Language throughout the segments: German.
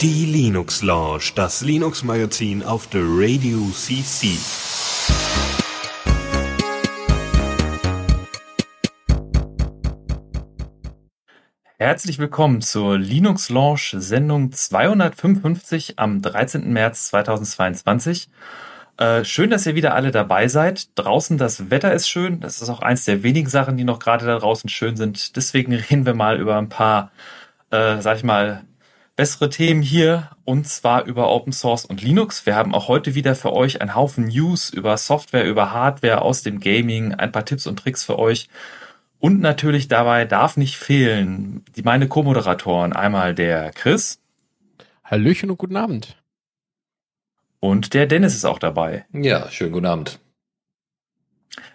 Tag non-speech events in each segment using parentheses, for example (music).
Die Linux Lounge, das Linux Magazin auf der Radio CC. Herzlich willkommen zur Linux Launch Sendung 255 am 13. März 2022. Äh, schön, dass ihr wieder alle dabei seid. Draußen das Wetter ist schön. Das ist auch eins der wenigen Sachen, die noch gerade da draußen schön sind. Deswegen (laughs) reden wir mal über ein paar, äh, sag ich mal, bessere Themen hier und zwar über Open Source und Linux. Wir haben auch heute wieder für euch einen Haufen News über Software, über Hardware aus dem Gaming, ein paar Tipps und Tricks für euch. Und natürlich dabei darf nicht fehlen die meine Co-Moderatoren. Einmal der Chris. Hallöchen und guten Abend. Und der Dennis ist auch dabei. Ja, schönen guten Abend.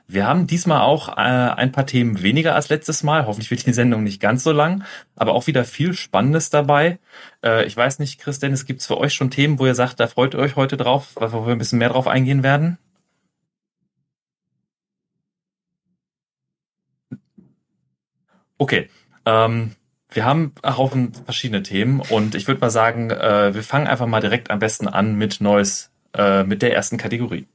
Wir haben diesmal auch äh, ein paar Themen weniger als letztes Mal. Hoffentlich wird die Sendung nicht ganz so lang, aber auch wieder viel Spannendes dabei. Äh, ich weiß nicht, Chris, Dennis, gibt es für euch schon Themen, wo ihr sagt, da freut ihr euch heute drauf, wo wir ein bisschen mehr drauf eingehen werden? Okay. Ähm, wir haben einen Haufen verschiedene Themen und ich würde mal sagen, äh, wir fangen einfach mal direkt am besten an mit Neues, äh, mit der ersten Kategorie.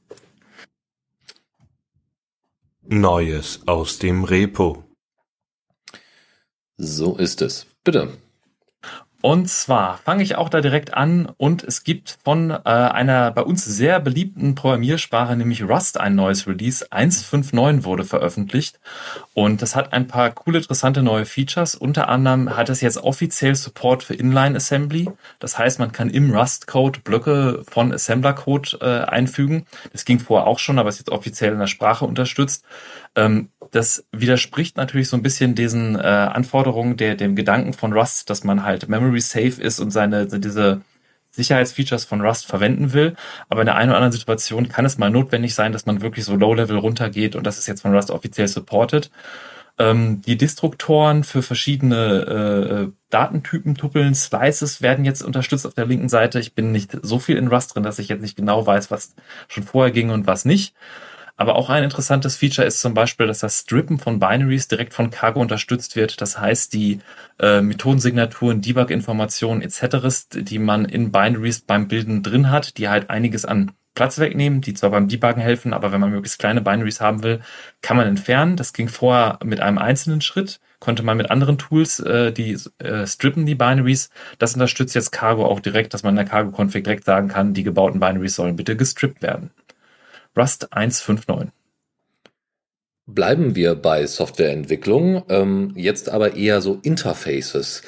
Neues aus dem Repo. So ist es. Bitte. Und zwar fange ich auch da direkt an und es gibt von äh, einer bei uns sehr beliebten Programmiersprache, nämlich Rust, ein neues Release. 1.5.9 wurde veröffentlicht und das hat ein paar coole, interessante neue Features. Unter anderem hat es jetzt offiziell Support für Inline Assembly. Das heißt, man kann im Rust-Code Blöcke von Assembler-Code äh, einfügen. Das ging vorher auch schon, aber ist jetzt offiziell in der Sprache unterstützt. Ähm, das widerspricht natürlich so ein bisschen diesen äh, Anforderungen, der, dem Gedanken von Rust, dass man halt Memory safe ist und seine diese Sicherheitsfeatures von Rust verwenden will. Aber in der einen oder anderen Situation kann es mal notwendig sein, dass man wirklich so Low-Level runtergeht und das ist jetzt von Rust offiziell supported. Ähm, die Destruktoren für verschiedene äh, Datentypen, Tuppeln, Slices werden jetzt unterstützt auf der linken Seite. Ich bin nicht so viel in Rust drin, dass ich jetzt nicht genau weiß, was schon vorher ging und was nicht. Aber auch ein interessantes Feature ist zum Beispiel, dass das Strippen von Binaries direkt von Cargo unterstützt wird. Das heißt, die äh, Methodensignaturen, Debug-Informationen etc., die man in Binaries beim Bilden drin hat, die halt einiges an Platz wegnehmen, die zwar beim Debuggen helfen, aber wenn man möglichst kleine Binaries haben will, kann man entfernen. Das ging vorher mit einem einzelnen Schritt, konnte man mit anderen Tools, äh, die äh, strippen die Binaries. Das unterstützt jetzt Cargo auch direkt, dass man in der Cargo-Config direkt sagen kann, die gebauten Binaries sollen bitte gestrippt werden. Rust 1.5.9. Bleiben wir bei Softwareentwicklung, ähm, jetzt aber eher so Interfaces.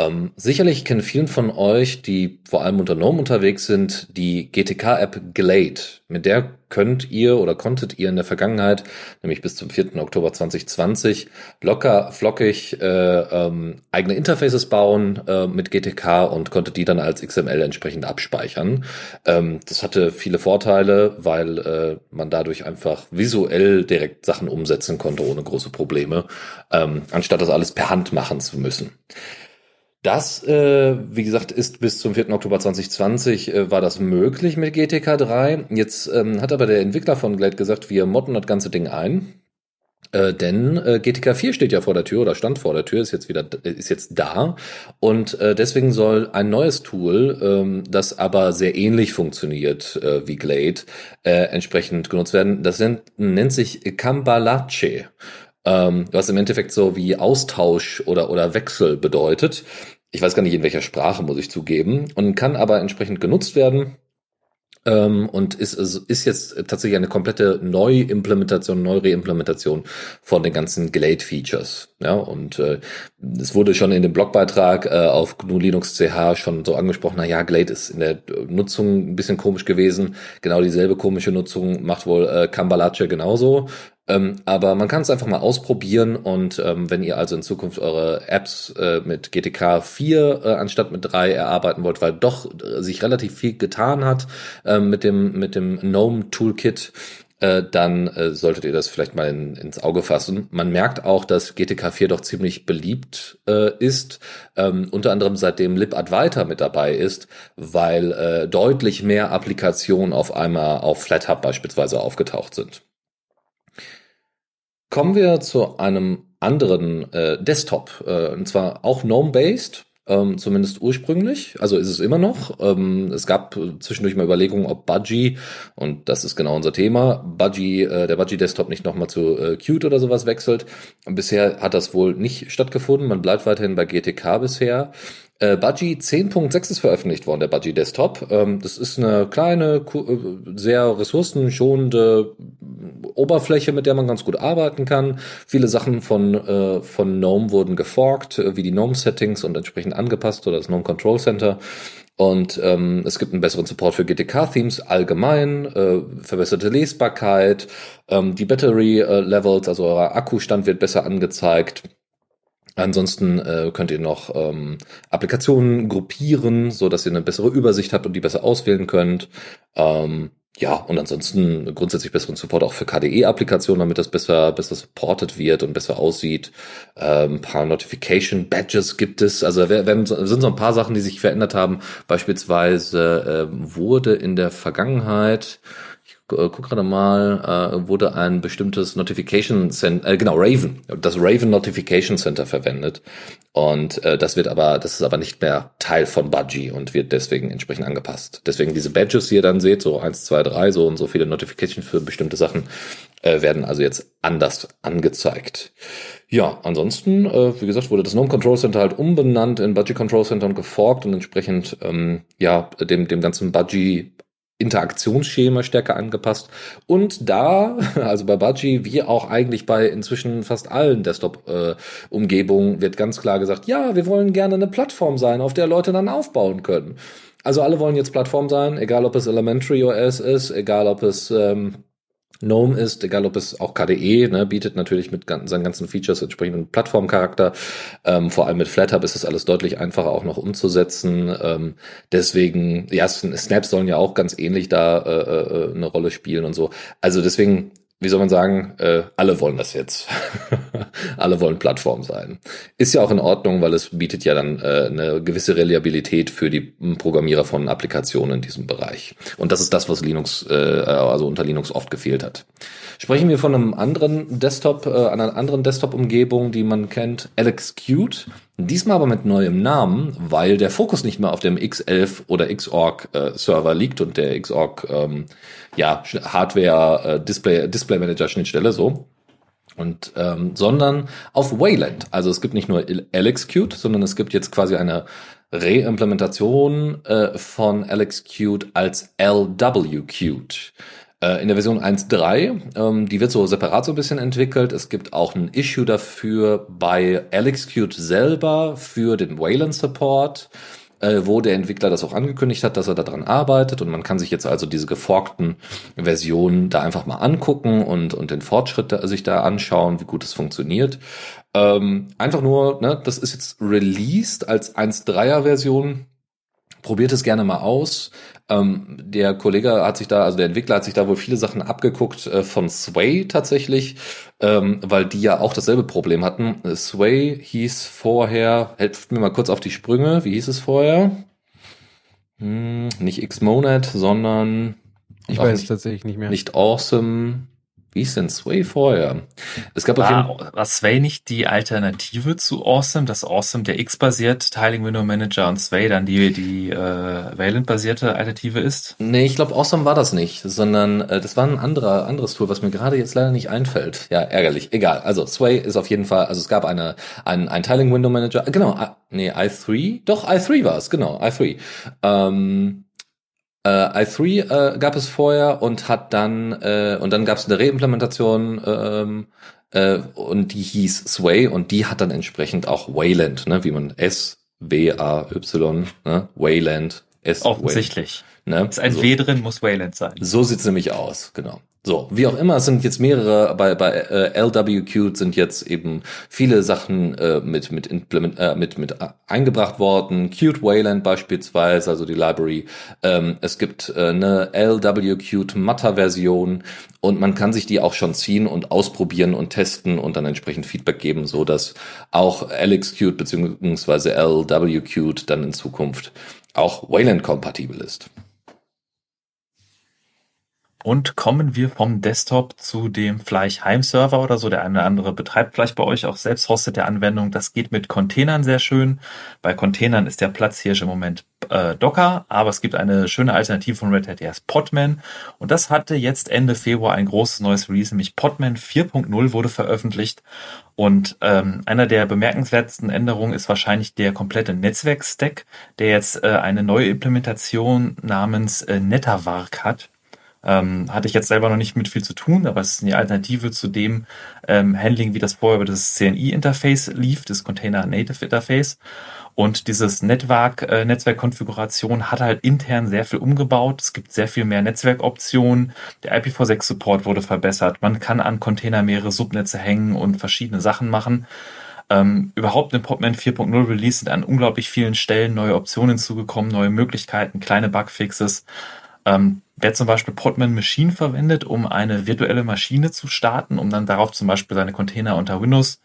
Ähm, sicherlich kennen vielen von euch, die vor allem unter GNOME unterwegs sind, die GTK-App Glade. Mit der könnt ihr oder konntet ihr in der Vergangenheit, nämlich bis zum 4. Oktober 2020, locker, flockig äh, ähm, eigene Interfaces bauen äh, mit GTK und konntet die dann als XML entsprechend abspeichern. Ähm, das hatte viele Vorteile, weil äh, man dadurch einfach visuell direkt Sachen umsetzen konnte ohne große Probleme, ähm, anstatt das alles per Hand machen zu müssen. Das, äh, wie gesagt, ist bis zum 4. Oktober 2020 äh, war das möglich mit GTK 3. Jetzt ähm, hat aber der Entwickler von Glade gesagt, wir modden das ganze Ding ein. Äh, denn äh, GTK 4 steht ja vor der Tür oder stand vor der Tür, ist jetzt wieder ist jetzt da und äh, deswegen soll ein neues Tool, ähm, das aber sehr ähnlich funktioniert äh, wie Glade, äh, entsprechend genutzt werden. Das nennt, nennt sich Cambalache ähm, was im Endeffekt so wie Austausch oder, oder Wechsel bedeutet. Ich weiß gar nicht in welcher Sprache, muss ich zugeben, und kann aber entsprechend genutzt werden. Ähm, und ist, ist jetzt tatsächlich eine komplette Neuimplementation, Neureimplementation von den ganzen Glade-Features. Ja, und äh, es wurde schon in dem Blogbeitrag äh, auf GNU Linux CH schon so angesprochen, na ja, Glade ist in der Nutzung ein bisschen komisch gewesen. Genau dieselbe komische Nutzung macht wohl äh, Cambalache genauso. Ähm, aber man kann es einfach mal ausprobieren und ähm, wenn ihr also in Zukunft eure Apps äh, mit GTK 4 äh, anstatt mit 3 erarbeiten wollt, weil doch äh, sich relativ viel getan hat äh, mit dem mit dem GNOME Toolkit, äh, dann äh, solltet ihr das vielleicht mal in, ins Auge fassen. Man merkt auch, dass GTK 4 doch ziemlich beliebt äh, ist, ähm, unter anderem seitdem LibAdVita mit dabei ist, weil äh, deutlich mehr Applikationen auf einmal auf FlatHub beispielsweise aufgetaucht sind. Kommen wir zu einem anderen äh, Desktop, äh, und zwar auch GNOME-based, ähm, zumindest ursprünglich. Also ist es immer noch. Ähm, es gab zwischendurch mal Überlegungen, ob Budgie, und das ist genau unser Thema, Budgie, äh, der Budgie Desktop nicht nochmal zu äh, Qt oder sowas wechselt. Bisher hat das wohl nicht stattgefunden. Man bleibt weiterhin bei GTK bisher. Äh, Budgie 10.6 ist veröffentlicht worden, der Budgie Desktop. Ähm, das ist eine kleine, äh, sehr ressourcenschonende Oberfläche, mit der man ganz gut arbeiten kann. Viele Sachen von, äh, von GNOME wurden geforkt, äh, wie die GNOME-Settings und entsprechend angepasst oder das GNOME Control Center. Und ähm, es gibt einen besseren Support für GTK-Themes allgemein, äh, verbesserte Lesbarkeit, ähm, die Battery-Levels, äh, also euer Akkustand wird besser angezeigt. Ansonsten äh, könnt ihr noch ähm, Applikationen gruppieren, so dass ihr eine bessere Übersicht habt und die besser auswählen könnt. Ähm, ja, und ansonsten grundsätzlich besseren Support auch für KDE-Applikationen, damit das besser, besser supported wird und besser aussieht. Ähm, ein paar Notification Badges gibt es. Also wir, sind so ein paar Sachen, die sich verändert haben. Beispielsweise äh, wurde in der Vergangenheit guck gerade mal, äh, wurde ein bestimmtes Notification Center, äh, genau, Raven, das Raven Notification Center verwendet. Und äh, das wird aber, das ist aber nicht mehr Teil von Budgie und wird deswegen entsprechend angepasst. Deswegen diese Badges, die ihr dann seht, so eins, zwei, drei, so und so viele Notifications für bestimmte Sachen, äh, werden also jetzt anders angezeigt. Ja, ansonsten, äh, wie gesagt, wurde das GNOME Control Center halt umbenannt in Budgie Control Center und geforkt und entsprechend ähm, ja dem dem ganzen Budgie Interaktionsschema stärker angepasst. Und da, (laughs) also bei Budgie, wie auch eigentlich bei inzwischen fast allen Desktop-Umgebungen, wird ganz klar gesagt, ja, wir wollen gerne eine Plattform sein, auf der Leute dann aufbauen können. Also alle wollen jetzt Plattform sein, egal ob es Elementary OS ist, egal ob es ähm, GNOME ist, egal ob es auch KDE, ne, bietet natürlich mit seinen ganzen Features entsprechenden Plattformcharakter. Ähm, vor allem mit FlatHub ist das alles deutlich einfacher auch noch umzusetzen. Ähm, deswegen, ja, Snaps sollen ja auch ganz ähnlich da äh, äh, eine Rolle spielen und so. Also deswegen wie soll man sagen, äh, alle wollen das jetzt. (laughs) alle wollen Plattform sein. Ist ja auch in Ordnung, weil es bietet ja dann äh, eine gewisse Reliabilität für die Programmierer von Applikationen in diesem Bereich. Und das ist das, was Linux, äh, also unter Linux oft gefehlt hat. Sprechen wir von einem anderen Desktop, äh, einer anderen Desktop-Umgebung, die man kennt, LXQt. Diesmal aber mit neuem Namen, weil der Fokus nicht mehr auf dem X11 oder Xorg äh, Server liegt und der Xorg ähm, ja Hardware äh, Display Display Manager Schnittstelle so und ähm, sondern auf Wayland. Also es gibt nicht nur LXQt, sondern es gibt jetzt quasi eine Reimplementation äh, von LXQt als LWQt. Äh, in der Version 1.3, ähm, die wird so separat so ein bisschen entwickelt. Es gibt auch ein Issue dafür bei LXQt selber für den Wayland Support, äh, wo der Entwickler das auch angekündigt hat, dass er daran arbeitet. Und man kann sich jetzt also diese geforkten Versionen da einfach mal angucken und, und den Fortschritt da, sich da anschauen, wie gut es funktioniert. Ähm, einfach nur, ne, das ist jetzt released als 1.3er Version probiert es gerne mal aus. Ähm, der Kollege hat sich da, also der Entwickler hat sich da wohl viele Sachen abgeguckt äh, von Sway tatsächlich, ähm, weil die ja auch dasselbe Problem hatten. Sway hieß vorher, helft mir mal kurz auf die Sprünge, wie hieß es vorher? Hm, nicht Xmonad, sondern ich weiß nicht, tatsächlich nicht mehr. Nicht Awesome. Wie ist denn Sway vorher? Es gab war, auf jeden war Sway nicht die Alternative zu Awesome? Das Awesome der X-basiert Tiling Window Manager und Sway dann die, die äh, Valent-basierte Alternative ist? Nee, ich glaube Awesome war das nicht, sondern äh, das war ein anderer, anderes Tool, was mir gerade jetzt leider nicht einfällt. Ja, ärgerlich. Egal. Also Sway ist auf jeden Fall, also es gab eine, ein, ein Tiling Window Manager, genau, I, nee, i3, doch, i3 war es, genau, i3. Ähm, äh, i3 äh, gab es vorher und hat dann äh, und dann gab es eine Reimplementation ähm, äh, und die hieß Sway und die hat dann entsprechend auch Wayland, ne, wie man S W A Y, ne, Wayland S. Offensichtlich. Ne? Ist ein so. W drin, muss Wayland sein. So sieht's nämlich aus, genau. So, wie auch immer, es sind jetzt mehrere, bei, bei äh, LWQ sind jetzt eben viele Sachen äh, mit, mit, implement, äh, mit, mit eingebracht worden. Qt Wayland beispielsweise, also die Library. Ähm, es gibt äh, eine LWQt Matter-Version und man kann sich die auch schon ziehen und ausprobieren und testen und dann entsprechend Feedback geben, so dass auch LXQt beziehungsweise LWQt dann in Zukunft auch Wayland kompatibel ist. Und kommen wir vom Desktop zu dem vielleicht Heimserver oder so. Der eine oder andere betreibt vielleicht bei euch auch selbst hostete Anwendung. Das geht mit Containern sehr schön. Bei Containern ist der Platz hier im Moment äh, Docker, aber es gibt eine schöne Alternative von Red Hat, die heißt Podman. Und das hatte jetzt Ende Februar ein großes neues Release, nämlich Podman 4.0 wurde veröffentlicht. Und ähm, einer der bemerkenswertesten Änderungen ist wahrscheinlich der komplette Netzwerk-Stack, der jetzt äh, eine neue Implementation namens äh, Netavark hat. Ähm, hatte ich jetzt selber noch nicht mit viel zu tun, aber es ist eine Alternative zu dem ähm, Handling, wie das vorher über das CNI-Interface lief, das Container Native Interface. Und dieses Netzwerk, äh, Netzwerkkonfiguration hat halt intern sehr viel umgebaut. Es gibt sehr viel mehr Netzwerkoptionen. Der IPv6-Support wurde verbessert. Man kann an Container mehrere Subnetze hängen und verschiedene Sachen machen. Ähm, überhaupt im Podman 4.0 Release sind an unglaublich vielen Stellen neue Optionen zugekommen, neue Möglichkeiten, kleine Bugfixes. Ähm, wer zum Beispiel Podman Machine verwendet, um eine virtuelle Maschine zu starten, um dann darauf zum Beispiel seine Container unter Windows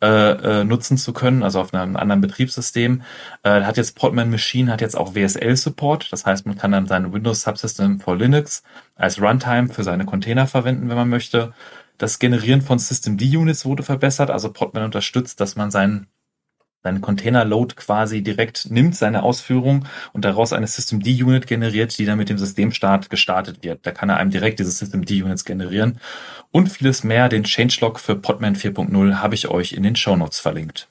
äh, äh, nutzen zu können, also auf einem anderen Betriebssystem. Äh, hat jetzt Podman Machine hat jetzt auch WSL Support, das heißt, man kann dann sein Windows Subsystem for Linux als Runtime für seine Container verwenden, wenn man möchte. Das Generieren von Systemd Units wurde verbessert, also Podman unterstützt, dass man seinen seinen Container-Load quasi direkt nimmt, seine Ausführung und daraus eine Systemd-Unit generiert, die dann mit dem Systemstart gestartet wird. Da kann er einem direkt diese Systemd-Units generieren und vieles mehr. Den Changelog für Podman 4.0 habe ich euch in den Show Notes verlinkt.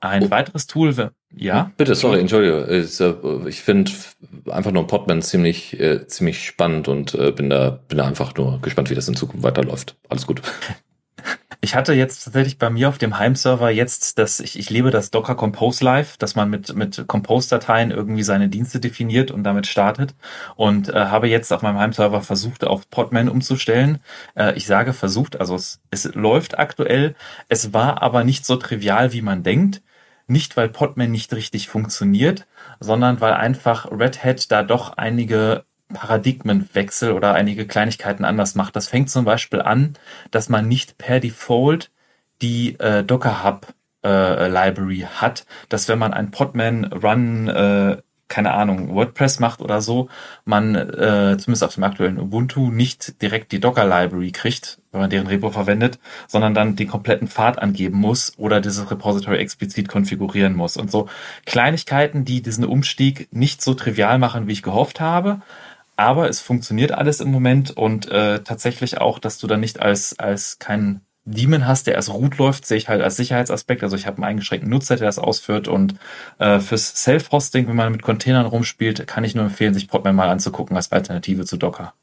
Ein oh. weiteres Tool, ja? Bitte, sorry, entschuldige. Äh, ich finde einfach nur Podman ziemlich, äh, ziemlich spannend und äh, bin da, bin da einfach nur gespannt, wie das in Zukunft weiterläuft. Alles gut. (laughs) Ich hatte jetzt tatsächlich bei mir auf dem Heimserver jetzt das, ich, ich lebe das Docker Compose Live, dass man mit, mit Compose-Dateien irgendwie seine Dienste definiert und damit startet. Und äh, habe jetzt auf meinem Heimserver versucht, auf Podman umzustellen. Äh, ich sage versucht, also es, es läuft aktuell. Es war aber nicht so trivial, wie man denkt. Nicht, weil Podman nicht richtig funktioniert, sondern weil einfach Red Hat da doch einige Paradigmenwechsel oder einige Kleinigkeiten anders macht. Das fängt zum Beispiel an, dass man nicht per Default die äh, Docker Hub äh, Library hat, dass wenn man ein Podman Run äh, keine Ahnung, WordPress macht oder so, man äh, zumindest auf dem aktuellen Ubuntu nicht direkt die Docker-Library kriegt, wenn man deren Repo verwendet, sondern dann den kompletten Pfad angeben muss oder dieses Repository explizit konfigurieren muss. Und so Kleinigkeiten, die diesen Umstieg nicht so trivial machen, wie ich gehofft habe, aber es funktioniert alles im Moment und äh, tatsächlich auch, dass du dann nicht als, als kein Daemon hast, der als Root läuft, sehe ich halt als Sicherheitsaspekt. Also ich habe einen eingeschränkten Nutzer, der das ausführt. Und äh, fürs Self-Hosting, wenn man mit Containern rumspielt, kann ich nur empfehlen, sich Podman mal anzugucken als Alternative zu Docker.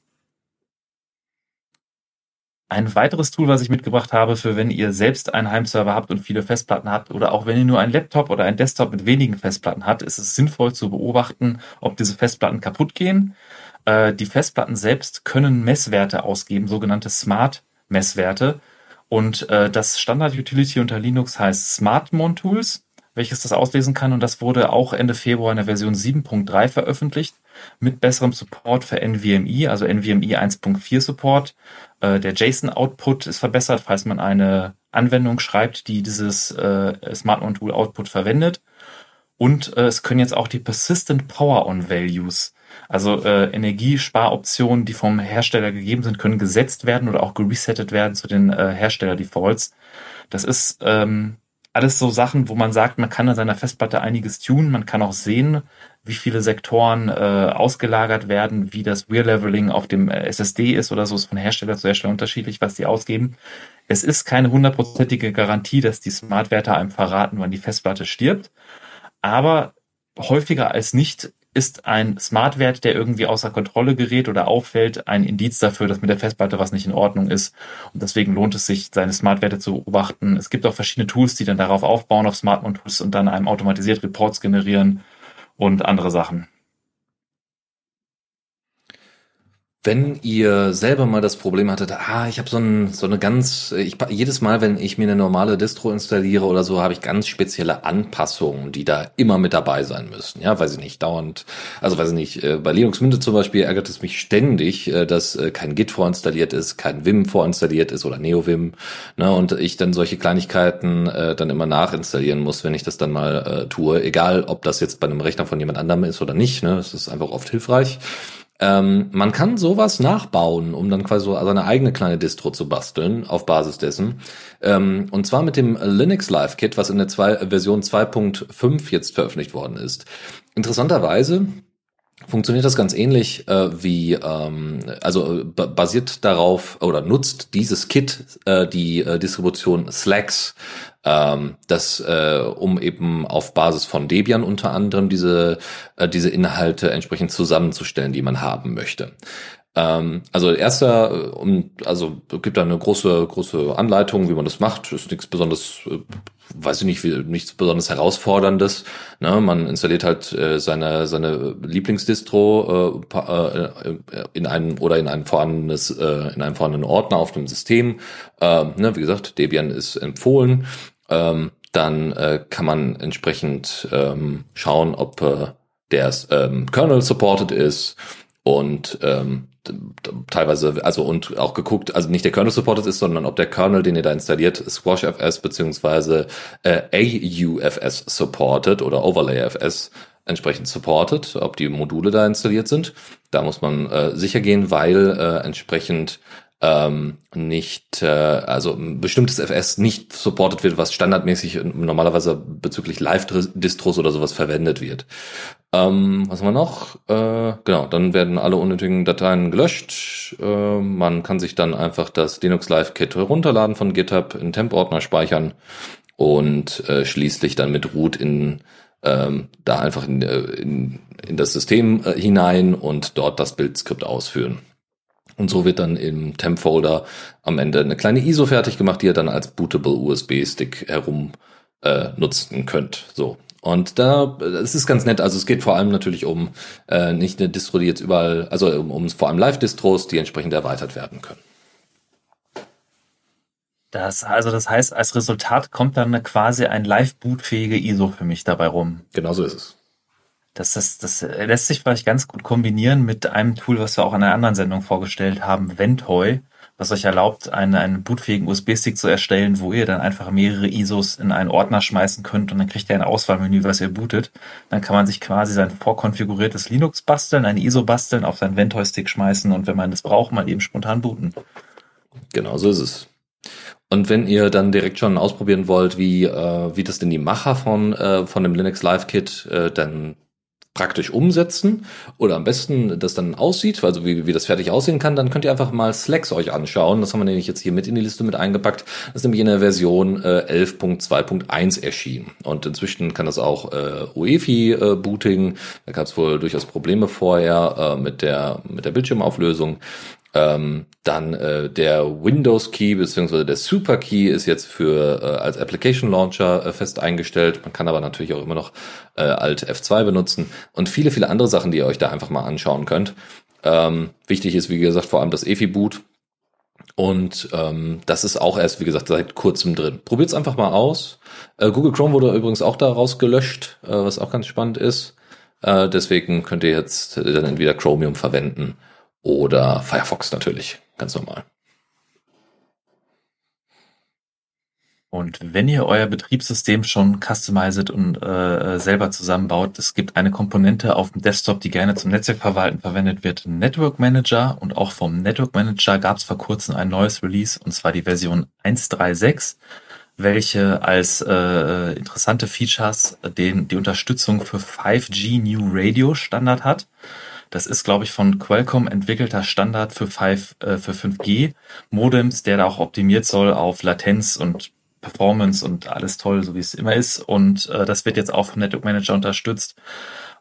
Ein weiteres Tool, was ich mitgebracht habe, für wenn ihr selbst einen Heimserver habt und viele Festplatten habt oder auch wenn ihr nur einen Laptop oder einen Desktop mit wenigen Festplatten habt, ist es sinnvoll zu beobachten, ob diese Festplatten kaputt gehen. Äh, die Festplatten selbst können Messwerte ausgeben, sogenannte Smart-Messwerte. Und äh, das Standard-Utility unter Linux heißt SmartMon Tools, welches das auslesen kann. Und das wurde auch Ende Februar in der Version 7.3 veröffentlicht mit besserem Support für NVMe, also NVMe 1.4 Support. Äh, der JSON-Output ist verbessert, falls man eine Anwendung schreibt, die dieses äh, SmartMon Tool Output verwendet. Und äh, es können jetzt auch die Persistent Power On Values also äh, Energiesparoptionen, die vom Hersteller gegeben sind, können gesetzt werden oder auch geresettet werden zu den äh, Hersteller-Defaults. Das ist ähm, alles so Sachen, wo man sagt, man kann an seiner Festplatte einiges tun. Man kann auch sehen, wie viele Sektoren äh, ausgelagert werden, wie das Wear-Leveling auf dem äh, SSD ist oder so, ist von Hersteller zu Hersteller unterschiedlich, was die ausgeben. Es ist keine hundertprozentige Garantie, dass die Smart-Werte einem verraten, wann die Festplatte stirbt. Aber häufiger als nicht ist ein Smartwert, der irgendwie außer Kontrolle gerät oder auffällt, ein Indiz dafür, dass mit der Festplatte was nicht in Ordnung ist. Und deswegen lohnt es sich, seine Smartwerte zu beobachten. Es gibt auch verschiedene Tools, die dann darauf aufbauen, auf Smartphone-Tools und dann einem automatisiert Reports generieren und andere Sachen. Wenn ihr selber mal das Problem hattet, ah, ich habe so, ein, so eine ganz, ich, jedes Mal, wenn ich mir eine normale Distro installiere oder so, habe ich ganz spezielle Anpassungen, die da immer mit dabei sein müssen. Ja, weiß ich nicht, dauernd, also weiß ich nicht, äh, bei Linux Mint zum Beispiel ärgert es mich ständig, äh, dass äh, kein Git vorinstalliert ist, kein Vim vorinstalliert ist oder NeoVim, ne, und ich dann solche Kleinigkeiten äh, dann immer nachinstallieren muss, wenn ich das dann mal äh, tue, egal ob das jetzt bei einem Rechner von jemand anderem ist oder nicht, ne, es ist einfach oft hilfreich. Ähm, man kann sowas nachbauen, um dann quasi so seine eigene kleine Distro zu basteln auf Basis dessen. Ähm, und zwar mit dem Linux Live Kit, was in der zwei, Version 2.5 jetzt veröffentlicht worden ist. Interessanterweise funktioniert das ganz ähnlich äh, wie, ähm, also basiert darauf oder nutzt dieses Kit äh, die äh, Distribution Slacks, ähm, das äh, um eben auf Basis von Debian unter anderem diese äh, diese Inhalte entsprechend zusammenzustellen, die man haben möchte. Ähm, also erster, äh, um, also gibt da eine große große Anleitung, wie man das macht. Ist nichts besonders äh, weiß ich nicht, wie, nichts besonders herausforderndes. Ne? Man installiert halt äh, seine seine Lieblingsdistro äh, äh, in einem oder in einem vorhandenes in einem vorhandenen Ordner auf dem System. Äh, ne? Wie gesagt, Debian ist empfohlen. Ähm, dann äh, kann man entsprechend ähm, schauen, ob äh, der ähm, Kernel supported ist und ähm, teilweise, also und auch geguckt, also nicht der Kernel supported ist, sondern ob der Kernel, den ihr da installiert, SquashFS beziehungsweise äh, AUFS supported oder OverlayFS entsprechend supported, ob die Module da installiert sind. Da muss man äh, sicher gehen, weil äh, entsprechend ähm, nicht, äh, also ein bestimmtes FS nicht supported wird, was standardmäßig normalerweise bezüglich Live-Distros oder sowas verwendet wird. Ähm, was haben wir noch? Äh, genau, dann werden alle unnötigen Dateien gelöscht. Äh, man kann sich dann einfach das Linux Live Kit herunterladen von GitHub, in Temp-Ordner speichern und äh, schließlich dann mit root in ähm, da einfach in, äh, in, in das System äh, hinein und dort das Bildskript ausführen. Und so wird dann im Temp-Folder am Ende eine kleine ISO fertig gemacht, die ihr dann als bootable USB-Stick herum äh, nutzen könnt. So. Und da, es ist ganz nett, also es geht vor allem natürlich um äh, nicht eine Distro, die jetzt überall, also um, um vor allem Live-Distros, die entsprechend erweitert werden können. Das, also das heißt, als Resultat kommt dann quasi ein live-bootfähige ISO für mich dabei rum. Genau so ist es. Das, das, das lässt sich vielleicht ganz gut kombinieren mit einem Tool, was wir auch in einer anderen Sendung vorgestellt haben, Ventoy, was euch erlaubt, einen, einen bootfähigen USB-Stick zu erstellen, wo ihr dann einfach mehrere ISOs in einen Ordner schmeißen könnt und dann kriegt ihr ein Auswahlmenü, was ihr bootet. Dann kann man sich quasi sein vorkonfiguriertes Linux basteln, ein ISO basteln, auf seinen Ventoy-Stick schmeißen und wenn man das braucht, mal eben spontan booten. Genau so ist es. Und wenn ihr dann direkt schon ausprobieren wollt, wie, äh, wie das denn die Macher von, äh, von dem Linux Live Kit äh, dann praktisch umsetzen oder am besten das dann aussieht, also wie, wie das fertig aussehen kann, dann könnt ihr einfach mal Slacks euch anschauen. Das haben wir nämlich jetzt hier mit in die Liste mit eingepackt. Das ist nämlich in der Version äh, 11.2.1 erschienen. Und inzwischen kann das auch äh, UEFI äh. Da gab es wohl durchaus Probleme vorher äh, mit der mit der Bildschirmauflösung. Ähm, dann äh, der Windows Key bzw. der Super Key ist jetzt für äh, als Application Launcher äh, fest eingestellt. Man kann aber natürlich auch immer noch äh, Alt F2 benutzen und viele, viele andere Sachen, die ihr euch da einfach mal anschauen könnt. Ähm, wichtig ist, wie gesagt, vor allem das EFI Boot. Und ähm, das ist auch erst, wie gesagt, seit kurzem drin. Probiert's einfach mal aus. Äh, Google Chrome wurde übrigens auch daraus gelöscht, äh, was auch ganz spannend ist. Äh, deswegen könnt ihr jetzt dann entweder Chromium verwenden oder Firefox natürlich, ganz normal. Und wenn ihr euer Betriebssystem schon customized und äh, selber zusammenbaut, es gibt eine Komponente auf dem Desktop, die gerne zum Netzwerkverwalten verwendet wird, Network Manager. Und auch vom Network Manager gab es vor kurzem ein neues Release, und zwar die Version 1.3.6, welche als äh, interessante Features den, die Unterstützung für 5G New Radio Standard hat. Das ist, glaube ich, von Qualcomm entwickelter Standard für, 5, äh, für 5G Modems, der da auch optimiert soll auf Latenz und Performance und alles toll, so wie es immer ist. Und äh, das wird jetzt auch vom Network Manager unterstützt.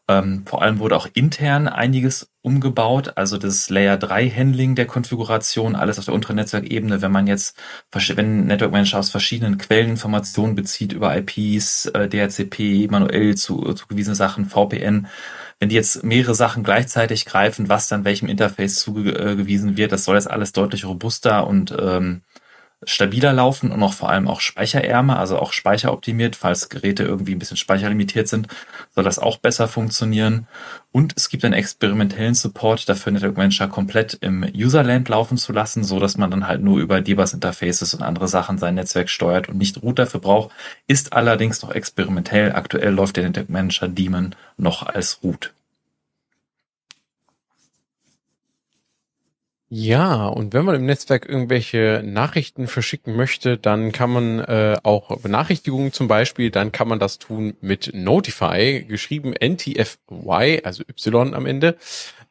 Ähm, vor allem wurde auch intern einiges umgebaut, also das Layer 3 Handling der Konfiguration, alles auf der unteren Netzwerkebene. Wenn man jetzt, wenn Network Manager aus verschiedenen Quellen Informationen bezieht über IPs, äh, DHCP, manuell zu, zugewiesene Sachen, VPN, wenn die jetzt mehrere Sachen gleichzeitig greifen, was dann welchem Interface zugewiesen wird, das soll jetzt alles deutlich robuster und ähm, stabiler laufen und auch vor allem auch speicherärmer, also auch speicheroptimiert, falls Geräte irgendwie ein bisschen speicherlimitiert sind, soll das auch besser funktionieren. Und es gibt einen experimentellen Support dafür, Network Manager komplett im Userland laufen zu lassen, so dass man dann halt nur über DBus Interfaces und andere Sachen sein Netzwerk steuert und nicht Root dafür braucht, ist allerdings noch experimentell. Aktuell läuft der Network Manager Daemon noch als Root. Ja, und wenn man im Netzwerk irgendwelche Nachrichten verschicken möchte, dann kann man äh, auch Benachrichtigungen zum Beispiel, dann kann man das tun mit Notify, geschrieben NTFY, also Y am Ende.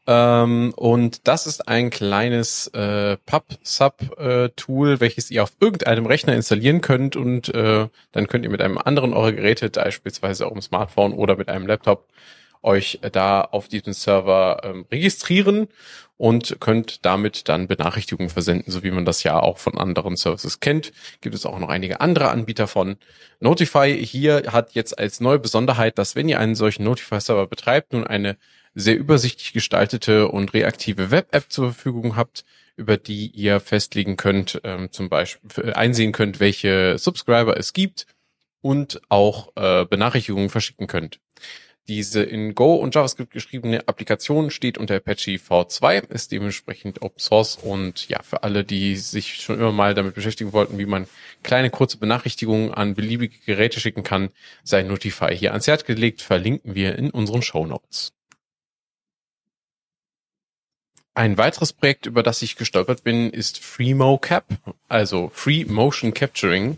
Ähm, und das ist ein kleines äh, Pub-Sub-Tool, äh, welches ihr auf irgendeinem Rechner installieren könnt und äh, dann könnt ihr mit einem anderen eurer Geräte, beispielsweise auch im Smartphone oder mit einem Laptop, euch da auf diesem Server ähm, registrieren und könnt damit dann Benachrichtigungen versenden, so wie man das ja auch von anderen Services kennt. Gibt es auch noch einige andere Anbieter von. Notify hier hat jetzt als neue Besonderheit, dass wenn ihr einen solchen Notify-Server betreibt, nun eine sehr übersichtlich gestaltete und reaktive Web-App zur Verfügung habt, über die ihr festlegen könnt, ähm, zum Beispiel einsehen könnt, welche Subscriber es gibt und auch äh, Benachrichtigungen verschicken könnt. Diese in Go und JavaScript geschriebene Applikation steht unter Apache V2, ist dementsprechend Open Source. Und ja, für alle, die sich schon immer mal damit beschäftigen wollten, wie man kleine kurze Benachrichtigungen an beliebige Geräte schicken kann, sei Notify hier ans Herz gelegt, verlinken wir in unseren Show Notes. Ein weiteres Projekt, über das ich gestolpert bin, ist FreeMoCap, also Free Motion Capturing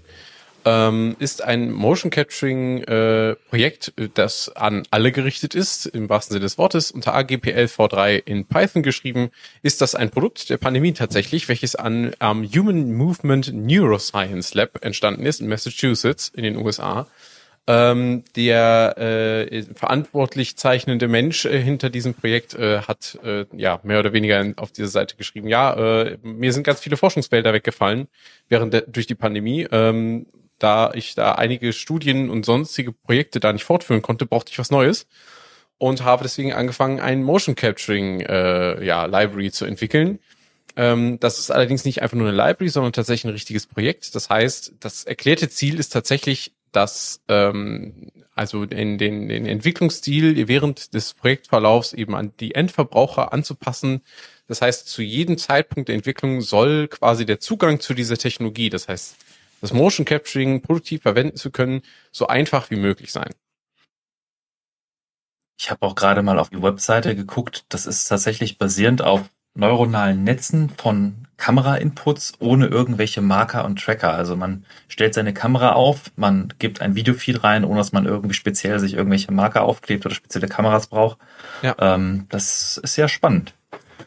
ähm, ist ein Motion Capturing äh, Projekt, das an alle gerichtet ist, im wahrsten Sinne des Wortes, unter AGPL V3 in Python geschrieben, ist das ein Produkt der Pandemie tatsächlich, welches an am Human Movement Neuroscience Lab entstanden ist in Massachusetts in den USA. Ähm, der äh, verantwortlich zeichnende Mensch äh, hinter diesem Projekt äh, hat äh, ja mehr oder weniger auf dieser Seite geschrieben, ja, äh, mir sind ganz viele Forschungsfelder weggefallen während der, durch die Pandemie. Ähm, da ich da einige Studien und sonstige Projekte da nicht fortführen konnte, brauchte ich was Neues und habe deswegen angefangen, ein Motion Capturing äh, ja, Library zu entwickeln. Ähm, das ist allerdings nicht einfach nur eine Library, sondern tatsächlich ein richtiges Projekt. Das heißt, das erklärte Ziel ist tatsächlich, dass ähm, also in den, den Entwicklungsstil während des Projektverlaufs eben an die Endverbraucher anzupassen. Das heißt, zu jedem Zeitpunkt der Entwicklung soll quasi der Zugang zu dieser Technologie, das heißt das Motion Capturing produktiv verwenden zu können, so einfach wie möglich sein. Ich habe auch gerade mal auf die Webseite geguckt. Das ist tatsächlich basierend auf neuronalen Netzen von Kamera-Inputs ohne irgendwelche Marker und Tracker. Also man stellt seine Kamera auf, man gibt ein Videofeed rein, ohne dass man irgendwie speziell sich irgendwelche Marker aufklebt oder spezielle Kameras braucht. Ja. Ähm, das ist sehr spannend.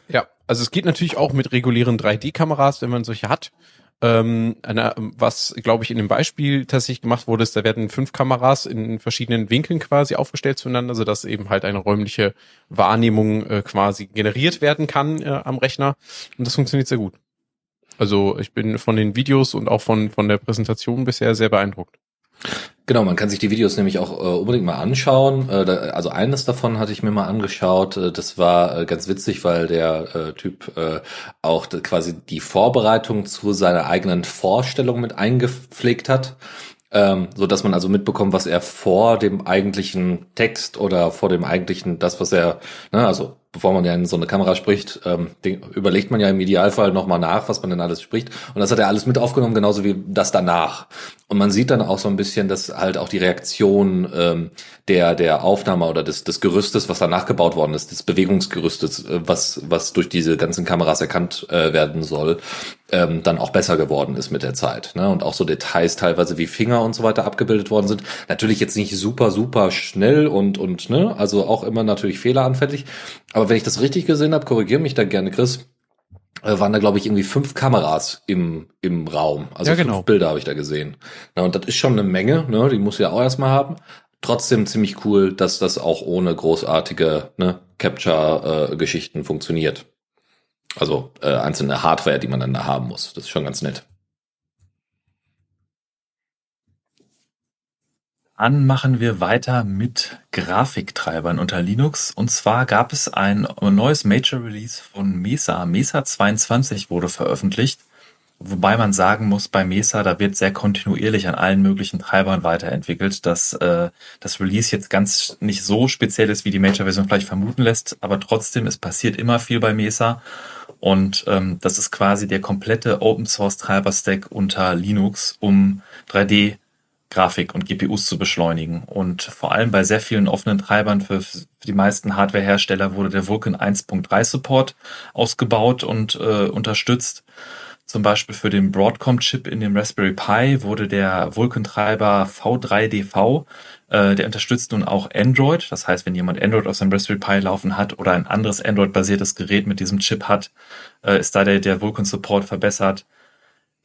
Ja, also es geht natürlich auch mit regulären 3D-Kameras, wenn man solche hat. Ähm, eine, was, glaube ich, in dem Beispiel tatsächlich gemacht wurde, ist, da werden fünf Kameras in verschiedenen Winkeln quasi aufgestellt zueinander, sodass eben halt eine räumliche Wahrnehmung äh, quasi generiert werden kann äh, am Rechner. Und das funktioniert sehr gut. Also ich bin von den Videos und auch von, von der Präsentation bisher sehr beeindruckt. Genau, man kann sich die Videos nämlich auch äh, unbedingt mal anschauen. Äh, da, also eines davon hatte ich mir mal angeschaut. Äh, das war äh, ganz witzig, weil der äh, Typ äh, auch quasi die Vorbereitung zu seiner eigenen Vorstellung mit eingepflegt hat. Ähm, so dass man also mitbekommt, was er vor dem eigentlichen Text oder vor dem eigentlichen, das, was er, ne, also bevor man ja in so eine Kamera spricht, ähm, überlegt man ja im Idealfall nochmal nach, was man denn alles spricht. Und das hat er alles mit aufgenommen, genauso wie das danach. Und man sieht dann auch so ein bisschen, dass halt auch die Reaktion ähm, der der Aufnahme oder des, des Gerüstes, was danach gebaut worden ist, des Bewegungsgerüstes, äh, was was durch diese ganzen Kameras erkannt äh, werden soll, ähm, dann auch besser geworden ist mit der Zeit. Ne? Und auch so Details teilweise wie Finger und so weiter abgebildet worden sind. Natürlich jetzt nicht super super schnell und und ne, also auch immer natürlich fehleranfällig. Aber wenn ich das richtig gesehen habe, korrigiere mich da gerne, Chris äh, waren da, glaube ich, irgendwie fünf Kameras im, im Raum. Also ja, genau. fünf Bilder habe ich da gesehen. Na, und das ist schon eine Menge, ne? Die muss ja auch erstmal haben. Trotzdem ziemlich cool, dass das auch ohne großartige ne, Capture-Geschichten äh, funktioniert. Also äh, einzelne Hardware, die man dann da haben muss. Das ist schon ganz nett. Dann machen wir weiter mit Grafiktreibern unter Linux. Und zwar gab es ein neues Major Release von Mesa. Mesa 22 wurde veröffentlicht. Wobei man sagen muss, bei Mesa, da wird sehr kontinuierlich an allen möglichen Treibern weiterentwickelt, dass äh, das Release jetzt ganz nicht so speziell ist, wie die Major-Version vielleicht vermuten lässt, aber trotzdem, es passiert immer viel bei Mesa. Und ähm, das ist quasi der komplette Open Source Treiber Stack unter Linux, um 3D Grafik und GPUs zu beschleunigen. Und vor allem bei sehr vielen offenen Treibern für, für die meisten Hardwarehersteller wurde der Vulkan 1.3 Support ausgebaut und äh, unterstützt. Zum Beispiel für den Broadcom-Chip in dem Raspberry Pi wurde der Vulkan-Treiber V3DV, äh, der unterstützt nun auch Android. Das heißt, wenn jemand Android auf seinem Raspberry Pi laufen hat oder ein anderes Android-basiertes Gerät mit diesem Chip hat, äh, ist da der, der Vulkan-Support verbessert.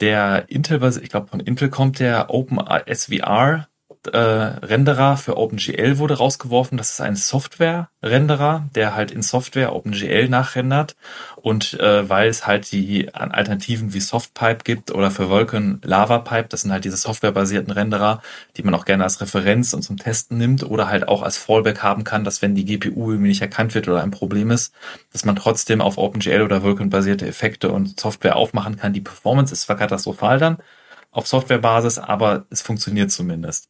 Der Intel, ich glaube von Intel kommt der Open SVR äh, Renderer für OpenGL wurde rausgeworfen. Das ist ein Software-Renderer, der halt in Software OpenGL nachrendert. Und äh, weil es halt die Alternativen wie Softpipe gibt oder für Vulkan LavaPipe, das sind halt diese softwarebasierten Renderer, die man auch gerne als Referenz und zum Testen nimmt oder halt auch als Fallback haben kann, dass wenn die GPU irgendwie nicht erkannt wird oder ein Problem ist, dass man trotzdem auf OpenGL oder Vulkan-basierte Effekte und Software aufmachen kann. Die Performance ist zwar katastrophal dann, auf Softwarebasis, aber es funktioniert zumindest.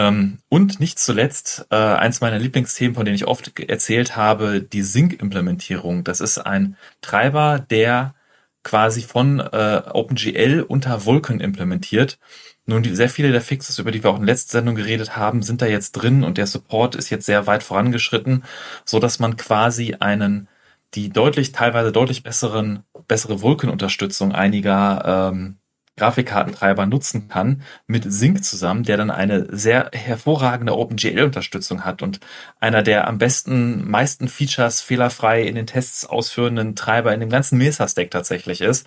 Ähm, und nicht zuletzt, äh, eins meiner Lieblingsthemen, von denen ich oft erzählt habe, die Sync-Implementierung. Das ist ein Treiber, der quasi von äh, OpenGL unter Vulkan implementiert. Nun, die, sehr viele der Fixes, über die wir auch in der letzten Sendung geredet haben, sind da jetzt drin und der Support ist jetzt sehr weit vorangeschritten, so dass man quasi einen die deutlich, teilweise deutlich besseren, bessere Vulkan-Unterstützung einiger ähm, Grafikkartentreiber nutzen kann mit Sync zusammen, der dann eine sehr hervorragende OpenGL-Unterstützung hat und einer der am besten, meisten Features fehlerfrei in den Tests ausführenden Treiber in dem ganzen Mesa-Stack tatsächlich ist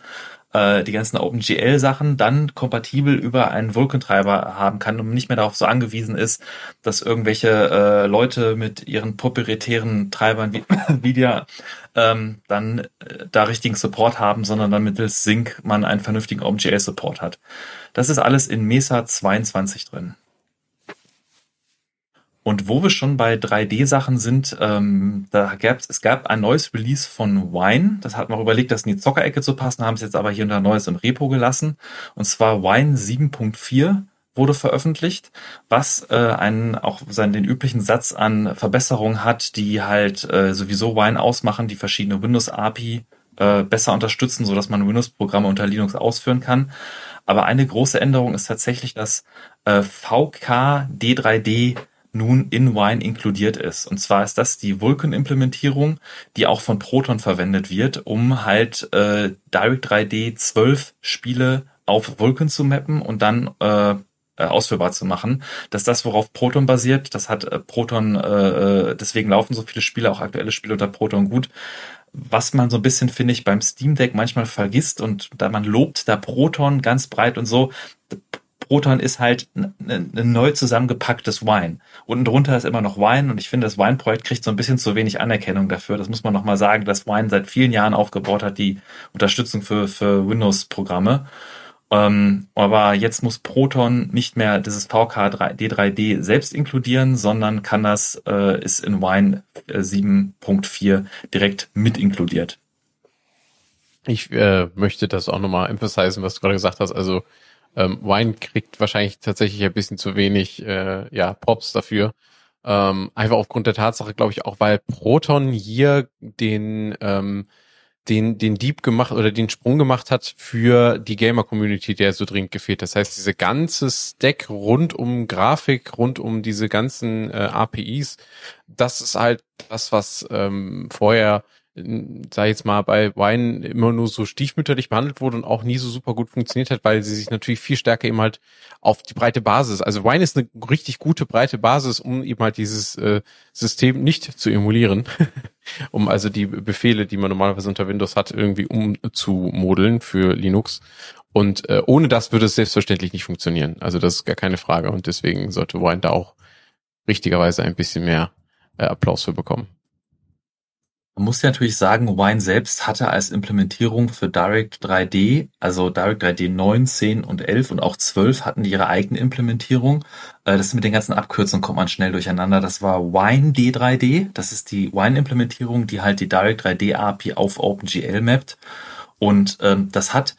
äh, die ganzen OpenGL-Sachen dann kompatibel über einen Vulkan-Treiber haben kann und nicht mehr darauf so angewiesen ist, dass irgendwelche äh, Leute mit ihren proprietären Treibern wie (coughs) Nvidia ähm, dann äh, da richtigen Support haben, sondern dann mittels Sync man einen vernünftigen OpenGL-Support hat. Das ist alles in Mesa 22 drin. Und wo wir schon bei 3D-Sachen sind, ähm, da gab's, es gab ein neues Release von Wine. Das hat man überlegt, das in die Zockerecke zu passen, haben es jetzt aber hier unter Neues im Repo gelassen. Und zwar Wine 7.4 wurde veröffentlicht, was äh, einen auch seinen den üblichen Satz an Verbesserungen hat, die halt äh, sowieso Wine ausmachen, die verschiedene Windows API äh, besser unterstützen, so dass man Windows-Programme unter Linux ausführen kann. Aber eine große Änderung ist tatsächlich, dass äh, VK D3D nun in Wine inkludiert ist. Und zwar ist das die Vulkan-Implementierung, die auch von Proton verwendet wird, um halt äh, Direct 3D 12 Spiele auf Vulkan zu mappen und dann äh, äh, ausführbar zu machen. Das ist das, worauf Proton basiert. Das hat äh, Proton, äh, äh, deswegen laufen so viele Spiele, auch aktuelle Spiele unter Proton gut. Was man so ein bisschen, finde ich, beim Steam Deck manchmal vergisst und da man lobt da Proton ganz breit und so. Proton ist halt ein, neu zusammengepacktes Wine. Unten drunter ist immer noch Wine und ich finde, das Wine-Projekt kriegt so ein bisschen zu wenig Anerkennung dafür. Das muss man nochmal sagen, dass Wine seit vielen Jahren aufgebaut hat, die Unterstützung für, für Windows-Programme. Ähm, aber jetzt muss Proton nicht mehr dieses VK D3D selbst inkludieren, sondern kann das, äh, ist in Wine 7.4 äh, direkt mit inkludiert. Ich äh, möchte das auch nochmal emphasisieren, was du gerade gesagt hast. Also ähm, Wine kriegt wahrscheinlich tatsächlich ein bisschen zu wenig äh, ja, Props dafür. Ähm, einfach aufgrund der Tatsache, glaube ich, auch weil Proton hier den ähm, den den Dieb gemacht oder den Sprung gemacht hat für die Gamer Community, der so dringend gefehlt. Das heißt, diese ganze Stack rund um Grafik, rund um diese ganzen äh, APIs, das ist halt das, was ähm, vorher sag ich jetzt mal, bei Wine immer nur so stiefmütterlich behandelt wurde und auch nie so super gut funktioniert hat, weil sie sich natürlich viel stärker eben halt auf die breite Basis, also Wine ist eine richtig gute breite Basis, um eben halt dieses äh, System nicht zu emulieren, (laughs) um also die Befehle, die man normalerweise unter Windows hat, irgendwie umzumodeln für Linux. Und äh, ohne das würde es selbstverständlich nicht funktionieren. Also das ist gar keine Frage und deswegen sollte Wine da auch richtigerweise ein bisschen mehr äh, Applaus für bekommen. Man muss ja natürlich sagen, Wine selbst hatte als Implementierung für Direct 3D, also Direct 3D 9, 10 und 11 und auch 12 hatten die ihre eigene Implementierung. Äh, das mit den ganzen Abkürzungen kommt man schnell durcheinander. Das war Wine D3D. Das ist die Wine-Implementierung, die halt die Direct 3D API auf OpenGL mappt. Und ähm, das hat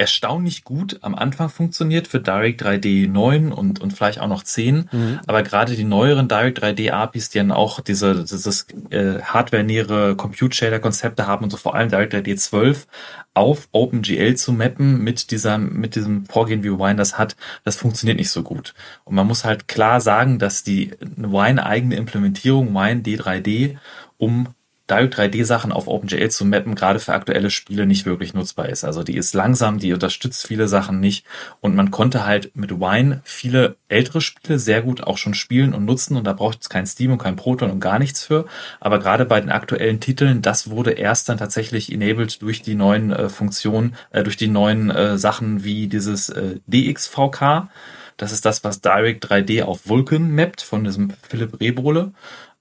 erstaunlich gut am Anfang funktioniert für Direct 3D 9 und, und vielleicht auch noch 10. Mhm. Aber gerade die neueren Direct 3D APIs, die dann auch diese, dieses äh, hardware-nähere Compute Shader Konzepte haben und so vor allem Direct 3D 12 auf OpenGL zu mappen mit dieser, mit diesem Vorgehen, wie Wine das hat, das funktioniert nicht so gut. Und man muss halt klar sagen, dass die Wine eigene Implementierung, Wine D3D, um Direct 3D Sachen auf OpenGL zu mappen, gerade für aktuelle Spiele nicht wirklich nutzbar ist. Also die ist langsam, die unterstützt viele Sachen nicht und man konnte halt mit Wine viele ältere Spiele sehr gut auch schon spielen und nutzen und da braucht es kein Steam und kein Proton und gar nichts für. Aber gerade bei den aktuellen Titeln, das wurde erst dann tatsächlich enabled durch die neuen äh, Funktionen, äh, durch die neuen äh, Sachen wie dieses äh, DXVK. Das ist das, was Direct 3D auf Vulkan mappt von diesem Philipp Rehbole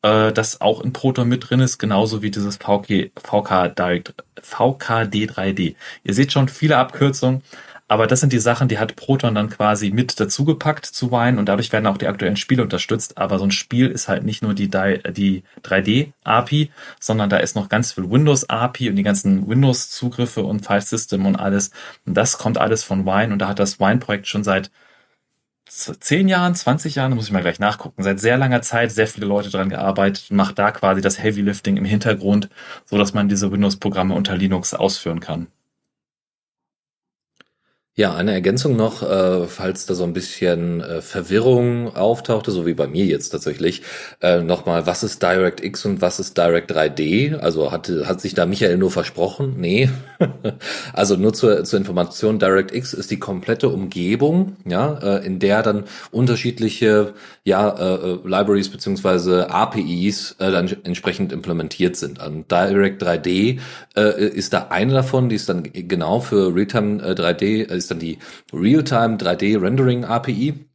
äh, das auch in Proton mit drin ist, genauso wie dieses VK, VK Direct, VKD3D. Ihr seht schon viele Abkürzungen, aber das sind die Sachen, die hat Proton dann quasi mit dazugepackt zu Wine und dadurch werden auch die aktuellen Spiele unterstützt. Aber so ein Spiel ist halt nicht nur die, die 3D-API, sondern da ist noch ganz viel Windows-API und die ganzen Windows-Zugriffe und File-System und alles. Und das kommt alles von Wine und da hat das Wine-Projekt schon seit zehn Jahren, 20 Jahren, muss ich mal gleich nachgucken, seit sehr langer Zeit sehr viele Leute dran gearbeitet und macht da quasi das Heavy Lifting im Hintergrund, so dass man diese Windows-Programme unter Linux ausführen kann. Ja, eine Ergänzung noch, äh, falls da so ein bisschen äh, Verwirrung auftauchte, so wie bei mir jetzt tatsächlich. Äh, Nochmal, was ist DirectX und was ist Direct 3D? Also hat, hat sich da Michael nur versprochen? Nee. (laughs) also nur zur, zur Information, DirectX ist die komplette Umgebung, ja, äh, in der dann unterschiedliche ja, äh, äh Libraries beziehungsweise APIs äh, dann entsprechend implementiert sind. Und Direct 3D äh, ist da eine davon, die ist dann genau für Realtime äh, 3D, ist ist dann die Realtime 3D Rendering API.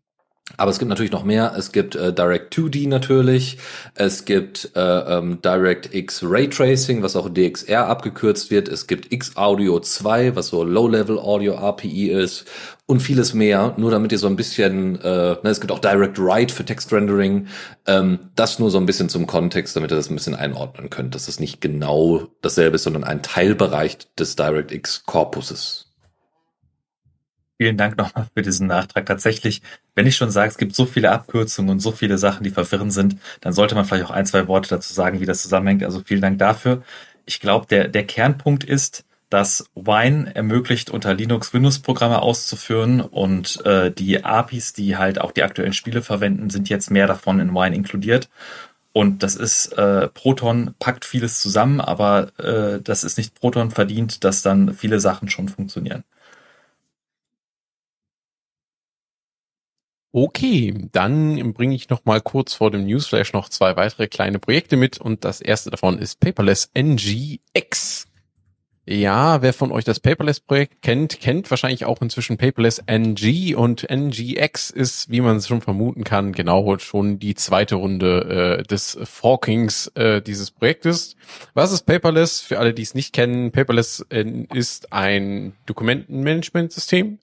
Aber es gibt natürlich noch mehr. Es gibt äh, Direct 2D natürlich. Es gibt äh, ähm, DirectX Raytracing, was auch DXR abgekürzt wird. Es gibt X Audio 2, was so Low-Level Audio API ist und vieles mehr. Nur damit ihr so ein bisschen, äh, ne, es gibt auch Direct Write für Text Rendering. Ähm, das nur so ein bisschen zum Kontext, damit ihr das ein bisschen einordnen könnt, dass das nicht genau dasselbe ist, sondern ein Teilbereich des DirectX Korpuses. Vielen Dank nochmal für diesen Nachtrag. Tatsächlich, wenn ich schon sage, es gibt so viele Abkürzungen und so viele Sachen, die verwirrend sind, dann sollte man vielleicht auch ein, zwei Worte dazu sagen, wie das zusammenhängt. Also vielen Dank dafür. Ich glaube, der, der Kernpunkt ist, dass Wine ermöglicht, unter Linux Windows-Programme auszuführen und äh, die APIs, die halt auch die aktuellen Spiele verwenden, sind jetzt mehr davon in Wine inkludiert. Und das ist, äh, Proton packt vieles zusammen, aber äh, das ist nicht Proton verdient, dass dann viele Sachen schon funktionieren. Okay, dann bringe ich noch mal kurz vor dem Newsflash noch zwei weitere kleine Projekte mit und das erste davon ist Paperless NGX. Ja, wer von euch das Paperless-Projekt kennt, kennt wahrscheinlich auch inzwischen Paperless NG und NGX ist, wie man es schon vermuten kann, genau schon die zweite Runde äh, des Forkings äh, dieses Projektes. Was ist Paperless? Für alle, die es nicht kennen, Paperless äh, ist ein Dokumentenmanagementsystem,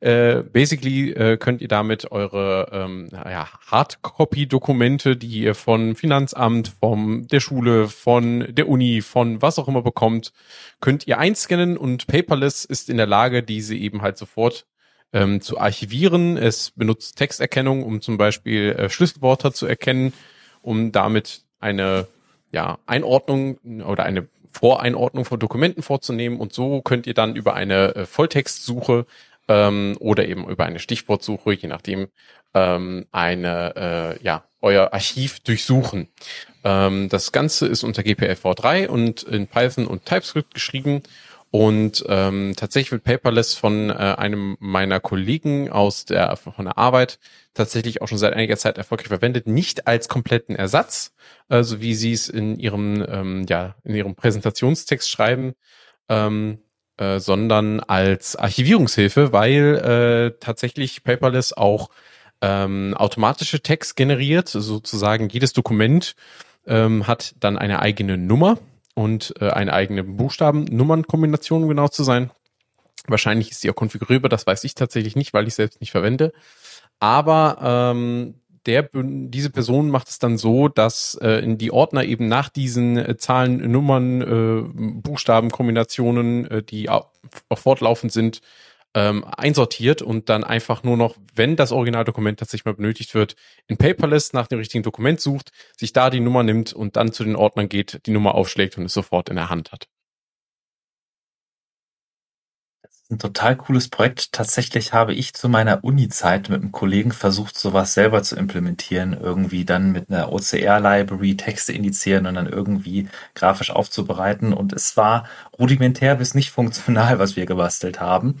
äh, basically äh, könnt ihr damit eure ähm, ja, Hardcopy-Dokumente, die ihr von Finanzamt, vom der Schule, von der Uni, von was auch immer bekommt, könnt ihr einscannen und Paperless ist in der Lage, diese eben halt sofort ähm, zu archivieren. Es benutzt Texterkennung, um zum Beispiel äh, Schlüsselwörter zu erkennen, um damit eine ja, Einordnung oder eine Voreinordnung von Dokumenten vorzunehmen und so könnt ihr dann über eine äh, Volltextsuche ähm, oder eben über eine Stichwortsuche, je nachdem, ähm, eine, äh, ja, euer Archiv durchsuchen. Ähm, das Ganze ist unter GPLv3 und in Python und TypeScript geschrieben. Und ähm, tatsächlich wird Paperless von äh, einem meiner Kollegen aus der von der Arbeit tatsächlich auch schon seit einiger Zeit erfolgreich verwendet, nicht als kompletten Ersatz, also wie sie es in ihrem ähm, ja in ihrem Präsentationstext schreiben, ähm, äh, sondern als Archivierungshilfe, weil äh, tatsächlich Paperless auch ähm, automatische Text generiert, sozusagen jedes Dokument ähm, hat dann eine eigene Nummer und äh, eine eigene Buchstaben-Nummern-Kombination, um genau zu sein. Wahrscheinlich ist die auch konfigurierbar, das weiß ich tatsächlich nicht, weil ich selbst nicht verwende. Aber ähm, der, diese Person macht es dann so, dass äh, in die Ordner eben nach diesen äh, Zahlen, Nummern, äh, Buchstabenkombinationen, äh, die auch, fortlaufend sind, ähm, einsortiert und dann einfach nur noch, wenn das Originaldokument tatsächlich mal benötigt wird, in Paperless nach dem richtigen Dokument sucht, sich da die Nummer nimmt und dann zu den Ordnern geht, die Nummer aufschlägt und es sofort in der Hand hat. Ein total cooles Projekt. Tatsächlich habe ich zu meiner Uni-Zeit mit einem Kollegen versucht, sowas selber zu implementieren, irgendwie dann mit einer OCR-Library Texte indizieren und dann irgendwie grafisch aufzubereiten. Und es war rudimentär bis nicht funktional, was wir gebastelt haben.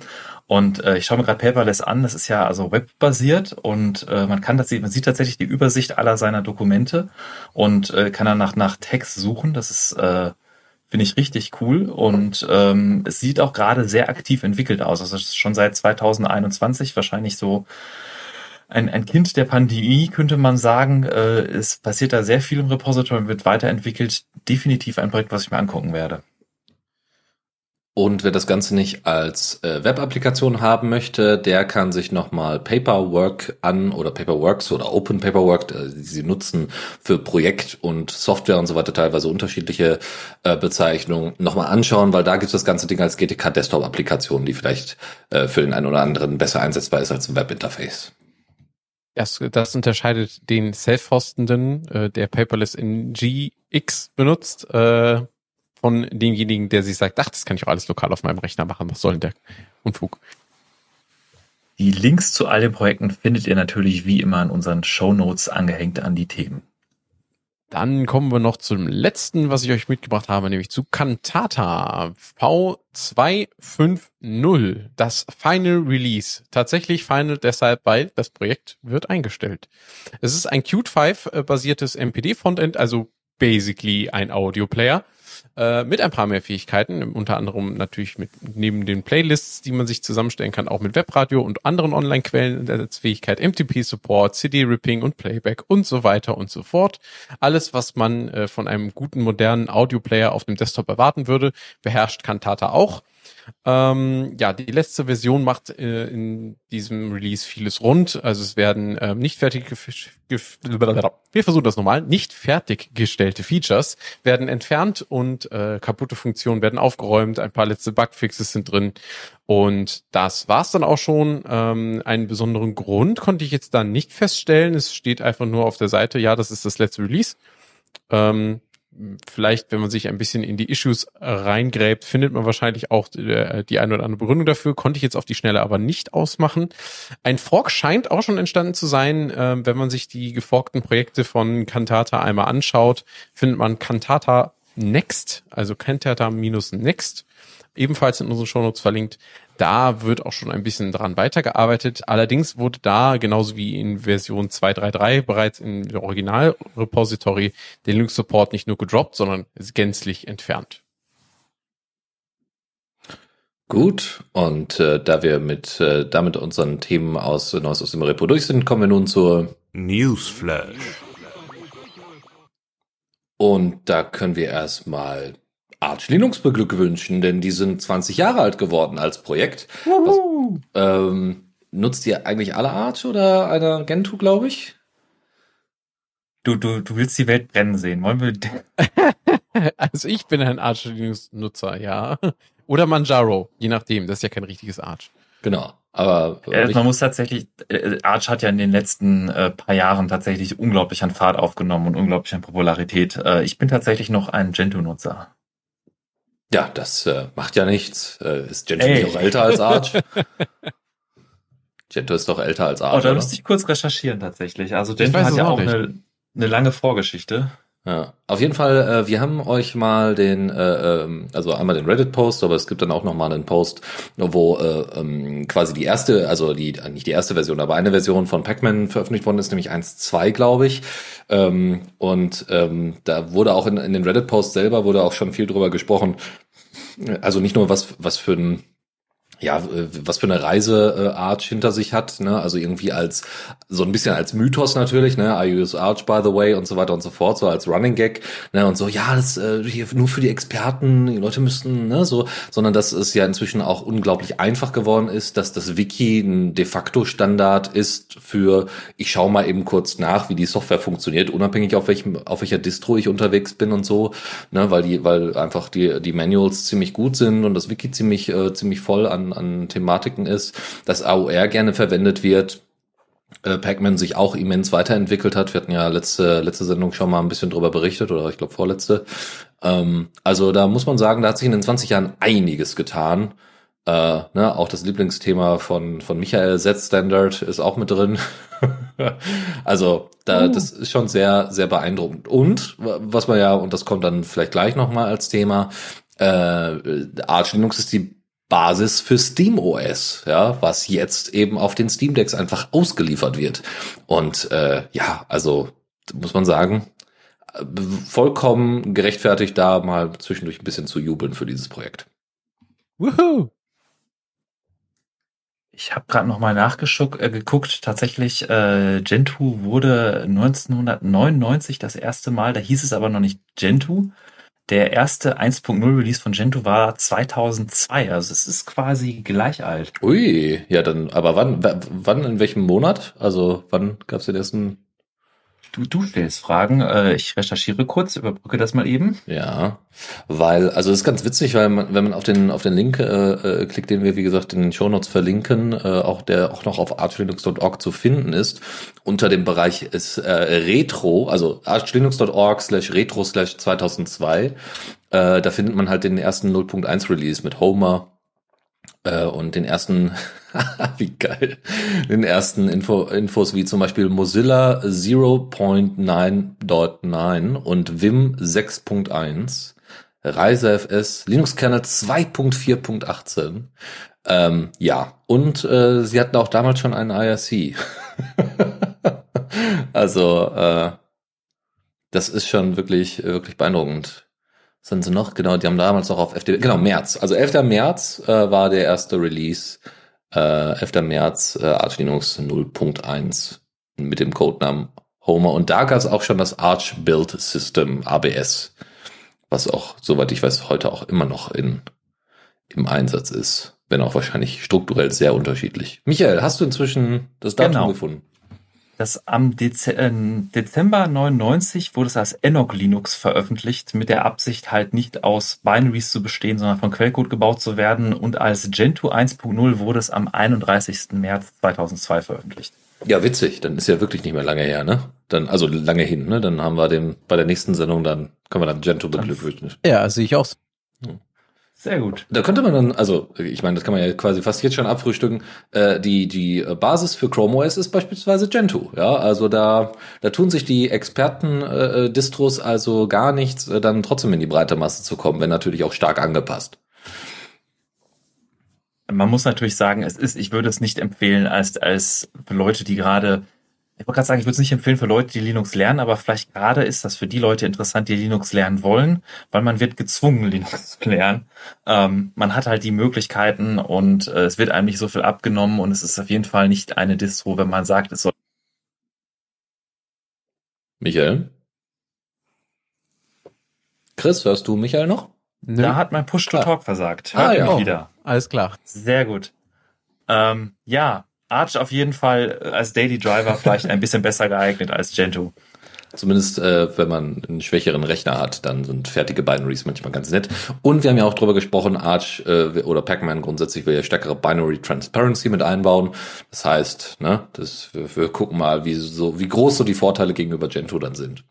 Und äh, ich schaue mir gerade Paperless an, das ist ja also webbasiert und äh, man kann das, man sieht tatsächlich die Übersicht aller seiner Dokumente und äh, kann dann nach, nach Text suchen. Das ist äh, Finde ich richtig cool und ähm, es sieht auch gerade sehr aktiv entwickelt aus. Also schon seit 2021 wahrscheinlich so ein, ein Kind der Pandemie, könnte man sagen. Äh, es passiert da sehr viel im Repository und wird weiterentwickelt. Definitiv ein Projekt, was ich mir angucken werde. Und wer das Ganze nicht als äh, Web-Applikation haben möchte, der kann sich nochmal Paperwork an oder Paperworks oder Open Paperwork, äh, die sie nutzen für Projekt und Software und so weiter, teilweise unterschiedliche äh, Bezeichnungen, nochmal anschauen, weil da gibt es das ganze Ding als GTK-Desktop-Applikation, die vielleicht äh, für den einen oder anderen besser einsetzbar ist als ein Web-Interface. Das, das unterscheidet den Self-Hostenden, äh, der Paperless in GX benutzt, äh, von demjenigen, der sich sagt, ach, das kann ich auch alles lokal auf meinem Rechner machen. Was soll denn der Unfug? Die Links zu all den Projekten findet ihr natürlich wie immer in unseren Show Notes angehängt an die Themen. Dann kommen wir noch zum letzten, was ich euch mitgebracht habe, nämlich zu Cantata V250, das Final Release. Tatsächlich Final deshalb, weil das Projekt wird eingestellt. Es ist ein Qt 5 basiertes MPD Frontend, also basically ein Audio Player äh, mit ein paar mehr Fähigkeiten, unter anderem natürlich mit neben den Playlists, die man sich zusammenstellen kann, auch mit Webradio und anderen Online-Quellen als Fähigkeit MTP-Support, CD-Ripping und Playback und so weiter und so fort. Alles, was man äh, von einem guten modernen Audio-Player auf dem Desktop erwarten würde, beherrscht Cantata auch. Ähm, ja, die letzte Version macht äh, in diesem Release vieles rund. Also es werden äh, nicht fertig wir versuchen das nochmal, nicht fertiggestellte Features werden entfernt und äh, kaputte Funktionen werden aufgeräumt, ein paar letzte Bugfixes sind drin und das war's dann auch schon. Ähm, einen besonderen Grund konnte ich jetzt da nicht feststellen. Es steht einfach nur auf der Seite, ja, das ist das letzte Release. Ähm, vielleicht, wenn man sich ein bisschen in die Issues reingräbt, findet man wahrscheinlich auch die, äh, die eine oder andere Begründung dafür. Konnte ich jetzt auf die Schnelle aber nicht ausmachen. Ein Fork scheint auch schon entstanden zu sein. Äh, wenn man sich die geforkten Projekte von Cantata einmal anschaut, findet man Cantata Next, also Cantata minus Next, ebenfalls in unseren Shownotes verlinkt. Da wird auch schon ein bisschen dran weitergearbeitet. Allerdings wurde da, genauso wie in Version 2.3.3 bereits im Original-Repository, der Linux-Support nicht nur gedroppt, sondern gänzlich entfernt. Gut, und äh, da wir mit äh, damit unseren Themen aus Neues aus dem Repo durch sind, kommen wir nun zur Newsflash. Und da können wir erstmal Arch Linux beglückwünschen, denn die sind 20 Jahre alt geworden als Projekt. Was, ähm, nutzt ihr eigentlich alle Arch oder einer Gentoo, glaube ich? Du, du, du willst die Welt brennen sehen. Wollen wir. (laughs) also ich bin ein Arch Linux Nutzer, ja. Oder Manjaro, je nachdem. Das ist ja kein richtiges Arch. Genau. Aber äh, man muss tatsächlich, äh, Arch hat ja in den letzten äh, paar Jahren tatsächlich unglaublich an Fahrt aufgenommen und unglaublich an Popularität. Äh, ich bin tatsächlich noch ein Gentoo-Nutzer. Ja, das äh, macht ja nichts. Äh, ist Gentoo nicht auch älter als Arch? Gentoo ist doch älter als Arch. Oh, da müsste ich kurz recherchieren tatsächlich. Also Gentoo hat ja auch, auch eine, eine lange Vorgeschichte. Ja, auf jeden Fall, äh, wir haben euch mal den, äh, ähm, also einmal den Reddit-Post, aber es gibt dann auch noch mal einen Post, wo äh, ähm, quasi die erste, also die, nicht die erste Version, aber eine Version von Pac-Man veröffentlicht worden ist, nämlich 1.2, glaube ich. Ähm, und ähm, da wurde auch in, in den Reddit-Post selber wurde auch schon viel drüber gesprochen. Also nicht nur was, was für ein ja, was für eine Reiseart hinter sich hat, ne? Also irgendwie als so ein bisschen als Mythos natürlich, ne? I use Arch by the way und so weiter und so fort, so als Running Gag, ne? Und so, ja, das äh, hier nur für die Experten, die Leute müssten, ne? So, sondern dass es ja inzwischen auch unglaublich einfach geworden ist, dass das Wiki ein de facto Standard ist für, ich schaue mal eben kurz nach, wie die Software funktioniert, unabhängig auf welchem, auf welcher Distro ich unterwegs bin und so, ne? Weil die, weil einfach die die Manuals ziemlich gut sind und das Wiki ziemlich äh, ziemlich voll an an, an Thematiken ist, dass AOR gerne verwendet wird, äh, Pac-Man sich auch immens weiterentwickelt hat. Wir hatten ja letzte, letzte Sendung schon mal ein bisschen drüber berichtet, oder ich glaube vorletzte. Ähm, also da muss man sagen, da hat sich in den 20 Jahren einiges getan. Äh, ne, auch das Lieblingsthema von, von Michael, Z-Standard, ist auch mit drin. (laughs) also da, uh. das ist schon sehr, sehr beeindruckend. Und was man ja, und das kommt dann vielleicht gleich nochmal als Thema, äh, Arch Linux ist die Basis für SteamOS, ja, was jetzt eben auf den Steam Decks einfach ausgeliefert wird. Und äh, ja, also muss man sagen, vollkommen gerechtfertigt, da mal zwischendurch ein bisschen zu jubeln für dieses Projekt. Woohoo! Ich habe gerade noch mal nachgeguckt. Äh, geguckt. Tatsächlich, äh, Gentoo wurde 1999 das erste Mal. Da hieß es aber noch nicht Gentoo. Der erste 1.0 Release von Gentoo war 2002. Also es ist quasi gleich alt. Ui, ja dann. Aber wann? Wann? In welchem Monat? Also wann gab es den ersten Du, du stellst Fragen. Äh, ich recherchiere kurz, überbrücke das mal eben. Ja, weil, also das ist ganz witzig, weil man, wenn man auf den auf den Link äh, äh klickt, den wir wie gesagt in den Show Notes verlinken, äh, auch der auch noch auf archlinux.org zu finden ist, unter dem Bereich ist äh, Retro, also archlinux.org slash retro slash 2002. Äh, da findet man halt den ersten 0.1 Release mit Homer äh, und den ersten, (laughs) wie geil, den ersten Info, Infos wie zum Beispiel Mozilla 0.9.9 und Vim 6.1, ReiseFS, Linux-Kernel 2.4.18. Ähm, ja, und äh, sie hatten auch damals schon einen IRC. (laughs) also, äh, das ist schon wirklich, wirklich beeindruckend sind sie noch? Genau, die haben damals noch auf FDP, genau, März. Also 11. März äh, war der erste Release. Äh, 11. März äh, Arch Linux 0.1 mit dem Codenamen Homer. Und da gab es auch schon das Arch Build System ABS, was auch, soweit ich weiß, heute auch immer noch in, im Einsatz ist. Wenn auch wahrscheinlich strukturell sehr unterschiedlich. Michael, hast du inzwischen das Datum genau. gefunden? Das am Dez äh, Dezember 99 wurde es als Enoch Linux veröffentlicht, mit der Absicht halt nicht aus Binaries zu bestehen, sondern von Quellcode gebaut zu werden. Und als Gentoo 1.0 wurde es am 31. März 2002 veröffentlicht. Ja, witzig. Dann ist ja wirklich nicht mehr lange her, ne? Dann, also lange hin, ne? Dann haben wir den, bei der nächsten Sendung, dann können wir dann Gentoo beglückwünschen. Ja, sehe ich auch. Sehr gut. Da könnte man dann, also ich meine, das kann man ja quasi fast jetzt schon abfrühstücken. Äh, die die Basis für Chrome OS ist beispielsweise Gentoo. Ja, also da da tun sich die Experten äh, Distros also gar nichts, äh, dann trotzdem in die breite Masse zu kommen, wenn natürlich auch stark angepasst. Man muss natürlich sagen, es ist, ich würde es nicht empfehlen als als für Leute, die gerade ich wollte gerade sagen, ich würde es nicht empfehlen für Leute, die Linux lernen, aber vielleicht gerade ist das für die Leute interessant, die Linux lernen wollen, weil man wird gezwungen, (laughs) Linux zu lernen. Ähm, man hat halt die Möglichkeiten und äh, es wird einem nicht so viel abgenommen und es ist auf jeden Fall nicht eine Distro, wenn man sagt, es soll. Michael? Chris, hörst du Michael noch? Nö. Da hat mein Push-to-Talk ah. versagt. Hört ah, ja. mich wieder. Alles klar. Sehr gut. Ähm, ja, Arch auf jeden Fall äh, als Daily Driver vielleicht ein bisschen besser geeignet als Gentoo. Zumindest äh, wenn man einen schwächeren Rechner hat, dann sind fertige Binaries manchmal ganz nett. Und wir haben ja auch drüber gesprochen, Arch äh, oder Pac-Man grundsätzlich will ja stärkere Binary Transparency mit einbauen. Das heißt, ne, das, wir, wir gucken mal, wie so wie groß so die Vorteile gegenüber Gentoo dann sind.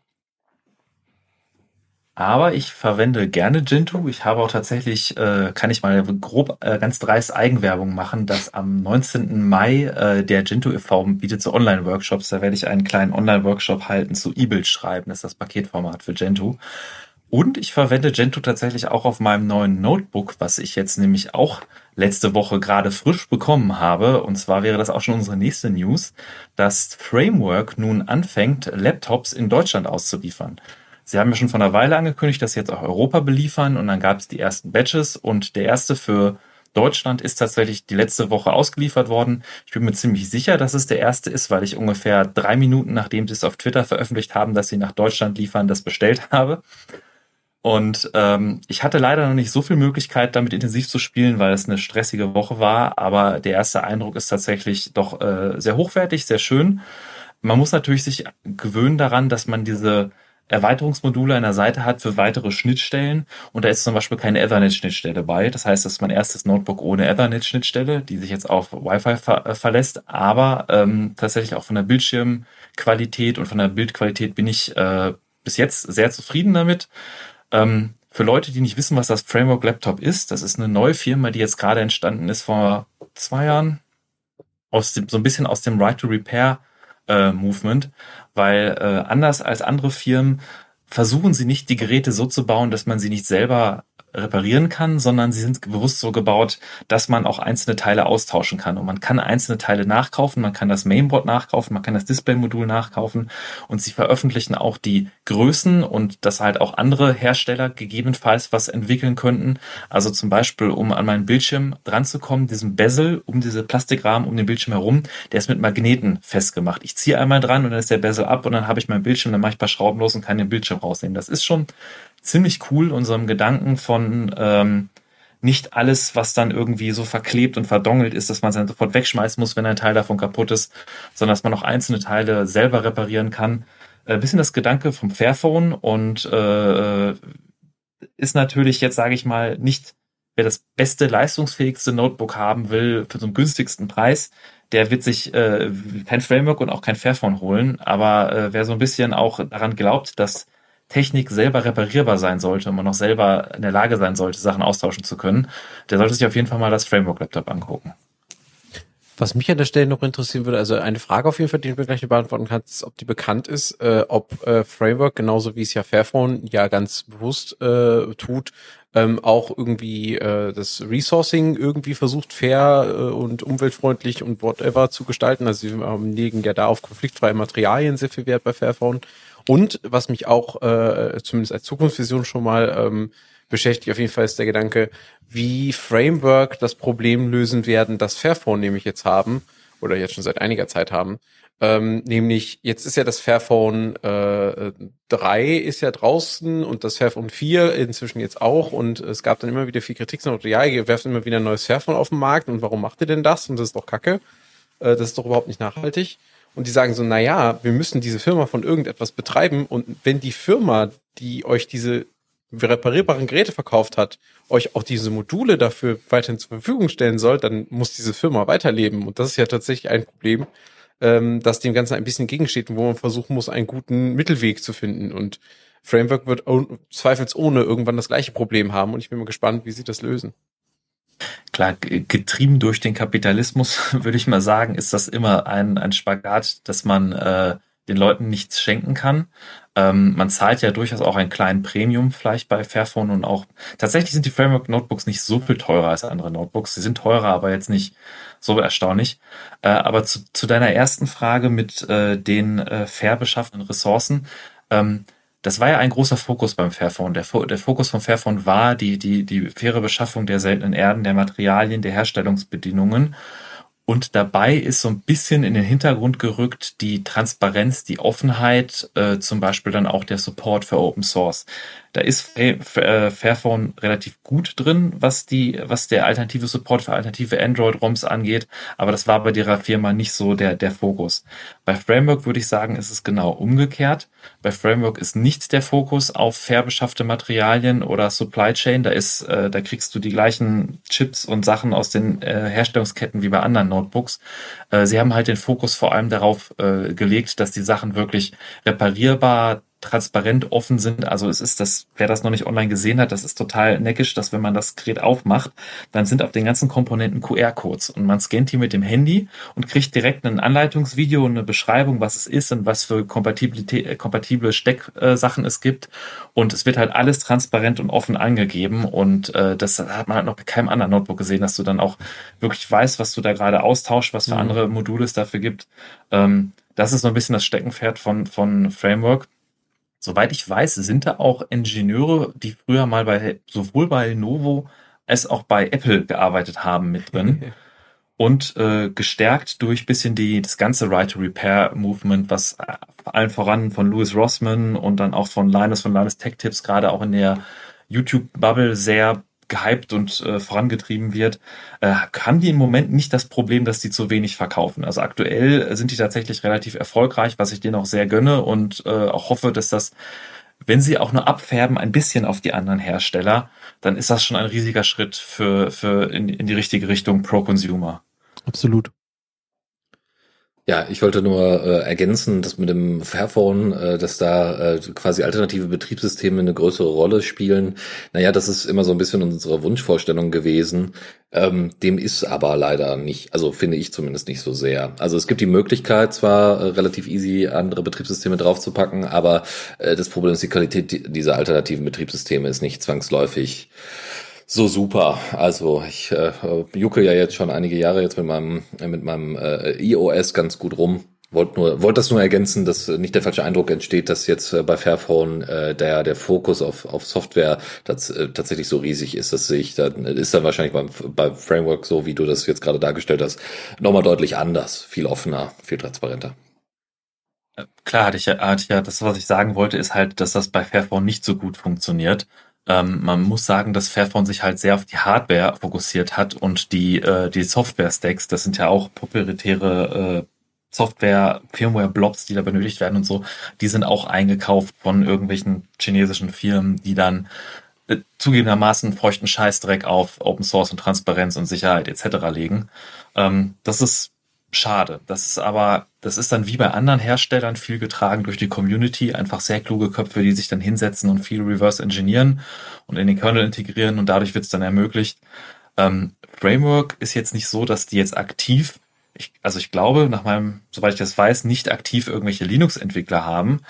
Aber ich verwende gerne Gentoo. Ich habe auch tatsächlich, äh, kann ich mal grob äh, ganz dreist Eigenwerbung machen, dass am 19. Mai äh, der Gentoo e.V. bietet so Online-Workshops. Da werde ich einen kleinen Online-Workshop halten zu E-Bild schreiben. Das ist das Paketformat für Gentoo. Und ich verwende Gentoo tatsächlich auch auf meinem neuen Notebook, was ich jetzt nämlich auch letzte Woche gerade frisch bekommen habe. Und zwar wäre das auch schon unsere nächste News, dass Framework nun anfängt, Laptops in Deutschland auszuliefern. Sie haben ja schon vor einer Weile angekündigt, dass Sie jetzt auch Europa beliefern und dann gab es die ersten Batches und der erste für Deutschland ist tatsächlich die letzte Woche ausgeliefert worden. Ich bin mir ziemlich sicher, dass es der erste ist, weil ich ungefähr drei Minuten, nachdem sie es auf Twitter veröffentlicht haben, dass sie nach Deutschland liefern, das bestellt habe. Und ähm, ich hatte leider noch nicht so viel Möglichkeit, damit intensiv zu spielen, weil es eine stressige Woche war. Aber der erste Eindruck ist tatsächlich doch äh, sehr hochwertig, sehr schön. Man muss natürlich sich gewöhnen daran, dass man diese Erweiterungsmodule an der Seite hat für weitere Schnittstellen und da ist zum Beispiel keine Ethernet-Schnittstelle bei. Das heißt, das ist mein erstes Notebook ohne Ethernet-Schnittstelle, die sich jetzt auf Wi-Fi ver äh, verlässt, aber ähm, tatsächlich auch von der Bildschirmqualität und von der Bildqualität bin ich äh, bis jetzt sehr zufrieden damit. Ähm, für Leute, die nicht wissen, was das Framework Laptop ist, das ist eine neue Firma, die jetzt gerade entstanden ist vor zwei Jahren, aus dem, so ein bisschen aus dem Right to Repair äh, Movement, weil äh, anders als andere Firmen versuchen sie nicht, die Geräte so zu bauen, dass man sie nicht selber reparieren kann, sondern sie sind bewusst so gebaut, dass man auch einzelne Teile austauschen kann. Und man kann einzelne Teile nachkaufen, man kann das Mainboard nachkaufen, man kann das Display-Modul nachkaufen und sie veröffentlichen auch die Größen und dass halt auch andere Hersteller gegebenenfalls was entwickeln könnten. Also zum Beispiel, um an meinen Bildschirm dran zu kommen, diesen Bezel um diese Plastikrahmen um den Bildschirm herum, der ist mit Magneten festgemacht. Ich ziehe einmal dran und dann ist der Bezel ab und dann habe ich meinen Bildschirm, dann mache ich ein paar Schrauben los und kann den Bildschirm rausnehmen. Das ist schon ziemlich cool, unserem Gedanken von ähm, nicht alles, was dann irgendwie so verklebt und verdongelt ist, dass man es dann sofort wegschmeißen muss, wenn ein Teil davon kaputt ist, sondern dass man auch einzelne Teile selber reparieren kann. Ein äh, bisschen das Gedanke vom Fairphone und äh, ist natürlich jetzt, sage ich mal, nicht, wer das beste, leistungsfähigste Notebook haben will für so einen günstigsten Preis, der wird sich äh, kein Framework und auch kein Fairphone holen. Aber äh, wer so ein bisschen auch daran glaubt, dass Technik selber reparierbar sein sollte und man auch selber in der Lage sein sollte, Sachen austauschen zu können, der sollte sich auf jeden Fall mal das Framework-Laptop angucken. Was mich an der Stelle noch interessieren würde, also eine Frage auf jeden Fall, die du mir gleich beantworten kannst, ist, ob die bekannt ist, äh, ob äh, Framework, genauso wie es ja Fairphone ja ganz bewusst äh, tut, ähm, auch irgendwie äh, das Resourcing irgendwie versucht, fair äh, und umweltfreundlich und whatever zu gestalten. Also sie ähm, legen ja da auf konfliktfreie Materialien sehr viel Wert bei Fairphone. Und was mich auch äh, zumindest als Zukunftsvision schon mal ähm, beschäftigt, auf jeden Fall ist der Gedanke, wie Framework das Problem lösen werden, das Fairphone nämlich jetzt haben oder jetzt schon seit einiger Zeit haben. Ähm, nämlich, jetzt ist ja das Fairphone äh, 3 ist ja draußen und das Fairphone 4 inzwischen jetzt auch und es gab dann immer wieder viel Kritik, so, ja, ihr werft immer wieder ein neues Fairphone auf den Markt und warum macht ihr denn das? Und das ist doch kacke. Äh, das ist doch überhaupt nicht nachhaltig und die sagen so, na ja, wir müssen diese Firma von irgendetwas betreiben und wenn die Firma, die euch diese reparierbaren Geräte verkauft hat, euch auch diese Module dafür weiterhin zur Verfügung stellen soll, dann muss diese Firma weiterleben. Und das ist ja tatsächlich ein Problem, ähm, das dem Ganzen ein bisschen gegensteht und wo man versuchen muss, einen guten Mittelweg zu finden. Und Framework wird zweifelsohne irgendwann das gleiche Problem haben und ich bin mal gespannt, wie sie das lösen. Klar, getrieben durch den Kapitalismus, (laughs) würde ich mal sagen, ist das immer ein, ein Spagat, dass man äh, den Leuten nichts schenken kann. Ähm, man zahlt ja durchaus auch einen kleinen Premium vielleicht bei Fairphone und auch tatsächlich sind die Framework Notebooks nicht so viel teurer als andere Notebooks. Sie sind teurer, aber jetzt nicht so erstaunlich. Äh, aber zu, zu deiner ersten Frage mit äh, den äh, fair beschaffenen Ressourcen. Ähm, das war ja ein großer Fokus beim Fairphone. Der, der Fokus von Fairphone war die, die, die faire Beschaffung der seltenen Erden, der Materialien, der Herstellungsbedingungen. Und dabei ist so ein bisschen in den Hintergrund gerückt die Transparenz, die Offenheit, äh, zum Beispiel dann auch der Support für Open Source. Da ist äh, Fairphone relativ gut drin, was die, was der alternative Support für alternative Android-ROMs angeht, aber das war bei der Firma nicht so der, der Fokus. Bei Framework würde ich sagen, ist es genau umgekehrt. Bei Framework ist nicht der Fokus auf fair beschaffte Materialien oder Supply Chain. Da ist, äh, da kriegst du die gleichen Chips und Sachen aus den äh, Herstellungsketten wie bei anderen Notebooks. Äh, sie haben halt den Fokus vor allem darauf äh, gelegt, dass die Sachen wirklich reparierbar, transparent offen sind. Also es ist das, wer das noch nicht online gesehen hat, das ist total neckisch, dass wenn man das Gerät aufmacht, dann sind auf den ganzen Komponenten QR-Codes und man scannt die mit dem Handy und kriegt direkt ein Anleitungsvideo und eine Beschreibung, was es ist und was für Kompatibilität, äh, kompatible Stecksachen es gibt. Und es wird halt alles transparent und offen angegeben und äh, das hat man halt noch bei keinem anderen Notebook gesehen, dass du dann auch wirklich weißt, was du da gerade austauscht, was für mhm. andere Module es dafür gibt. Ähm, das ist so ein bisschen das Steckenpferd von, von Framework. Soweit ich weiß, sind da auch Ingenieure, die früher mal bei sowohl bei Lenovo als auch bei Apple gearbeitet haben mit drin. (laughs) und äh, gestärkt durch bisschen die das ganze Right to Repair Movement, was äh, allen voran von Louis Rossman und dann auch von Linus von Linus Tech Tips gerade auch in der YouTube Bubble sehr gehypt und äh, vorangetrieben wird, äh, haben die im Moment nicht das Problem, dass die zu wenig verkaufen. Also aktuell sind die tatsächlich relativ erfolgreich, was ich denen auch sehr gönne und äh, auch hoffe, dass das wenn sie auch nur abfärben ein bisschen auf die anderen Hersteller, dann ist das schon ein riesiger Schritt für, für in, in die richtige Richtung pro Consumer. Absolut. Ja, ich wollte nur äh, ergänzen, dass mit dem Fairphone, äh, dass da äh, quasi alternative Betriebssysteme eine größere Rolle spielen. Naja, das ist immer so ein bisschen unsere Wunschvorstellung gewesen. Ähm, dem ist aber leider nicht, also finde ich zumindest nicht so sehr. Also es gibt die Möglichkeit, zwar äh, relativ easy andere Betriebssysteme draufzupacken, aber äh, das Problem ist, die Qualität dieser alternativen Betriebssysteme ist nicht zwangsläufig so super. Also ich äh, jucke ja jetzt schon einige Jahre jetzt mit meinem mit meinem äh, iOS ganz gut rum. Wollte nur wollte das nur ergänzen, dass nicht der falsche Eindruck entsteht, dass jetzt äh, bei Fairphone äh, der der Fokus auf auf Software das, äh, tatsächlich so riesig ist. Das sehe ich dann ist dann wahrscheinlich beim bei Framework so, wie du das jetzt gerade dargestellt hast, nochmal deutlich anders, viel offener, viel transparenter. Äh, klar hatte ich ja, hatte ich ja, das, was ich sagen wollte, ist halt, dass das bei Fairphone nicht so gut funktioniert. Ähm, man muss sagen, dass Fairphone sich halt sehr auf die Hardware fokussiert hat und die, äh, die Software-Stacks, das sind ja auch proprietäre äh, Software, Firmware-Blobs, die da benötigt werden und so, die sind auch eingekauft von irgendwelchen chinesischen Firmen, die dann äh, zugegebenermaßen feuchten Scheißdreck auf Open Source und Transparenz und Sicherheit etc. legen. Ähm, das ist schade. Das ist aber, das ist dann wie bei anderen Herstellern viel getragen durch die Community, einfach sehr kluge Köpfe, die sich dann hinsetzen und viel reverse engineeren und in den Kernel integrieren und dadurch wird es dann ermöglicht. Ähm, Framework ist jetzt nicht so, dass die jetzt aktiv, ich, also ich glaube, nach meinem, soweit ich das weiß, nicht aktiv irgendwelche Linux-Entwickler haben.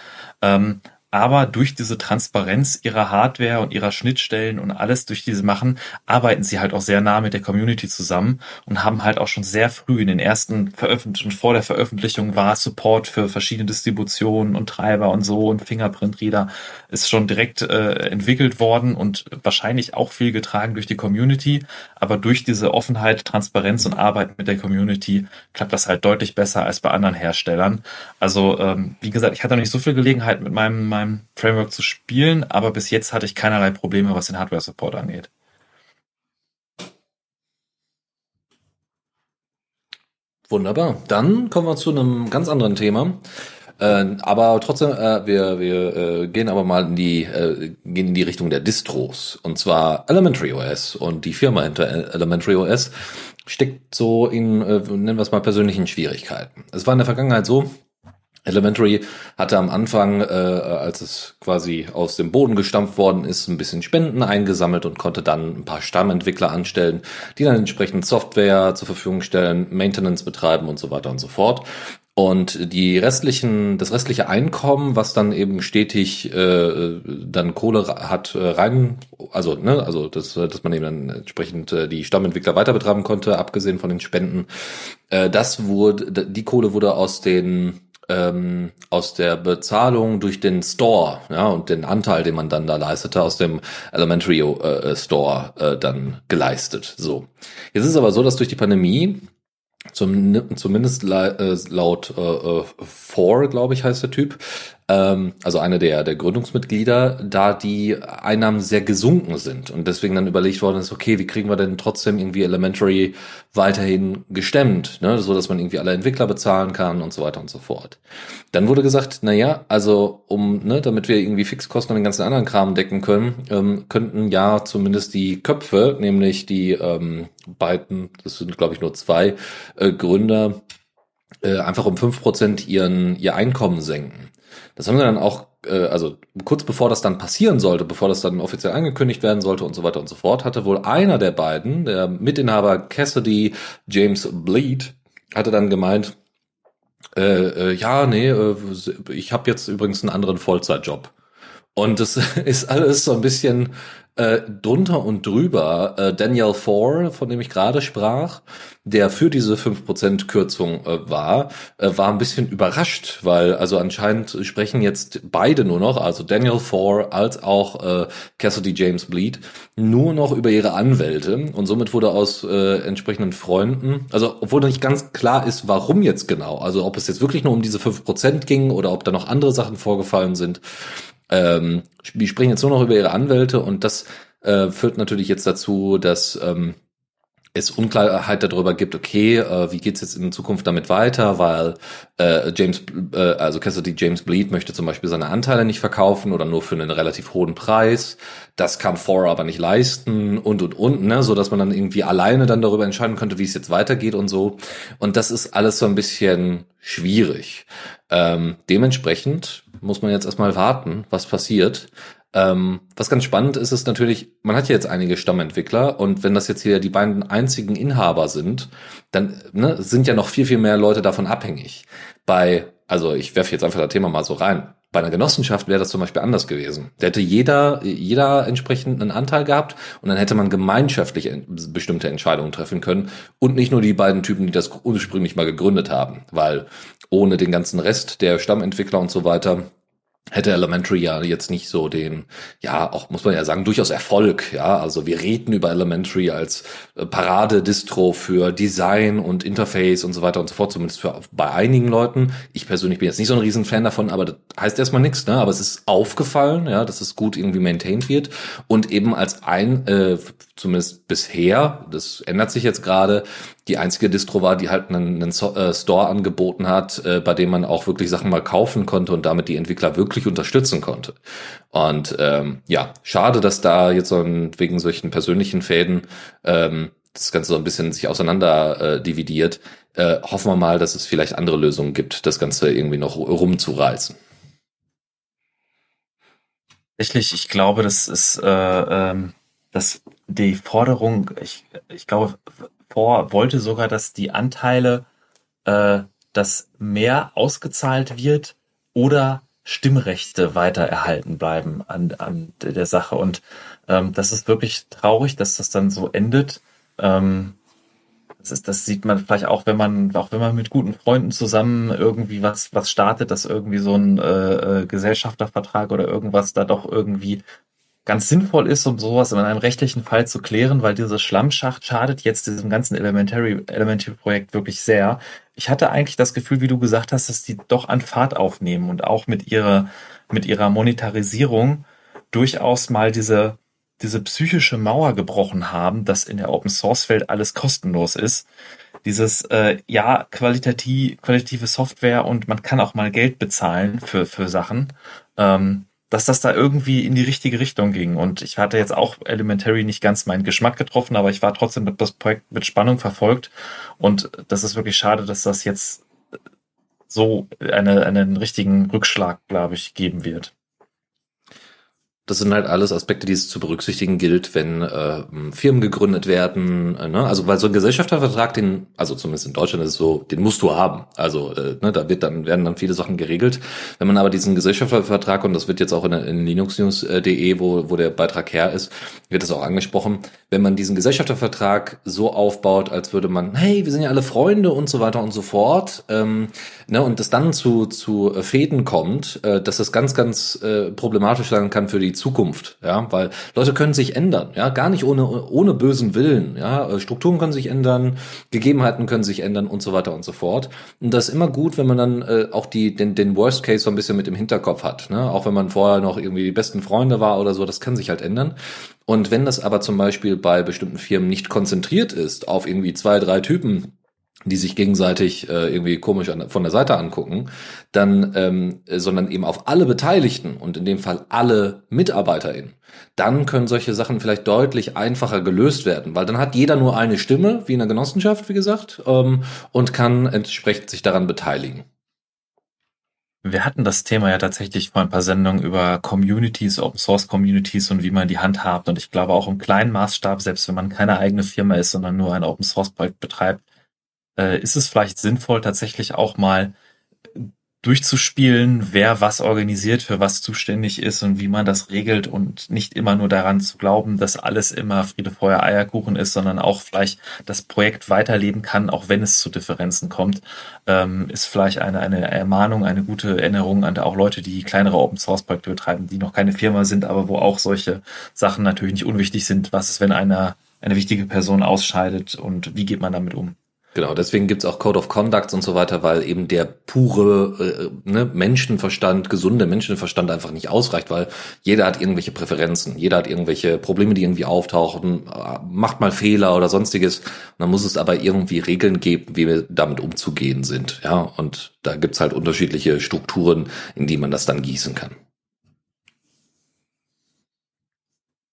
Ähm, aber durch diese Transparenz ihrer Hardware und ihrer Schnittstellen und alles durch diese machen, arbeiten sie halt auch sehr nah mit der Community zusammen und haben halt auch schon sehr früh in den ersten Veröffentlichungen, vor der Veröffentlichung war Support für verschiedene Distributionen und Treiber und so und Fingerprint-Reader ist schon direkt äh, entwickelt worden und wahrscheinlich auch viel getragen durch die Community, aber durch diese Offenheit, Transparenz und Arbeit mit der Community klappt das halt deutlich besser als bei anderen Herstellern. Also ähm, wie gesagt, ich hatte noch nicht so viel Gelegenheit mit meinem meinem Framework zu spielen, aber bis jetzt hatte ich keinerlei Probleme, was den Hardware-Support angeht. Wunderbar. Dann kommen wir zu einem ganz anderen Thema. Äh, aber trotzdem, äh, wir, wir äh, gehen aber mal in die, äh, gehen in die Richtung der Distros. Und zwar Elementary OS. Und die Firma hinter Elementary OS steckt so in, äh, nennen wir es mal, persönlichen Schwierigkeiten. Es war in der Vergangenheit so, Elementary hatte am Anfang, äh, als es quasi aus dem Boden gestampft worden ist, ein bisschen Spenden eingesammelt und konnte dann ein paar Stammentwickler anstellen, die dann entsprechend Software zur Verfügung stellen, Maintenance betreiben und so weiter und so fort. Und die restlichen, das restliche Einkommen, was dann eben stetig äh, dann Kohle hat äh, rein, also ne, also dass, dass man eben dann entsprechend äh, die Stammentwickler weiter betreiben konnte, abgesehen von den Spenden, äh, das wurde, die Kohle wurde aus den ähm, aus der Bezahlung durch den Store ja, und den Anteil, den man dann da leistete, aus dem Elementary äh, Store äh, dann geleistet. So. Jetzt ist es aber so, dass durch die Pandemie zum, zumindest äh, laut äh, äh, Four, glaube ich, heißt der Typ, ähm, also eine der, der Gründungsmitglieder, da die Einnahmen sehr gesunken sind und deswegen dann überlegt worden ist, okay, wie kriegen wir denn trotzdem irgendwie Elementary weiterhin gestemmt, ne, so dass man irgendwie alle Entwickler bezahlen kann und so weiter und so fort. Dann wurde gesagt, na ja, also um, ne, damit wir irgendwie Fixkosten und den ganzen anderen Kram decken können, ähm, könnten ja zumindest die Köpfe, nämlich die ähm, beiden, das sind glaube ich nur zwei äh, Gründer, äh, einfach um fünf Prozent ihren ihr Einkommen senken. Das haben sie dann auch, äh, also kurz bevor das dann passieren sollte, bevor das dann offiziell angekündigt werden sollte und so weiter und so fort, hatte wohl einer der beiden, der Mitinhaber Cassidy James Bleed, hatte dann gemeint, äh, äh, ja, nee, äh, ich habe jetzt übrigens einen anderen Vollzeitjob. Und das (laughs) ist alles so ein bisschen äh, drunter und drüber. Äh, Daniel Four, von dem ich gerade sprach, der für diese 5% Kürzung äh, war, äh, war ein bisschen überrascht, weil also anscheinend sprechen jetzt beide nur noch, also Daniel Four als auch äh, Cassidy James Bleed, nur noch über ihre Anwälte und somit wurde aus äh, entsprechenden Freunden, also obwohl nicht ganz klar ist, warum jetzt genau, also ob es jetzt wirklich nur um diese 5% ging oder ob da noch andere Sachen vorgefallen sind, ähm, die sprechen jetzt nur noch über ihre Anwälte und das äh, führt natürlich jetzt dazu, dass ähm, es Unklarheit darüber gibt, okay, äh, wie geht's jetzt in Zukunft damit weiter, weil äh, James, äh, also Cassidy James Bleed möchte zum Beispiel seine Anteile nicht verkaufen oder nur für einen relativ hohen Preis. Das kann Thor aber nicht leisten und und und, ne, so dass man dann irgendwie alleine dann darüber entscheiden könnte, wie es jetzt weitergeht und so. Und das ist alles so ein bisschen schwierig. Ähm, dementsprechend muss man jetzt erstmal warten, was passiert. Ähm, was ganz spannend ist, ist natürlich, man hat ja jetzt einige Stammentwickler und wenn das jetzt hier die beiden einzigen Inhaber sind, dann ne, sind ja noch viel, viel mehr Leute davon abhängig. Bei, also ich werfe jetzt einfach das Thema mal so rein. Bei einer Genossenschaft wäre das zum Beispiel anders gewesen. Da hätte jeder, jeder entsprechend einen Anteil gehabt und dann hätte man gemeinschaftlich bestimmte Entscheidungen treffen können und nicht nur die beiden Typen, die das ursprünglich mal gegründet haben, weil ohne den ganzen Rest der Stammentwickler und so weiter hätte Elementary ja jetzt nicht so den, ja, auch muss man ja sagen, durchaus Erfolg, ja. Also wir reden über Elementary als äh, Parade-Distro für Design und Interface und so weiter und so fort, zumindest für bei einigen Leuten. Ich persönlich bin jetzt nicht so ein Riesenfan davon, aber das heißt erstmal nichts, ne? Aber es ist aufgefallen, ja, dass es gut irgendwie maintained wird und eben als ein, äh, zumindest bisher, das ändert sich jetzt gerade, die einzige Distro war, die halt einen, einen äh, Store angeboten hat, äh, bei dem man auch wirklich Sachen mal kaufen konnte und damit die Entwickler wirklich unterstützen konnte. Und ähm, ja, schade, dass da jetzt so ein, wegen solchen persönlichen Fäden ähm, das Ganze so ein bisschen sich auseinander äh, dividiert. Äh, hoffen wir mal, dass es vielleicht andere Lösungen gibt, das Ganze irgendwie noch rumzureißen. Tatsächlich, ich glaube, das ist äh, ähm, dass die Forderung, ich, ich glaube, vor wollte sogar, dass die Anteile, äh, dass mehr ausgezahlt wird oder Stimmrechte weiter erhalten bleiben an, an der Sache. Und ähm, das ist wirklich traurig, dass das dann so endet. Ähm, das, ist, das sieht man vielleicht auch, wenn man, auch wenn man mit guten Freunden zusammen irgendwie was, was startet, dass irgendwie so ein äh, äh Gesellschaftervertrag oder irgendwas da doch irgendwie ganz sinnvoll ist, um sowas in einem rechtlichen Fall zu klären, weil dieses Schlammschacht schadet jetzt diesem ganzen Elementary, Elementary Projekt wirklich sehr. Ich hatte eigentlich das Gefühl, wie du gesagt hast, dass die doch an Fahrt aufnehmen und auch mit ihrer, mit ihrer Monetarisierung durchaus mal diese, diese psychische Mauer gebrochen haben, dass in der Open Source Welt alles kostenlos ist. Dieses, äh, ja, qualitativ, qualitative Software und man kann auch mal Geld bezahlen für, für Sachen. Ähm, dass das da irgendwie in die richtige Richtung ging. Und ich hatte jetzt auch Elementary nicht ganz meinen Geschmack getroffen, aber ich war trotzdem das Projekt mit Spannung verfolgt. Und das ist wirklich schade, dass das jetzt so eine, einen richtigen Rückschlag, glaube ich, geben wird. Das sind halt alles Aspekte, die es zu berücksichtigen gilt, wenn äh, Firmen gegründet werden. Äh, ne? Also weil so ein Gesellschaftervertrag, den, also zumindest in Deutschland ist es so, den musst du haben. Also äh, ne, da wird dann werden dann viele Sachen geregelt. Wenn man aber diesen Gesellschaftervertrag und das wird jetzt auch in, in linuxnews.de, wo wo der Beitrag her ist, wird das auch angesprochen. Wenn man diesen Gesellschaftervertrag so aufbaut, als würde man, hey, wir sind ja alle Freunde und so weiter und so fort, ähm, ne, und das dann zu zu Fäden kommt, äh, dass das ganz ganz äh, problematisch sein kann für die Zukunft, ja, weil Leute können sich ändern, ja, gar nicht ohne, ohne bösen Willen, ja, äh, Strukturen können sich ändern, Gegebenheiten können sich ändern und so weiter und so fort. Und das ist immer gut, wenn man dann äh, auch die, den, den Worst Case so ein bisschen mit im Hinterkopf hat, ne, auch wenn man vorher noch irgendwie die besten Freunde war oder so, das kann sich halt ändern. Und wenn das aber zum Beispiel bei bestimmten Firmen nicht konzentriert ist auf irgendwie zwei, drei Typen, die sich gegenseitig äh, irgendwie komisch an, von der Seite angucken, dann, ähm, sondern eben auf alle Beteiligten und in dem Fall alle MitarbeiterInnen, dann können solche Sachen vielleicht deutlich einfacher gelöst werden, weil dann hat jeder nur eine Stimme, wie in einer Genossenschaft, wie gesagt, ähm, und kann entsprechend sich daran beteiligen. Wir hatten das Thema ja tatsächlich vor ein paar Sendungen über Communities, Open Source Communities und wie man die handhabt. Und ich glaube auch im kleinen Maßstab, selbst wenn man keine eigene Firma ist, sondern nur ein Open Source Projekt betreibt, äh, ist es vielleicht sinnvoll, tatsächlich auch mal durchzuspielen, wer was organisiert, für was zuständig ist und wie man das regelt und nicht immer nur daran zu glauben, dass alles immer Friede, Feuer, Eierkuchen ist, sondern auch vielleicht das Projekt weiterleben kann, auch wenn es zu Differenzen kommt, ähm, ist vielleicht eine, eine Ermahnung, eine gute Erinnerung an auch Leute, die kleinere Open Source Projekte betreiben, die noch keine Firma sind, aber wo auch solche Sachen natürlich nicht unwichtig sind. Was ist, wenn einer, eine wichtige Person ausscheidet und wie geht man damit um? Genau, deswegen gibt's auch Code of Conducts und so weiter, weil eben der pure äh, ne, Menschenverstand, gesunde Menschenverstand einfach nicht ausreicht, weil jeder hat irgendwelche Präferenzen, jeder hat irgendwelche Probleme, die irgendwie auftauchen, äh, macht mal Fehler oder sonstiges. Und dann muss es aber irgendwie Regeln geben, wie wir damit umzugehen sind. Ja, und da gibt's halt unterschiedliche Strukturen, in die man das dann gießen kann.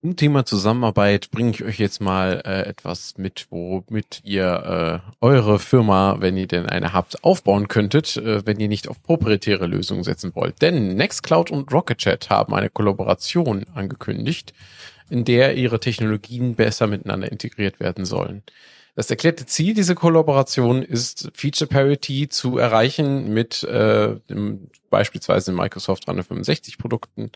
Zum Thema Zusammenarbeit bringe ich euch jetzt mal äh, etwas mit, womit ihr äh, eure Firma, wenn ihr denn eine habt, aufbauen könntet, äh, wenn ihr nicht auf proprietäre Lösungen setzen wollt. Denn Nextcloud und RocketChat haben eine Kollaboration angekündigt, in der ihre Technologien besser miteinander integriert werden sollen. Das erklärte Ziel dieser Kollaboration ist, Feature Parity zu erreichen mit äh, dem, beispielsweise Microsoft 365 Produkten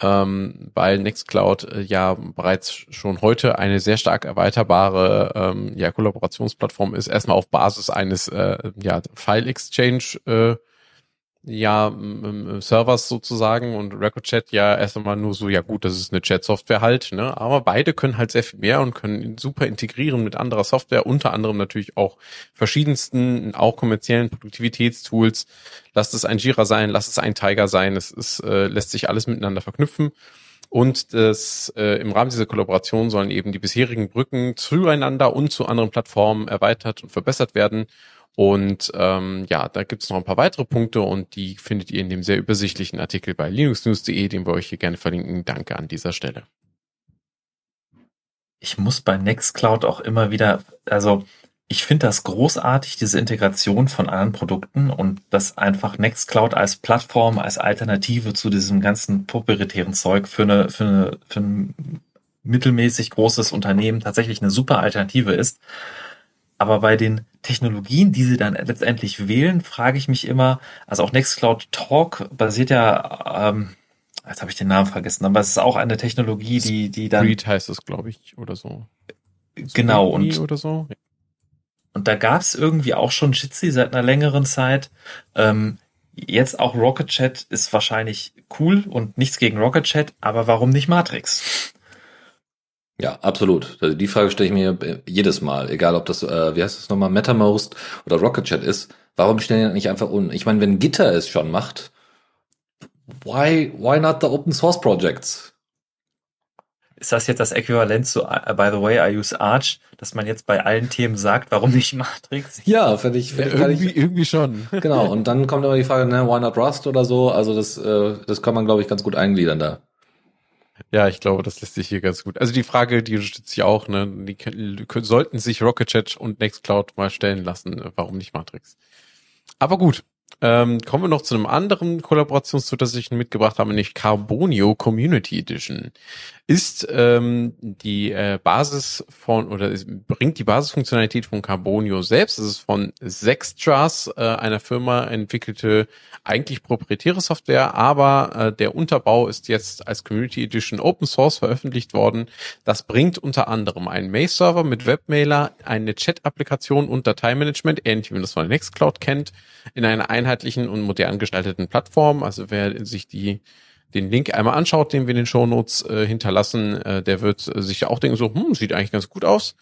ähm, weil Nextcloud äh, ja bereits schon heute eine sehr stark erweiterbare ähm, ja, Kollaborationsplattform ist. Erstmal auf Basis eines äh, ja, File Exchange äh, ja, Servers sozusagen und RecordChat ja erst einmal nur so, ja gut, das ist eine Chat-Software halt, ne? Aber beide können halt sehr viel mehr und können super integrieren mit anderer Software, unter anderem natürlich auch verschiedensten, auch kommerziellen Produktivitätstools. Lasst es ein Jira sein, lasst es ein Tiger sein, es ist, äh, lässt sich alles miteinander verknüpfen. Und das, äh, im Rahmen dieser Kollaboration sollen eben die bisherigen Brücken zueinander und zu anderen Plattformen erweitert und verbessert werden. Und ähm, ja, da gibt's noch ein paar weitere Punkte und die findet ihr in dem sehr übersichtlichen Artikel bei linuxnews.de, den wir euch hier gerne verlinken. Danke an dieser Stelle. Ich muss bei Nextcloud auch immer wieder, also ich finde das großartig, diese Integration von anderen Produkten und dass einfach Nextcloud als Plattform, als Alternative zu diesem ganzen proprietären Zeug für eine, für eine, für ein mittelmäßig großes Unternehmen tatsächlich eine super Alternative ist. Aber bei den Technologien, die sie dann letztendlich wählen, frage ich mich immer, also auch Nextcloud Talk basiert ja, ähm, jetzt habe ich den Namen vergessen, aber es ist auch eine Technologie, die, die dann. Read heißt es, glaube ich, oder so. Genau, und, oder so. und da gab es irgendwie auch schon Jitsi seit einer längeren Zeit. Ähm, jetzt auch Rocket Chat ist wahrscheinlich cool und nichts gegen Rocket Chat, aber warum nicht Matrix? Ja, absolut. Also die Frage stelle ich mir äh, jedes Mal, egal ob das, äh, wie heißt das nochmal, MetaMost oder Rocket Chat ist. Warum stellen die nicht einfach un? Ich meine, wenn Gitter es schon macht, why, why not the Open Source Projects? Ist das jetzt das Äquivalent zu, uh, by the way, I use Arch, dass man jetzt bei allen Themen sagt, warum nicht Matrix? Ja, finde ich, find ja, irgendwie, ich, irgendwie schon. Genau. Und dann kommt immer die Frage, ne, why not Rust oder so? Also das, äh, das kann man, glaube ich, ganz gut eingliedern da. Ja, ich glaube, das lässt sich hier ganz gut. Also die Frage, die unterstützt sich auch, ne, die sollten sich Rocket Chat und Nextcloud mal stellen lassen. Warum nicht Matrix? Aber gut, ähm, kommen wir noch zu einem anderen Kollaborationstool, das ich mitgebracht habe, nämlich Carbonio Community Edition. Ist ähm, die äh, Basis von oder bringt die Basisfunktionalität von Carbonio selbst. Das ist von Sextras, äh, einer Firma entwickelte eigentlich proprietäre Software, aber äh, der Unterbau ist jetzt als Community Edition Open Source veröffentlicht worden. Das bringt unter anderem einen Mail-Server mit Webmailer, eine Chat-Applikation und Dateimanagement, ähnlich wie man das von Nextcloud kennt, in einer einheitlichen und modern gestalteten Plattform. Also wer sich die den Link einmal anschaut, den wir in den Shownotes äh, hinterlassen, äh, der wird äh, sich auch denken so, hm, sieht eigentlich ganz gut aus.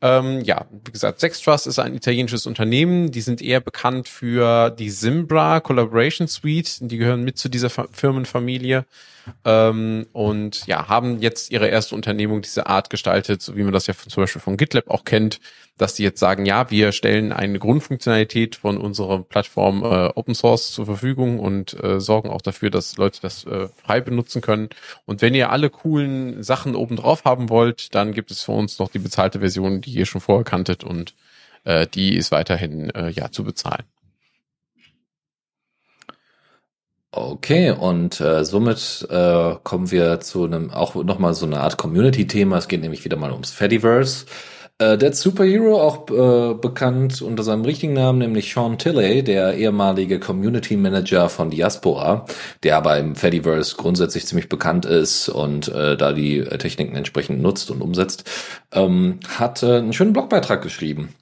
Ähm, ja, wie gesagt, Sextrust ist ein italienisches Unternehmen. Die sind eher bekannt für die Simbra Collaboration Suite. Die gehören mit zu dieser Firmenfamilie. Ähm, und ja, haben jetzt ihre erste Unternehmung dieser Art gestaltet, so wie man das ja von, zum Beispiel von GitLab auch kennt, dass die jetzt sagen, ja, wir stellen eine Grundfunktionalität von unserer Plattform äh, Open Source zur Verfügung und äh, sorgen auch dafür, dass Leute das äh, frei benutzen können. Und wenn ihr alle coolen Sachen oben drauf haben wollt, dann gibt es für uns noch die bezahlte Version, die ihr schon vorher kanntet und äh, die ist weiterhin äh, ja zu bezahlen. Okay, und äh, somit äh, kommen wir zu einem auch nochmal so eine Art Community-Thema. Es geht nämlich wieder mal ums Fediverse. Äh, der Superhero, auch äh, bekannt unter seinem richtigen Namen, nämlich Sean Tilley, der ehemalige Community Manager von Diaspora, der aber im Fediverse grundsätzlich ziemlich bekannt ist und äh, da die Techniken entsprechend nutzt und umsetzt, ähm, hat äh, einen schönen Blogbeitrag geschrieben,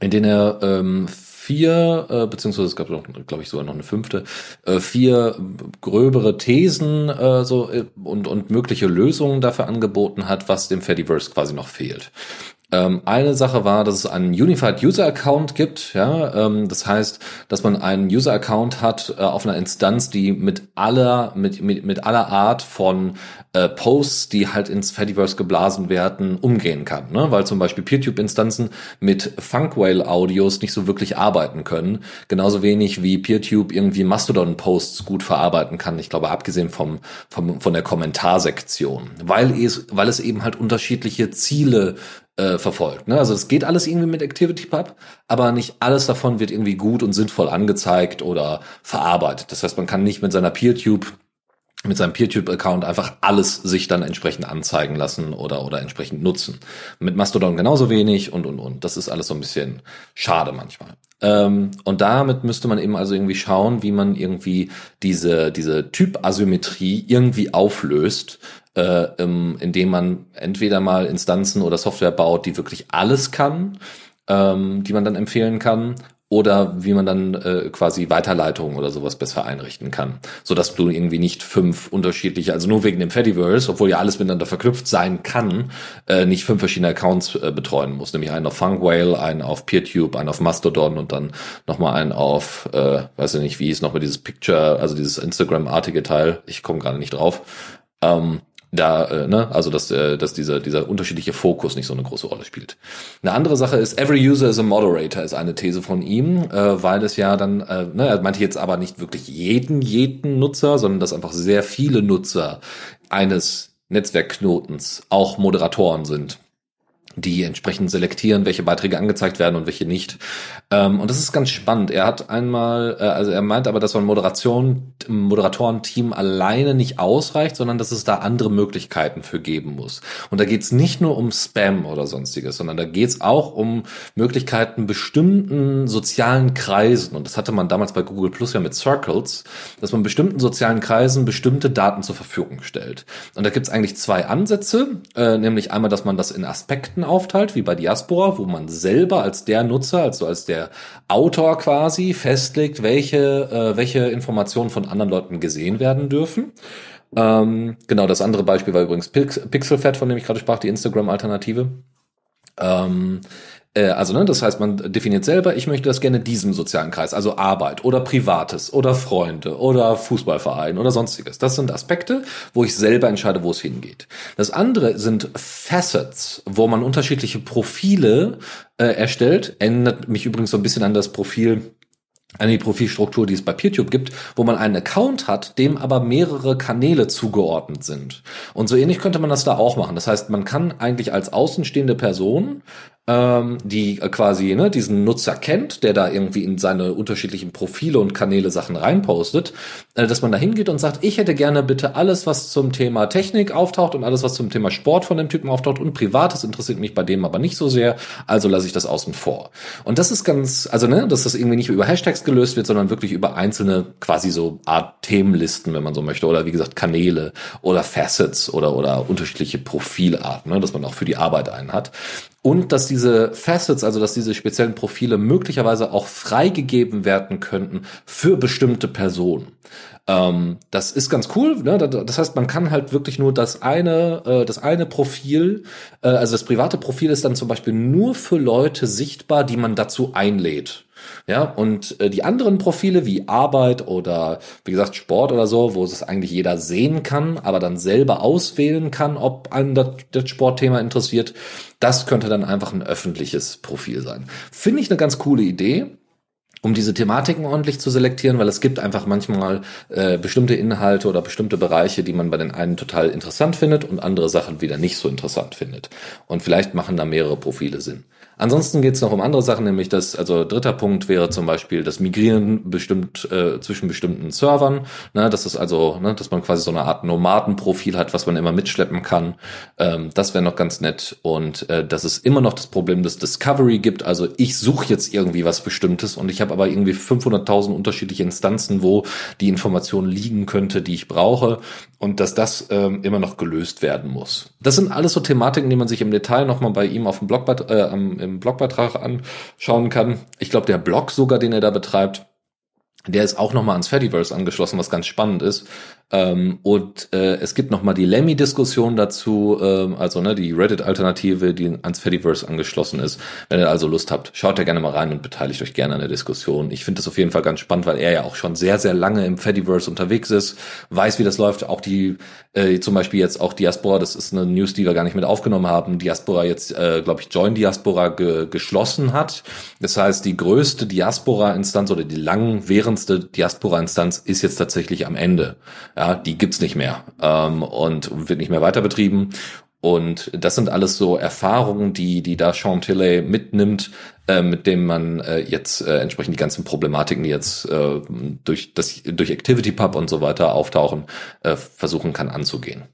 in dem er ähm, vier, äh, beziehungsweise es gab noch, glaube ich, sogar noch eine fünfte, äh, vier gröbere Thesen äh, so äh, und, und mögliche Lösungen dafür angeboten hat, was dem Fediverse quasi noch fehlt. Ähm, eine Sache war, dass es einen Unified User Account gibt. Ja, ähm, das heißt, dass man einen User Account hat äh, auf einer Instanz, die mit aller mit mit, mit aller Art von äh, Posts, die halt ins Fediverse geblasen werden, umgehen kann. Ne? Weil zum Beispiel PeerTube-Instanzen mit Funkwhale-Audios nicht so wirklich arbeiten können. Genauso wenig wie PeerTube irgendwie Mastodon-Posts gut verarbeiten kann. Ich glaube, abgesehen vom, vom von der Kommentarsektion. Weil es, weil es eben halt unterschiedliche Ziele äh, verfolgt. Ne? Also es geht alles irgendwie mit ActivityPub, aber nicht alles davon wird irgendwie gut und sinnvoll angezeigt oder verarbeitet. Das heißt, man kann nicht mit seiner PeerTube mit seinem PeerTube-Account einfach alles sich dann entsprechend anzeigen lassen oder, oder entsprechend nutzen. Mit Mastodon genauso wenig und, und, und. Das ist alles so ein bisschen schade manchmal. Ähm, und damit müsste man eben also irgendwie schauen, wie man irgendwie diese, diese Typasymmetrie irgendwie auflöst, äh, ähm, indem man entweder mal Instanzen oder Software baut, die wirklich alles kann, ähm, die man dann empfehlen kann, oder wie man dann äh, quasi Weiterleitungen oder sowas besser einrichten kann, so dass du irgendwie nicht fünf unterschiedliche, also nur wegen dem Fediverse, obwohl ja alles miteinander verknüpft sein kann, äh, nicht fünf verschiedene Accounts äh, betreuen musst, nämlich einen auf Funkwhale, einen auf PeerTube, einen auf Mastodon und dann nochmal einen auf, äh, weiß ich nicht, wie ist nochmal dieses Picture, also dieses Instagram-artige Teil, ich komme gerade nicht drauf. Ähm, da, äh, ne, also dass, äh, dass dieser, dieser unterschiedliche Fokus nicht so eine große Rolle spielt. Eine andere Sache ist, every user is a moderator, ist eine These von ihm, äh, weil es ja dann, äh, ne, er meinte jetzt aber nicht wirklich jeden, jeden Nutzer, sondern dass einfach sehr viele Nutzer eines Netzwerkknotens auch Moderatoren sind die entsprechend selektieren, welche Beiträge angezeigt werden und welche nicht. Ähm, und das ist ganz spannend. Er hat einmal, äh, also er meint aber, dass ein Moderation, Moderatorenteam alleine nicht ausreicht, sondern dass es da andere Möglichkeiten für geben muss. Und da geht es nicht nur um Spam oder sonstiges, sondern da geht es auch um Möglichkeiten bestimmten sozialen Kreisen. Und das hatte man damals bei Google Plus ja mit Circles, dass man bestimmten sozialen Kreisen bestimmte Daten zur Verfügung stellt. Und da gibt es eigentlich zwei Ansätze, äh, nämlich einmal, dass man das in Aspekten aufteilt, wie bei Diaspora, wo man selber als der Nutzer, also als der Autor quasi festlegt, welche, äh, welche Informationen von anderen Leuten gesehen werden dürfen. Ähm, genau, das andere Beispiel war übrigens Pix Pixelfed, von dem ich gerade sprach, die Instagram-Alternative. Ähm, äh, also, ne, das heißt, man definiert selber, ich möchte das gerne diesem sozialen Kreis, also Arbeit oder Privates oder Freunde oder Fußballverein oder sonstiges. Das sind Aspekte, wo ich selber entscheide, wo es hingeht. Das andere sind Facets, wo man unterschiedliche Profile äh, erstellt. Ändert mich übrigens so ein bisschen an das Profil an die Profilstruktur, die es bei PeerTube gibt, wo man einen Account hat, dem aber mehrere Kanäle zugeordnet sind. Und so ähnlich könnte man das da auch machen. Das heißt, man kann eigentlich als außenstehende Person ähm, die äh, quasi ne, diesen Nutzer kennt, der da irgendwie in seine unterschiedlichen Profile und Kanäle Sachen reinpostet, äh, dass man da hingeht und sagt, ich hätte gerne bitte alles, was zum Thema Technik auftaucht und alles, was zum Thema Sport von dem Typen auftaucht und Privates interessiert mich bei dem aber nicht so sehr, also lasse ich das außen vor. Und das ist ganz, also ne, dass das irgendwie nicht über Hashtags gelöst wird, sondern wirklich über einzelne quasi so Art Themenlisten, wenn man so möchte, oder wie gesagt Kanäle oder Facets oder oder unterschiedliche Profilarten, ne, dass man auch für die Arbeit einen hat und dass diese Facets, also dass diese speziellen Profile möglicherweise auch freigegeben werden könnten für bestimmte Personen. Ähm, das ist ganz cool. Ne? Das heißt, man kann halt wirklich nur das eine, äh, das eine Profil, äh, also das private Profil ist dann zum Beispiel nur für Leute sichtbar, die man dazu einlädt. Ja, und äh, die anderen Profile wie Arbeit oder wie gesagt Sport oder so, wo es eigentlich jeder sehen kann, aber dann selber auswählen kann, ob einen das, Sportthema interessiert, das könnte dann einfach ein öffentliches Profil sein. Finde ich eine ganz coole Idee um diese Thematiken ordentlich zu selektieren, weil es gibt einfach manchmal äh, bestimmte Inhalte oder bestimmte Bereiche, die man bei den einen total interessant findet und andere Sachen wieder nicht so interessant findet. Und vielleicht machen da mehrere Profile Sinn. Ansonsten geht es noch um andere Sachen, nämlich das, also dritter Punkt wäre zum Beispiel das Migrieren bestimmt äh, zwischen bestimmten Servern. Ne, das ist also, ne, dass man quasi so eine Art Nomadenprofil hat, was man immer mitschleppen kann. Ähm, das wäre noch ganz nett. Und äh, dass es immer noch das Problem des Discovery gibt. Also ich suche jetzt irgendwie was Bestimmtes und ich habe aber irgendwie 500.000 unterschiedliche Instanzen, wo die Information liegen könnte, die ich brauche. Und dass das ähm, immer noch gelöst werden muss. Das sind alles so Thematiken, die man sich im Detail nochmal bei ihm auf dem Blog äh, im Blogbeitrag anschauen kann. Ich glaube, der Blog sogar, den er da betreibt, der ist auch nochmal ans Fediverse angeschlossen, was ganz spannend ist. Ähm, und äh, es gibt nochmal die Lemmy-Diskussion dazu, ähm, also ne, die Reddit-Alternative, die ans Fediverse angeschlossen ist. Wenn ihr also Lust habt, schaut da gerne mal rein und beteiligt euch gerne an der Diskussion. Ich finde das auf jeden Fall ganz spannend, weil er ja auch schon sehr, sehr lange im Fediverse unterwegs ist, weiß, wie das läuft. Auch die, äh, zum Beispiel jetzt auch Diaspora, das ist eine News, die wir gar nicht mit aufgenommen haben. Diaspora jetzt, äh, glaube ich, Join Diaspora ge geschlossen hat. Das heißt, die größte Diaspora-Instanz oder die langwährendste Diaspora-Instanz ist jetzt tatsächlich am Ende. Ja, die gibt's nicht mehr ähm, und wird nicht mehr weiter betrieben. Und das sind alles so Erfahrungen, die, die da Sean Tilley mitnimmt, äh, mit dem man äh, jetzt äh, entsprechend die ganzen Problematiken, die jetzt äh, durch, das, durch ActivityPub und so weiter auftauchen, äh, versuchen kann anzugehen.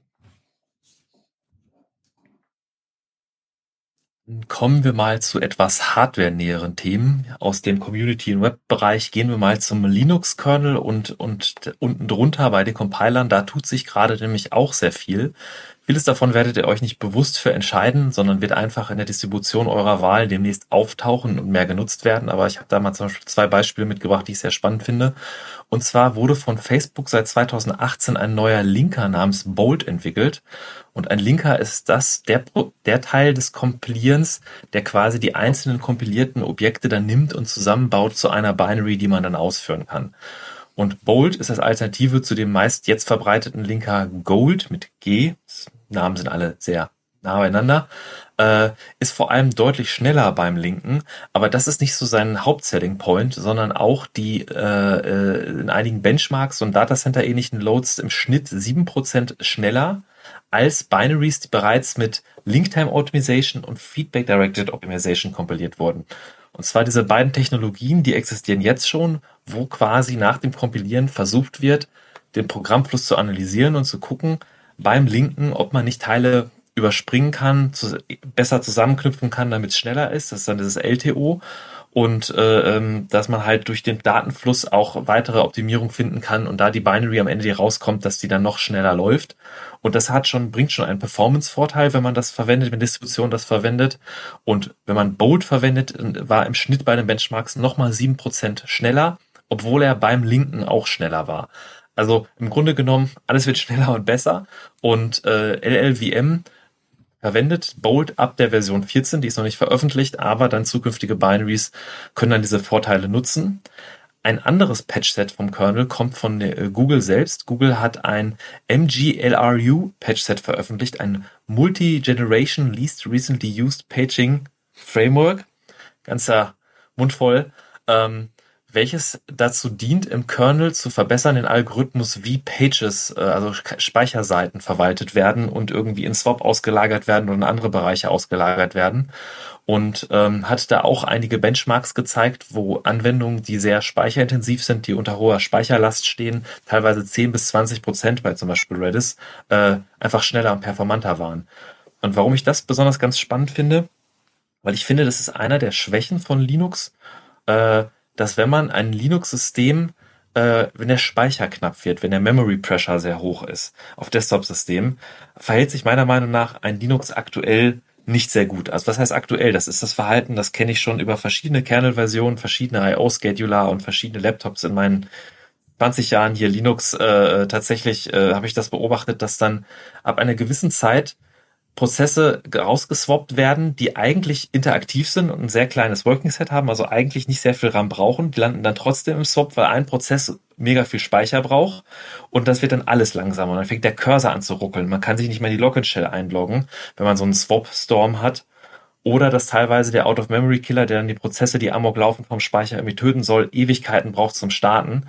Kommen wir mal zu etwas hardware-näheren Themen. Aus dem Community- und Web-Bereich gehen wir mal zum Linux-Kernel und, und unten drunter bei den Compilern. Da tut sich gerade nämlich auch sehr viel. Vieles davon werdet ihr euch nicht bewusst für entscheiden, sondern wird einfach in der Distribution eurer Wahl demnächst auftauchen und mehr genutzt werden. Aber ich habe da mal zum Beispiel zwei Beispiele mitgebracht, die ich sehr spannend finde. Und zwar wurde von Facebook seit 2018 ein neuer Linker namens Bolt entwickelt. Und ein Linker ist das, der, der Teil des Kompilierens, der quasi die einzelnen kompilierten Objekte dann nimmt und zusammenbaut zu einer Binary, die man dann ausführen kann. Und Bold ist das Alternative zu dem meist jetzt verbreiteten Linker Gold mit G. Namen sind alle sehr nah beieinander. Äh, ist vor allem deutlich schneller beim Linken, aber das ist nicht so sein Hauptselling Point, sondern auch die äh, äh, in einigen Benchmarks und Datacenter ähnlichen Loads im Schnitt sieben Prozent schneller als Binaries, die bereits mit Linktime Optimization und Feedback Directed Optimization kompiliert wurden. Und zwar diese beiden Technologien, die existieren jetzt schon, wo quasi nach dem Kompilieren versucht wird, den Programmfluss zu analysieren und zu gucken beim Linken, ob man nicht Teile überspringen kann, zu, besser zusammenknüpfen kann, damit es schneller ist. Das ist dann dieses LTO. Und äh, ähm, dass man halt durch den Datenfluss auch weitere Optimierung finden kann und da die Binary am Ende die rauskommt, dass die dann noch schneller läuft. Und das hat schon, bringt schon einen Performance-Vorteil, wenn man das verwendet, wenn Distribution das verwendet. Und wenn man Bold verwendet, war im Schnitt bei den Benchmarks nochmal sieben Prozent schneller, obwohl er beim Linken auch schneller war. Also im Grunde genommen, alles wird (laughs) schneller und besser. Und äh, LLVM verwendet Bold ab der Version 14, die ist noch nicht veröffentlicht, aber dann zukünftige Binaries können dann diese Vorteile nutzen. Ein anderes Patchset vom Kernel kommt von äh, Google selbst. Google hat ein MGLRU Patchset veröffentlicht, ein Multi-Generation Least Recently Used Paging Framework. Ganzer Mund voll. Ähm, welches dazu dient, im Kernel zu verbessern den Algorithmus, wie Pages, äh, also Speicherseiten verwaltet werden und irgendwie in Swap ausgelagert werden oder in andere Bereiche ausgelagert werden. Und ähm, hat da auch einige Benchmarks gezeigt, wo Anwendungen, die sehr speicherintensiv sind, die unter hoher Speicherlast stehen, teilweise 10 bis 20 Prozent bei zum Beispiel Redis, äh, einfach schneller und performanter waren. Und warum ich das besonders ganz spannend finde, weil ich finde, das ist einer der Schwächen von Linux, äh, dass wenn man ein Linux-System, äh, wenn der Speicher knapp wird, wenn der Memory Pressure sehr hoch ist auf Desktop-Systemen, verhält sich meiner Meinung nach ein Linux aktuell nicht sehr gut. Also was heißt aktuell? Das ist das Verhalten, das kenne ich schon über verschiedene Kernel-Versionen, verschiedene IO-Scheduler und verschiedene Laptops in meinen 20 Jahren hier Linux äh, tatsächlich äh, habe ich das beobachtet, dass dann ab einer gewissen Zeit Prozesse rausgeswappt werden, die eigentlich interaktiv sind und ein sehr kleines Working Set haben, also eigentlich nicht sehr viel RAM brauchen. Die landen dann trotzdem im Swap, weil ein Prozess mega viel Speicher braucht und das wird dann alles langsamer. Und dann fängt der Cursor an zu ruckeln. Man kann sich nicht mehr in die Login-Shell einloggen, wenn man so einen Swap-Storm hat. Oder dass teilweise der Out-of-Memory-Killer, der dann die Prozesse, die amok laufen vom Speicher irgendwie töten soll, Ewigkeiten braucht zum Starten.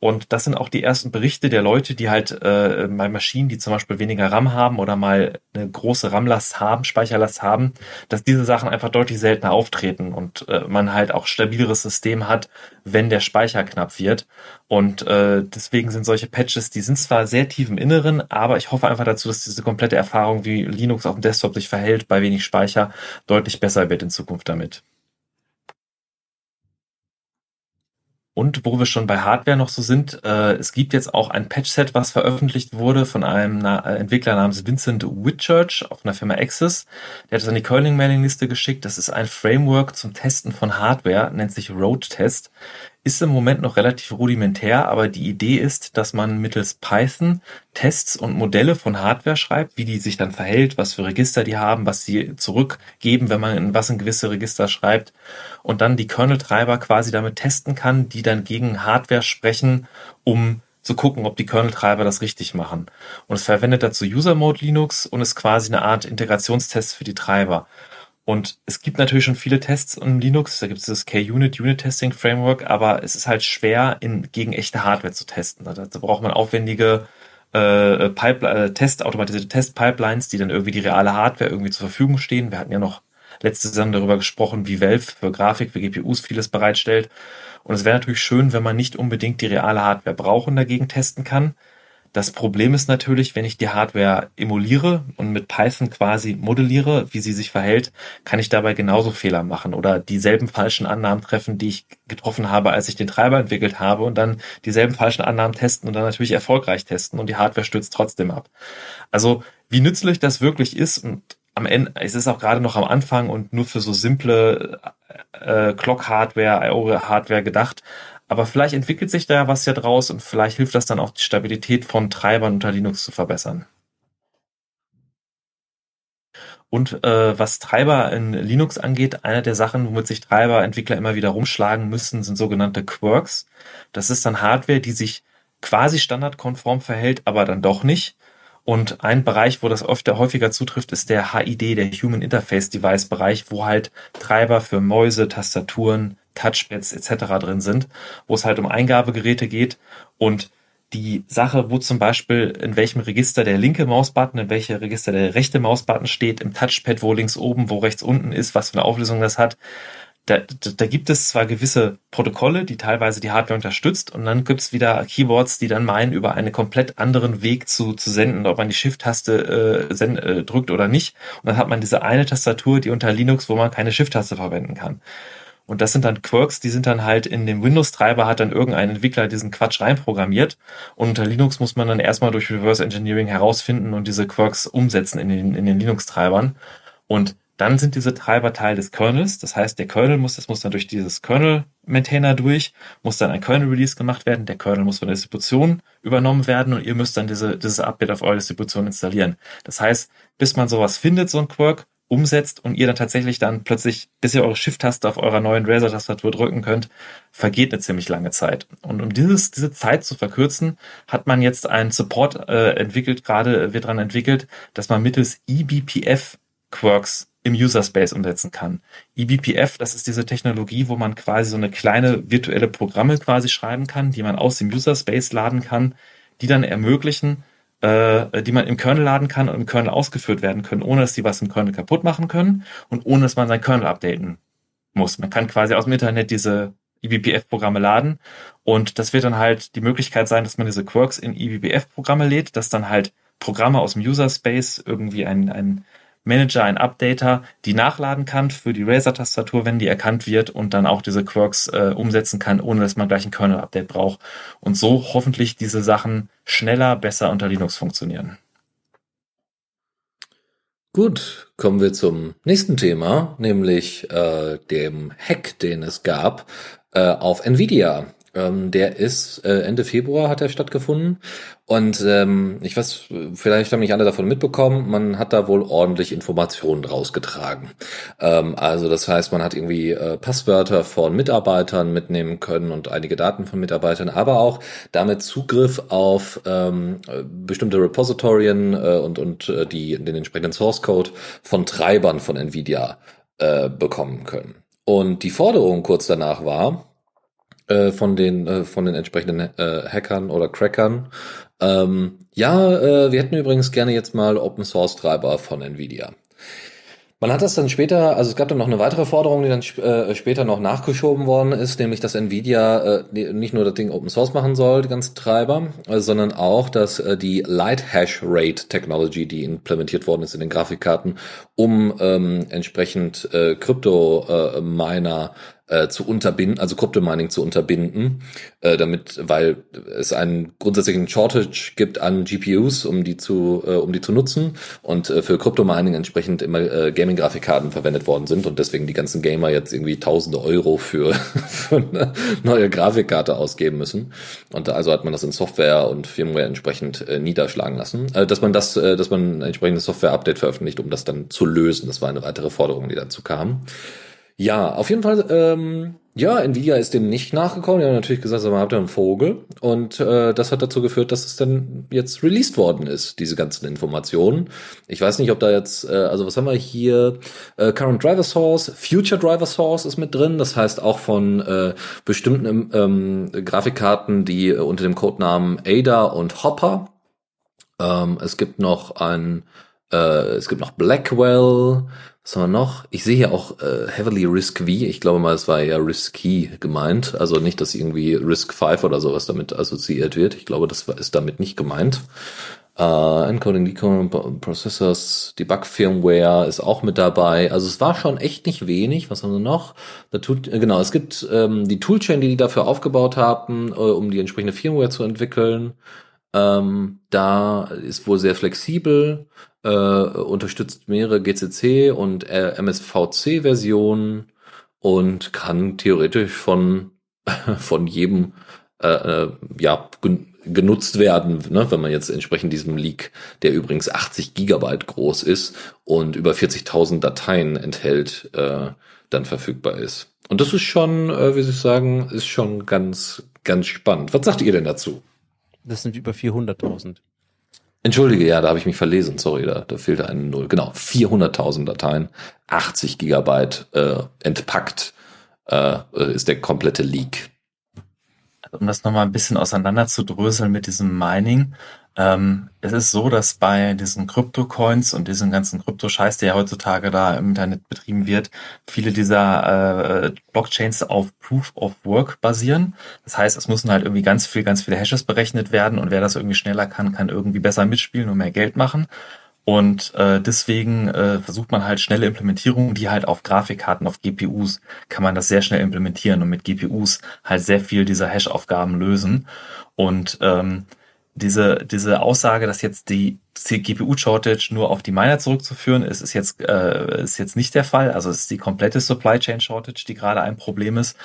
Und das sind auch die ersten Berichte der Leute, die halt äh, bei Maschinen, die zum Beispiel weniger RAM haben oder mal eine große RAM-Last haben, Speicherlast haben, dass diese Sachen einfach deutlich seltener auftreten und äh, man halt auch stabileres System hat, wenn der Speicher knapp wird. Und äh, deswegen sind solche Patches, die sind zwar sehr tief im Inneren, aber ich hoffe einfach dazu, dass diese komplette Erfahrung, wie Linux auf dem Desktop sich verhält bei wenig Speicher, deutlich besser wird in Zukunft damit. Und wo wir schon bei Hardware noch so sind, äh, es gibt jetzt auch ein Patch-Set, was veröffentlicht wurde von einem Na äh, Entwickler namens Vincent Whitchurch auf einer Firma Access. Der hat es an die Curling-Mailing-Liste geschickt. Das ist ein Framework zum Testen von Hardware, nennt sich Road Test. Ist im Moment noch relativ rudimentär, aber die Idee ist, dass man mittels Python Tests und Modelle von Hardware schreibt, wie die sich dann verhält, was für Register die haben, was sie zurückgeben, wenn man in was in gewisse Register schreibt und dann die Kernel-Treiber quasi damit testen kann, die dann gegen Hardware sprechen, um zu gucken, ob die Kernel-Treiber das richtig machen. Und es verwendet dazu User-Mode Linux und ist quasi eine Art Integrationstest für die Treiber. Und es gibt natürlich schon viele Tests in Linux, da gibt es das K-Unit Unit Testing Framework, aber es ist halt schwer, in, gegen echte Hardware zu testen. Da, da braucht man aufwendige äh, Pipeline, äh, Test, automatisierte Test-Pipelines, die dann irgendwie die reale Hardware irgendwie zur Verfügung stehen. Wir hatten ja noch letzte Saison darüber gesprochen, wie Valve für Grafik, für GPUs vieles bereitstellt. Und es wäre natürlich schön, wenn man nicht unbedingt die reale Hardware braucht und dagegen testen kann. Das Problem ist natürlich, wenn ich die Hardware emuliere und mit Python quasi modelliere, wie sie sich verhält, kann ich dabei genauso Fehler machen oder dieselben falschen Annahmen treffen, die ich getroffen habe, als ich den Treiber entwickelt habe und dann dieselben falschen Annahmen testen und dann natürlich erfolgreich testen und die Hardware stürzt trotzdem ab. Also wie nützlich das wirklich ist und am Ende, es ist auch gerade noch am Anfang und nur für so simple äh, Clock-Hardware, IO-Hardware gedacht. Aber vielleicht entwickelt sich da was ja draus und vielleicht hilft das dann auch die Stabilität von Treibern unter Linux zu verbessern. Und äh, was Treiber in Linux angeht, eine der Sachen, womit sich Treiberentwickler immer wieder rumschlagen müssen, sind sogenannte Quirks. Das ist dann Hardware, die sich quasi standardkonform verhält, aber dann doch nicht. Und ein Bereich, wo das öfter häufiger zutrifft, ist der HID, der Human Interface Device Bereich, wo halt Treiber für Mäuse, Tastaturen, Touchpads etc. drin sind, wo es halt um Eingabegeräte geht und die Sache, wo zum Beispiel in welchem Register der linke Mausbutton, in welchem Register der rechte Mausbutton steht, im Touchpad, wo links oben, wo rechts unten ist, was für eine Auflösung das hat, da, da, da gibt es zwar gewisse Protokolle, die teilweise die Hardware unterstützt, und dann gibt's wieder Keyboards, die dann meinen, über einen komplett anderen Weg zu, zu senden, ob man die Shift-Taste äh, äh, drückt oder nicht. Und dann hat man diese eine Tastatur, die unter Linux, wo man keine Shift-Taste verwenden kann. Und das sind dann Quirks, die sind dann halt in dem Windows-Treiber hat dann irgendein Entwickler diesen Quatsch reinprogrammiert. Und unter Linux muss man dann erstmal durch Reverse Engineering herausfinden und diese Quirks umsetzen in den, in den Linux-Treibern. Und dann sind diese Treiber Teil des Kernels. Das heißt, der Kernel muss, das muss dann durch dieses Kernel-Maintainer durch, muss dann ein Kernel-Release gemacht werden. Der Kernel muss von der Distribution übernommen werden und ihr müsst dann diese, dieses Update auf eure Distribution installieren. Das heißt, bis man sowas findet, so ein Quirk, umsetzt und ihr dann tatsächlich dann plötzlich, bis ihr eure Shift-Taste auf eurer neuen Razer-Tastatur drücken könnt, vergeht eine ziemlich lange Zeit. Und um dieses, diese Zeit zu verkürzen, hat man jetzt einen Support äh, entwickelt, gerade wird dran entwickelt, dass man mittels eBPF Quirks im User Space umsetzen kann. eBPF, das ist diese Technologie, wo man quasi so eine kleine virtuelle Programme quasi schreiben kann, die man aus dem User Space laden kann, die dann ermöglichen, äh, die man im Kernel laden kann und im Kernel ausgeführt werden können, ohne dass die was im Kernel kaputt machen können und ohne dass man sein Kernel updaten muss. Man kann quasi aus dem Internet diese eBPF-Programme laden und das wird dann halt die Möglichkeit sein, dass man diese Quirks in eBPF-Programme lädt, dass dann halt Programme aus dem User Space irgendwie ein, ein Manager, ein Updater, die nachladen kann für die Razer-Tastatur, wenn die erkannt wird und dann auch diese Quirks äh, umsetzen kann, ohne dass man gleich ein Kernel-Update braucht. Und so hoffentlich diese Sachen schneller, besser unter Linux funktionieren. Gut, kommen wir zum nächsten Thema, nämlich äh, dem Hack, den es gab äh, auf Nvidia. Ähm, der ist äh, Ende Februar hat er stattgefunden und ähm, ich weiß, vielleicht haben nicht alle davon mitbekommen, man hat da wohl ordentlich Informationen rausgetragen. Ähm, also das heißt, man hat irgendwie äh, Passwörter von Mitarbeitern mitnehmen können und einige Daten von Mitarbeitern, aber auch damit Zugriff auf ähm, bestimmte Repositorien äh, und, und äh, die, den entsprechenden Source Code von Treibern von Nvidia äh, bekommen können. Und die Forderung kurz danach war, äh, von den äh, von den entsprechenden äh, Hackern oder Crackern. Ähm, ja, äh, wir hätten übrigens gerne jetzt mal Open Source Treiber von Nvidia. Man hat das dann später, also es gab dann noch eine weitere Forderung, die dann äh, später noch nachgeschoben worden ist, nämlich dass Nvidia äh, nicht nur das Ding Open Source machen soll, die ganzen Treiber, äh, sondern auch, dass äh, die Light Hash Rate Technology, die implementiert worden ist in den Grafikkarten, um ähm, entsprechend äh, Krypto-Miner äh, zu unterbinden, also Kryptomining zu unterbinden, äh, damit, weil es einen grundsätzlichen Shortage gibt an GPUs, um die zu, äh, um die zu nutzen und äh, für Kryptomining entsprechend immer äh, Gaming-Grafikkarten verwendet worden sind und deswegen die ganzen Gamer jetzt irgendwie tausende Euro für, (laughs) für eine neue Grafikkarte ausgeben müssen. Und also hat man das in Software und Firmware entsprechend äh, niederschlagen lassen. Äh, dass man das, äh, dass man ein entsprechendes Software-Update veröffentlicht, um das dann zu lösen. Das war eine weitere Forderung, die dazu kam. Ja, auf jeden Fall, ähm, ja, Nvidia ist dem nicht nachgekommen. Die haben natürlich gesagt, sag mal, habt ihr einen Vogel? Und äh, das hat dazu geführt, dass es dann jetzt released worden ist, diese ganzen Informationen. Ich weiß nicht, ob da jetzt, äh, also was haben wir hier? Äh, Current Driver Source, Future Driver Source ist mit drin. Das heißt auch von äh, bestimmten ähm, Grafikkarten, die äh, unter dem Codenamen Ada und Hopper. Ähm, es gibt noch ein, äh, es gibt noch Blackwell, was haben wir noch? Ich sehe hier auch äh, Heavily Risk V. Ich glaube mal, es war ja Risky gemeint. Also nicht, dass irgendwie Risk 5 oder sowas damit assoziiert wird. Ich glaube, das ist damit nicht gemeint. Uh, Encoding, Decoding, Processors, Debug Firmware ist auch mit dabei. Also es war schon echt nicht wenig. Was haben wir noch? Da tut, äh, genau, es gibt ähm, die Toolchain, die die dafür aufgebaut haben, äh, um die entsprechende Firmware zu entwickeln. Ähm, da ist wohl sehr flexibel äh, unterstützt mehrere GCC und äh, MSVC-Versionen und kann theoretisch von, (laughs) von jedem äh, äh ja, genutzt werden, ne, wenn man jetzt entsprechend diesem Leak, der übrigens 80 Gigabyte groß ist und über 40.000 Dateien enthält, äh, dann verfügbar ist. Und das ist schon, äh, wie soll ich sagen, ist schon ganz, ganz spannend. Was sagt ihr denn dazu? Das sind über 400.000. Entschuldige, ja, da habe ich mich verlesen, sorry, da, da fehlte eine Null. Genau, 400.000 Dateien, 80 Gigabyte äh, entpackt äh, ist der komplette Leak. Um das nochmal ein bisschen auseinander zu dröseln mit diesem Mining, ähm, es ist so, dass bei diesen Krypto-Coins und diesem ganzen Krypto-Scheiß, der ja heutzutage da im Internet betrieben wird, viele dieser äh, Blockchains auf Proof of Work basieren. Das heißt, es müssen halt irgendwie ganz viel, ganz viele Hashes berechnet werden und wer das irgendwie schneller kann, kann irgendwie besser mitspielen und mehr Geld machen. Und äh, deswegen äh, versucht man halt schnelle Implementierungen, die halt auf Grafikkarten, auf GPUs, kann man das sehr schnell implementieren und mit GPUs halt sehr viel dieser Hash-Aufgaben lösen. Und ähm, diese, diese Aussage, dass jetzt die GPU-Shortage nur auf die Miner zurückzuführen ist, ist jetzt, äh, ist jetzt nicht der Fall. Also es ist die komplette Supply Chain Shortage, die gerade ein Problem ist.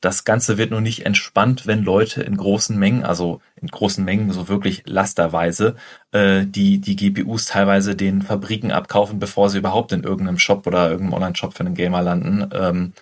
Das Ganze wird nur nicht entspannt, wenn Leute in großen Mengen, also in großen Mengen, so wirklich lasterweise, äh, die, die GPUs teilweise den Fabriken abkaufen, bevor sie überhaupt in irgendeinem Shop oder irgendeinem Online-Shop für einen Gamer landen. Ähm,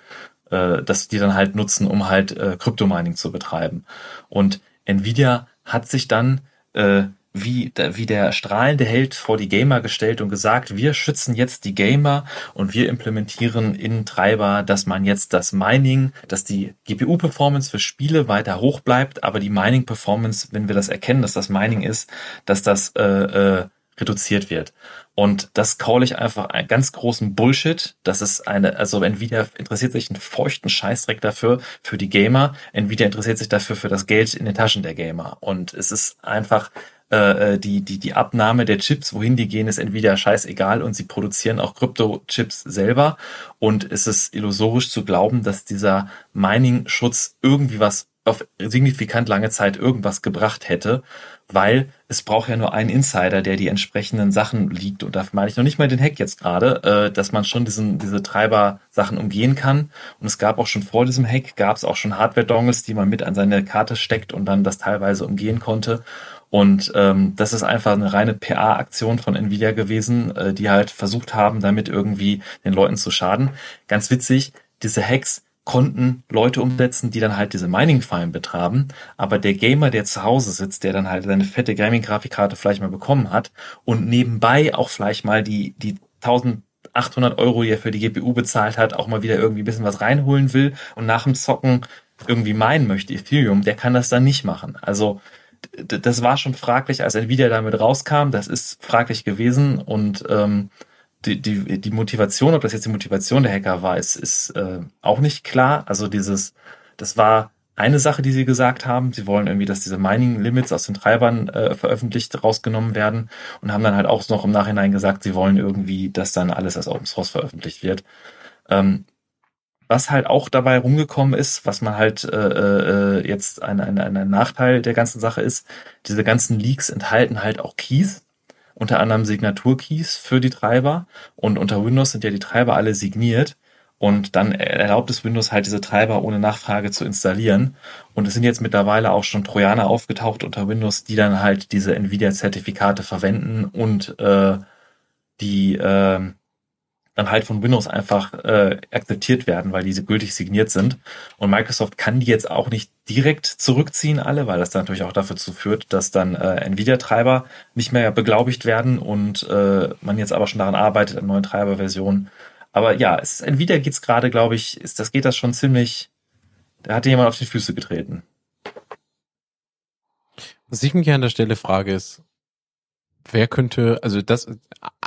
äh, dass die dann halt nutzen, um halt äh, Kryptomining zu betreiben. Und Nvidia hat sich dann äh, wie, wie der strahlende Held vor die Gamer gestellt und gesagt, wir schützen jetzt die Gamer und wir implementieren in Treiber, dass man jetzt das Mining, dass die GPU-Performance für Spiele weiter hoch bleibt, aber die Mining-Performance, wenn wir das erkennen, dass das Mining ist, dass das äh, äh, reduziert wird. Und das call ich einfach einen ganz großen Bullshit. Das ist eine, also Nvidia interessiert sich einen feuchten Scheißdreck dafür, für die Gamer. Nvidia interessiert sich dafür für das Geld in den Taschen der Gamer. Und es ist einfach äh, äh die, die, die Abnahme der Chips, wohin die gehen, ist Nvidia scheißegal und sie produzieren auch Krypto-Chips selber. Und es ist illusorisch zu glauben, dass dieser Mining-Schutz irgendwie was auf signifikant lange Zeit irgendwas gebracht hätte weil es braucht ja nur einen Insider, der die entsprechenden Sachen liegt. Und da meine ich noch nicht mal den Hack jetzt gerade, äh, dass man schon diesen, diese Treiber-Sachen umgehen kann. Und es gab auch schon vor diesem Hack, gab es auch schon Hardware-Dongles, die man mit an seine Karte steckt und dann das teilweise umgehen konnte. Und ähm, das ist einfach eine reine PA-Aktion von Nvidia gewesen, äh, die halt versucht haben, damit irgendwie den Leuten zu schaden. Ganz witzig, diese Hacks konnten Leute umsetzen, die dann halt diese Mining-Farm betreiben. Aber der Gamer, der zu Hause sitzt, der dann halt seine fette Gaming-Grafikkarte vielleicht mal bekommen hat und nebenbei auch vielleicht mal die, die 1800 Euro, die er für die GPU bezahlt hat, auch mal wieder irgendwie ein bisschen was reinholen will und nach dem Zocken irgendwie meinen möchte, Ethereum, der kann das dann nicht machen. Also das war schon fraglich, als Nvidia damit rauskam. Das ist fraglich gewesen und ähm, die, die, die Motivation, ob das jetzt die Motivation der Hacker war, ist, ist äh, auch nicht klar. Also dieses, das war eine Sache, die sie gesagt haben. Sie wollen irgendwie, dass diese Mining Limits aus den Treibern äh, veröffentlicht rausgenommen werden und haben dann halt auch noch im Nachhinein gesagt, sie wollen irgendwie, dass dann alles als Open Source veröffentlicht wird. Ähm, was halt auch dabei rumgekommen ist, was man halt äh, äh, jetzt ein, ein, ein Nachteil der ganzen Sache ist, diese ganzen Leaks enthalten halt auch Keys, unter anderem Signaturkeys für die Treiber. Und unter Windows sind ja die Treiber alle signiert. Und dann erlaubt es Windows halt diese Treiber ohne Nachfrage zu installieren. Und es sind jetzt mittlerweile auch schon Trojaner aufgetaucht unter Windows, die dann halt diese Nvidia-Zertifikate verwenden und äh, die äh, dann halt von Windows einfach äh, akzeptiert werden, weil diese gültig signiert sind. Und Microsoft kann die jetzt auch nicht direkt zurückziehen, alle, weil das dann natürlich auch dafür zu führt, dass dann äh, Nvidia-Treiber nicht mehr beglaubigt werden und äh, man jetzt aber schon daran arbeitet, an neuen Treiberversionen. Aber ja, es, Nvidia geht's gerade, glaube ich, ist, das geht das schon ziemlich, da hat jemand auf die Füße getreten. Was ich mich an der Stelle frage ist, wer könnte, also das,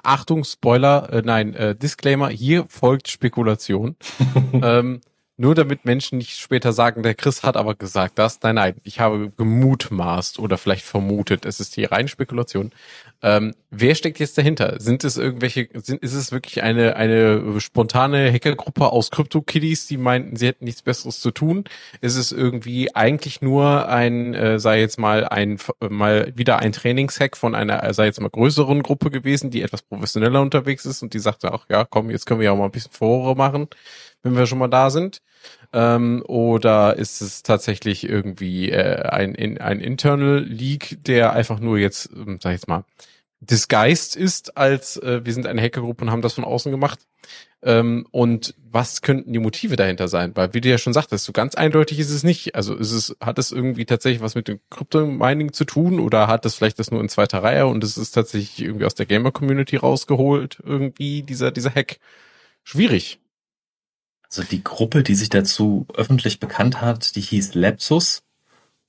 Achtung, Spoiler, äh, nein, äh, Disclaimer, hier folgt Spekulation. (laughs) ähm, nur damit Menschen nicht später sagen, der Chris hat aber gesagt das. Nein, nein, ich habe gemutmaßt oder vielleicht vermutet. Es ist hier rein Spekulation. Ähm, wer steckt jetzt dahinter? Sind es irgendwelche, sind, ist es wirklich eine, eine spontane Hackergruppe aus Crypto-Kiddies, die meinten, sie hätten nichts Besseres zu tun? Ist es irgendwie eigentlich nur ein, äh, sei jetzt mal ein, mal wieder ein Trainingshack von einer, sei jetzt mal größeren Gruppe gewesen, die etwas professioneller unterwegs ist und die sagte auch, ja, komm, jetzt können wir ja auch mal ein bisschen Furore machen wenn wir schon mal da sind? Ähm, oder ist es tatsächlich irgendwie äh, ein, in, ein Internal Leak, der einfach nur jetzt, ähm, sag ich jetzt mal, disguised ist, als äh, wir sind eine Hackergruppe und haben das von außen gemacht? Ähm, und was könnten die Motive dahinter sein? Weil, wie du ja schon sagtest, so ganz eindeutig ist es nicht. Also ist es, hat es irgendwie tatsächlich was mit dem Krypto-Mining zu tun oder hat es vielleicht das nur in zweiter Reihe und es ist tatsächlich irgendwie aus der Gamer-Community rausgeholt, irgendwie, dieser, dieser Hack? Schwierig. Also die Gruppe, die sich dazu öffentlich bekannt hat, die hieß Lepsus.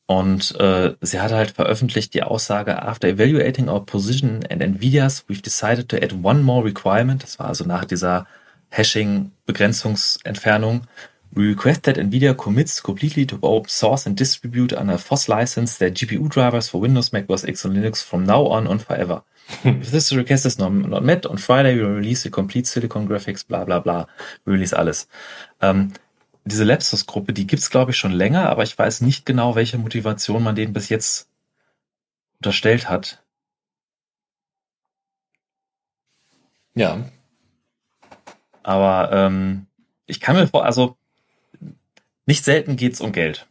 Und äh, sie hat halt veröffentlicht die Aussage, after evaluating our position and Nvidias, we've decided to add one more requirement. Das war also nach dieser Hashing-Begrenzungsentfernung. We request that Nvidia commits completely to open source and distribute under FOSS license their GPU drivers for Windows, Mac OS X and Linux from now on and forever. If this request is not, not met, on Friday we will release the complete Silicon Graphics, bla bla bla. We release alles. Ähm, diese Lapsus-Gruppe, die gibt's glaube ich schon länger, aber ich weiß nicht genau, welche Motivation man denen bis jetzt unterstellt hat. Ja. Aber ähm, ich kann mir vor, also nicht selten geht's um Geld.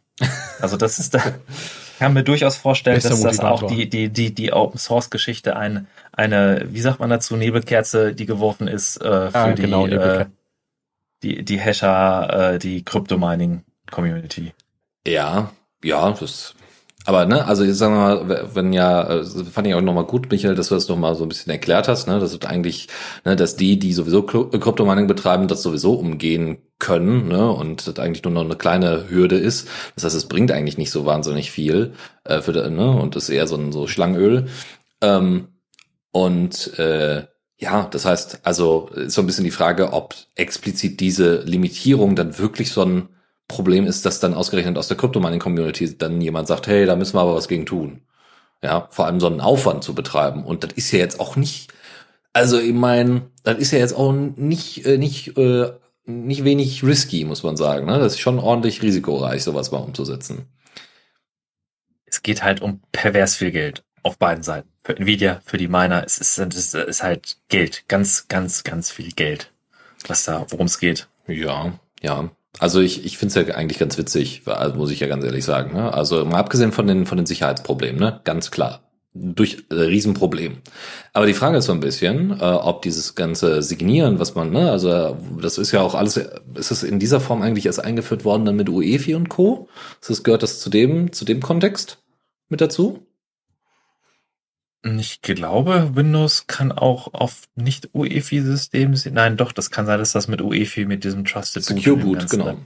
Also das ist da, (laughs) kann mir durchaus vorstellen, Bester dass das auch die, die, die, die Open Source Geschichte ein, eine, wie sagt man dazu, Nebelkerze, die geworfen ist äh, für ah, die, genau, äh, die, die Hasher, äh, die Crypto Mining Community. Ja, ja, das aber ne, also sagen wir mal, wenn ja, äh, fand ich auch nochmal gut, Michael, dass du das nochmal so ein bisschen erklärt hast, ne, dass eigentlich, ne, dass die, die sowieso Kryptomining betreiben, das sowieso umgehen können, ne, und das eigentlich nur noch eine kleine Hürde ist. Das heißt, es bringt eigentlich nicht so wahnsinnig viel äh, für, ne, und ist eher so ein so Schlangenöl. Ähm, und äh, ja, das heißt, also ist so ein bisschen die Frage, ob explizit diese Limitierung dann wirklich so ein Problem ist, dass dann ausgerechnet aus der Crypto-Mining-Community dann jemand sagt, hey, da müssen wir aber was gegen tun. Ja, vor allem so einen Aufwand zu betreiben. Und das ist ja jetzt auch nicht, also ich meine, das ist ja jetzt auch nicht, äh, nicht, äh, nicht wenig risky, muss man sagen. Ne? Das ist schon ordentlich risikoreich, sowas mal umzusetzen. Es geht halt um pervers viel Geld auf beiden Seiten. Für Nvidia, für die Miner, es ist, es ist halt Geld. Ganz, ganz, ganz viel Geld, was da, worum es geht. Ja, ja. Also ich, ich finde es ja eigentlich ganz witzig, also muss ich ja ganz ehrlich sagen. Ne? Also mal abgesehen von den, von den Sicherheitsproblemen, ne? ganz klar. Durch äh, Riesenproblem. Aber die Frage ist so ein bisschen, äh, ob dieses ganze Signieren, was man, ne, also das ist ja auch alles, ist es in dieser Form eigentlich erst eingeführt worden dann mit UEFI und Co. Ist das, gehört das zu dem, zu dem Kontext mit dazu? Ich glaube, Windows kann auch auf nicht UEFI-Systemen. Nein, doch, das kann sein, dass das mit UEFI, mit diesem Trusted Secure Boot, Boot genau.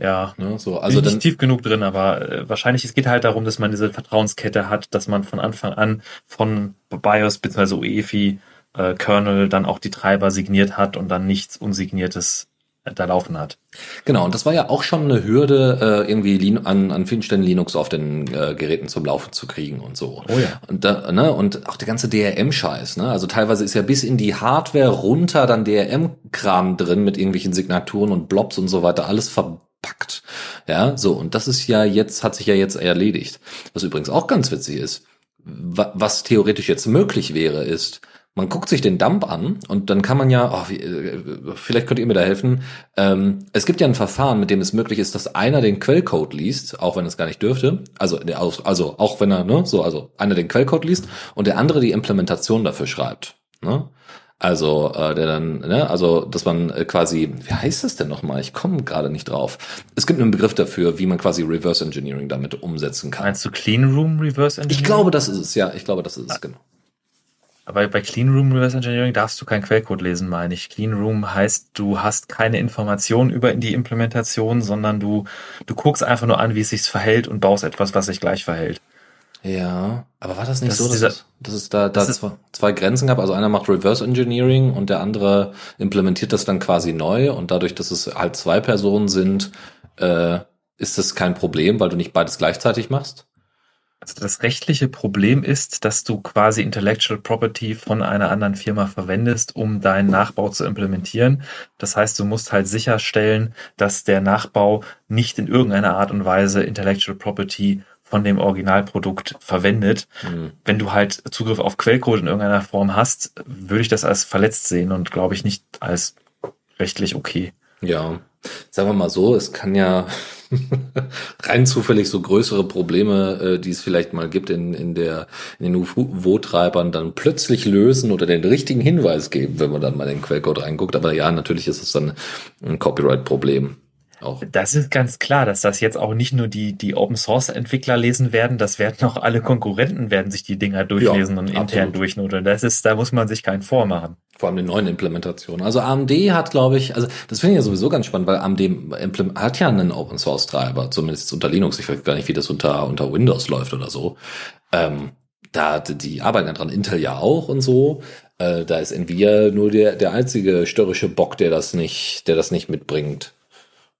Ja, ne, so, also nicht tief genug drin, aber äh, wahrscheinlich, es geht halt darum, dass man diese Vertrauenskette hat, dass man von Anfang an von BIOS bzw. UEFI äh, Kernel dann auch die Treiber signiert hat und dann nichts Unsigniertes da laufen hat. Genau, und das war ja auch schon eine Hürde, äh, irgendwie an, an vielen Stellen Linux auf den äh, Geräten zum Laufen zu kriegen und so. Oh ja. Und, da, ne, und auch der ganze DRM-Scheiß, ne? Also teilweise ist ja bis in die Hardware runter dann DRM-Kram drin mit irgendwelchen Signaturen und Blobs und so weiter, alles verpackt. Ja, so, und das ist ja jetzt, hat sich ja jetzt erledigt. Was übrigens auch ganz witzig ist, was theoretisch jetzt möglich wäre, ist, man guckt sich den Dump an und dann kann man ja, oh, wie, äh, vielleicht könnt ihr mir da helfen. Ähm, es gibt ja ein Verfahren, mit dem es möglich ist, dass einer den Quellcode liest, auch wenn es gar nicht dürfte. Also, also auch wenn er, ne, so, also einer den Quellcode liest und der andere die Implementation dafür schreibt. Ne? Also äh, der dann, ne, also dass man äh, quasi, wie heißt das denn nochmal? Ich komme gerade nicht drauf. Es gibt einen Begriff dafür, wie man quasi Reverse Engineering damit umsetzen kann. Meinst du Clean Room Reverse Engineering? Ich glaube, das ist es, ja. Ich glaube, das ist es, genau. Aber bei Clean Room Reverse Engineering darfst du keinen Quellcode lesen, meine ich. Clean Room heißt, du hast keine Informationen über die Implementation, sondern du, du guckst einfach nur an, wie es sich verhält und baust etwas, was sich gleich verhält. Ja, aber war das nicht das so, dass, dieser, es, dass es da, da zwei, zwei Grenzen gab? Also einer macht Reverse Engineering und der andere implementiert das dann quasi neu und dadurch, dass es halt zwei Personen sind, äh, ist das kein Problem, weil du nicht beides gleichzeitig machst? Also das rechtliche Problem ist, dass du quasi Intellectual Property von einer anderen Firma verwendest, um deinen Nachbau zu implementieren. Das heißt, du musst halt sicherstellen, dass der Nachbau nicht in irgendeiner Art und Weise Intellectual Property von dem Originalprodukt verwendet. Mhm. Wenn du halt Zugriff auf Quellcode in irgendeiner Form hast, würde ich das als verletzt sehen und glaube ich nicht als rechtlich okay. Ja, sagen wir mal so, es kann ja (laughs) rein zufällig so größere Probleme, äh, die es vielleicht mal gibt in, in, der, in den UFO-Treibern, dann plötzlich lösen oder den richtigen Hinweis geben, wenn man dann mal den Quellcode reinguckt. Aber ja, natürlich ist es dann ein Copyright-Problem. Auch. Das ist ganz klar, dass das jetzt auch nicht nur die, die Open Source Entwickler lesen werden, das werden auch alle Konkurrenten werden sich die Dinger durchlesen ja, und intern absolut. durchnodeln. Das ist, da muss man sich keinen vormachen. Vor allem die neuen Implementationen. Also AMD hat, glaube ich, also das finde ich ja sowieso ganz spannend, weil AMD hat ja einen Open Source Treiber, zumindest unter Linux. Ich weiß gar nicht, wie das unter, unter Windows läuft oder so. Ähm, da, die arbeiten ja dran, Intel ja auch und so. Äh, da ist Nvidia nur der, der einzige störrische Bock, der das nicht, der das nicht mitbringt.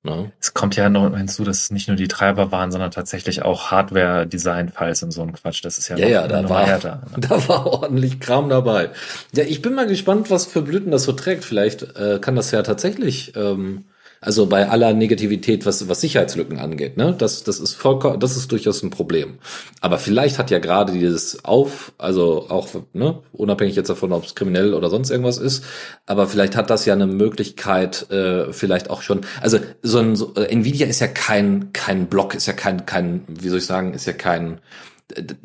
Ne? Es kommt ja noch hinzu, dass es nicht nur die Treiber waren, sondern tatsächlich auch Hardware-Design-Files und so ein Quatsch. Das ist ja, ja, ja da, war, härter, (laughs) ne? da war ordentlich Kram dabei. Ja, ich bin mal gespannt, was für Blüten das so trägt. Vielleicht äh, kann das ja tatsächlich ähm, also bei aller Negativität, was, was Sicherheitslücken angeht, ne, das, das ist vollkommen, das ist durchaus ein Problem. Aber vielleicht hat ja gerade dieses Auf, also auch, ne, unabhängig jetzt davon, ob es kriminell oder sonst irgendwas ist, aber vielleicht hat das ja eine Möglichkeit, äh, vielleicht auch schon, also so ein, so, äh, Nvidia ist ja kein, kein Block, ist ja kein, kein, wie soll ich sagen, ist ja kein,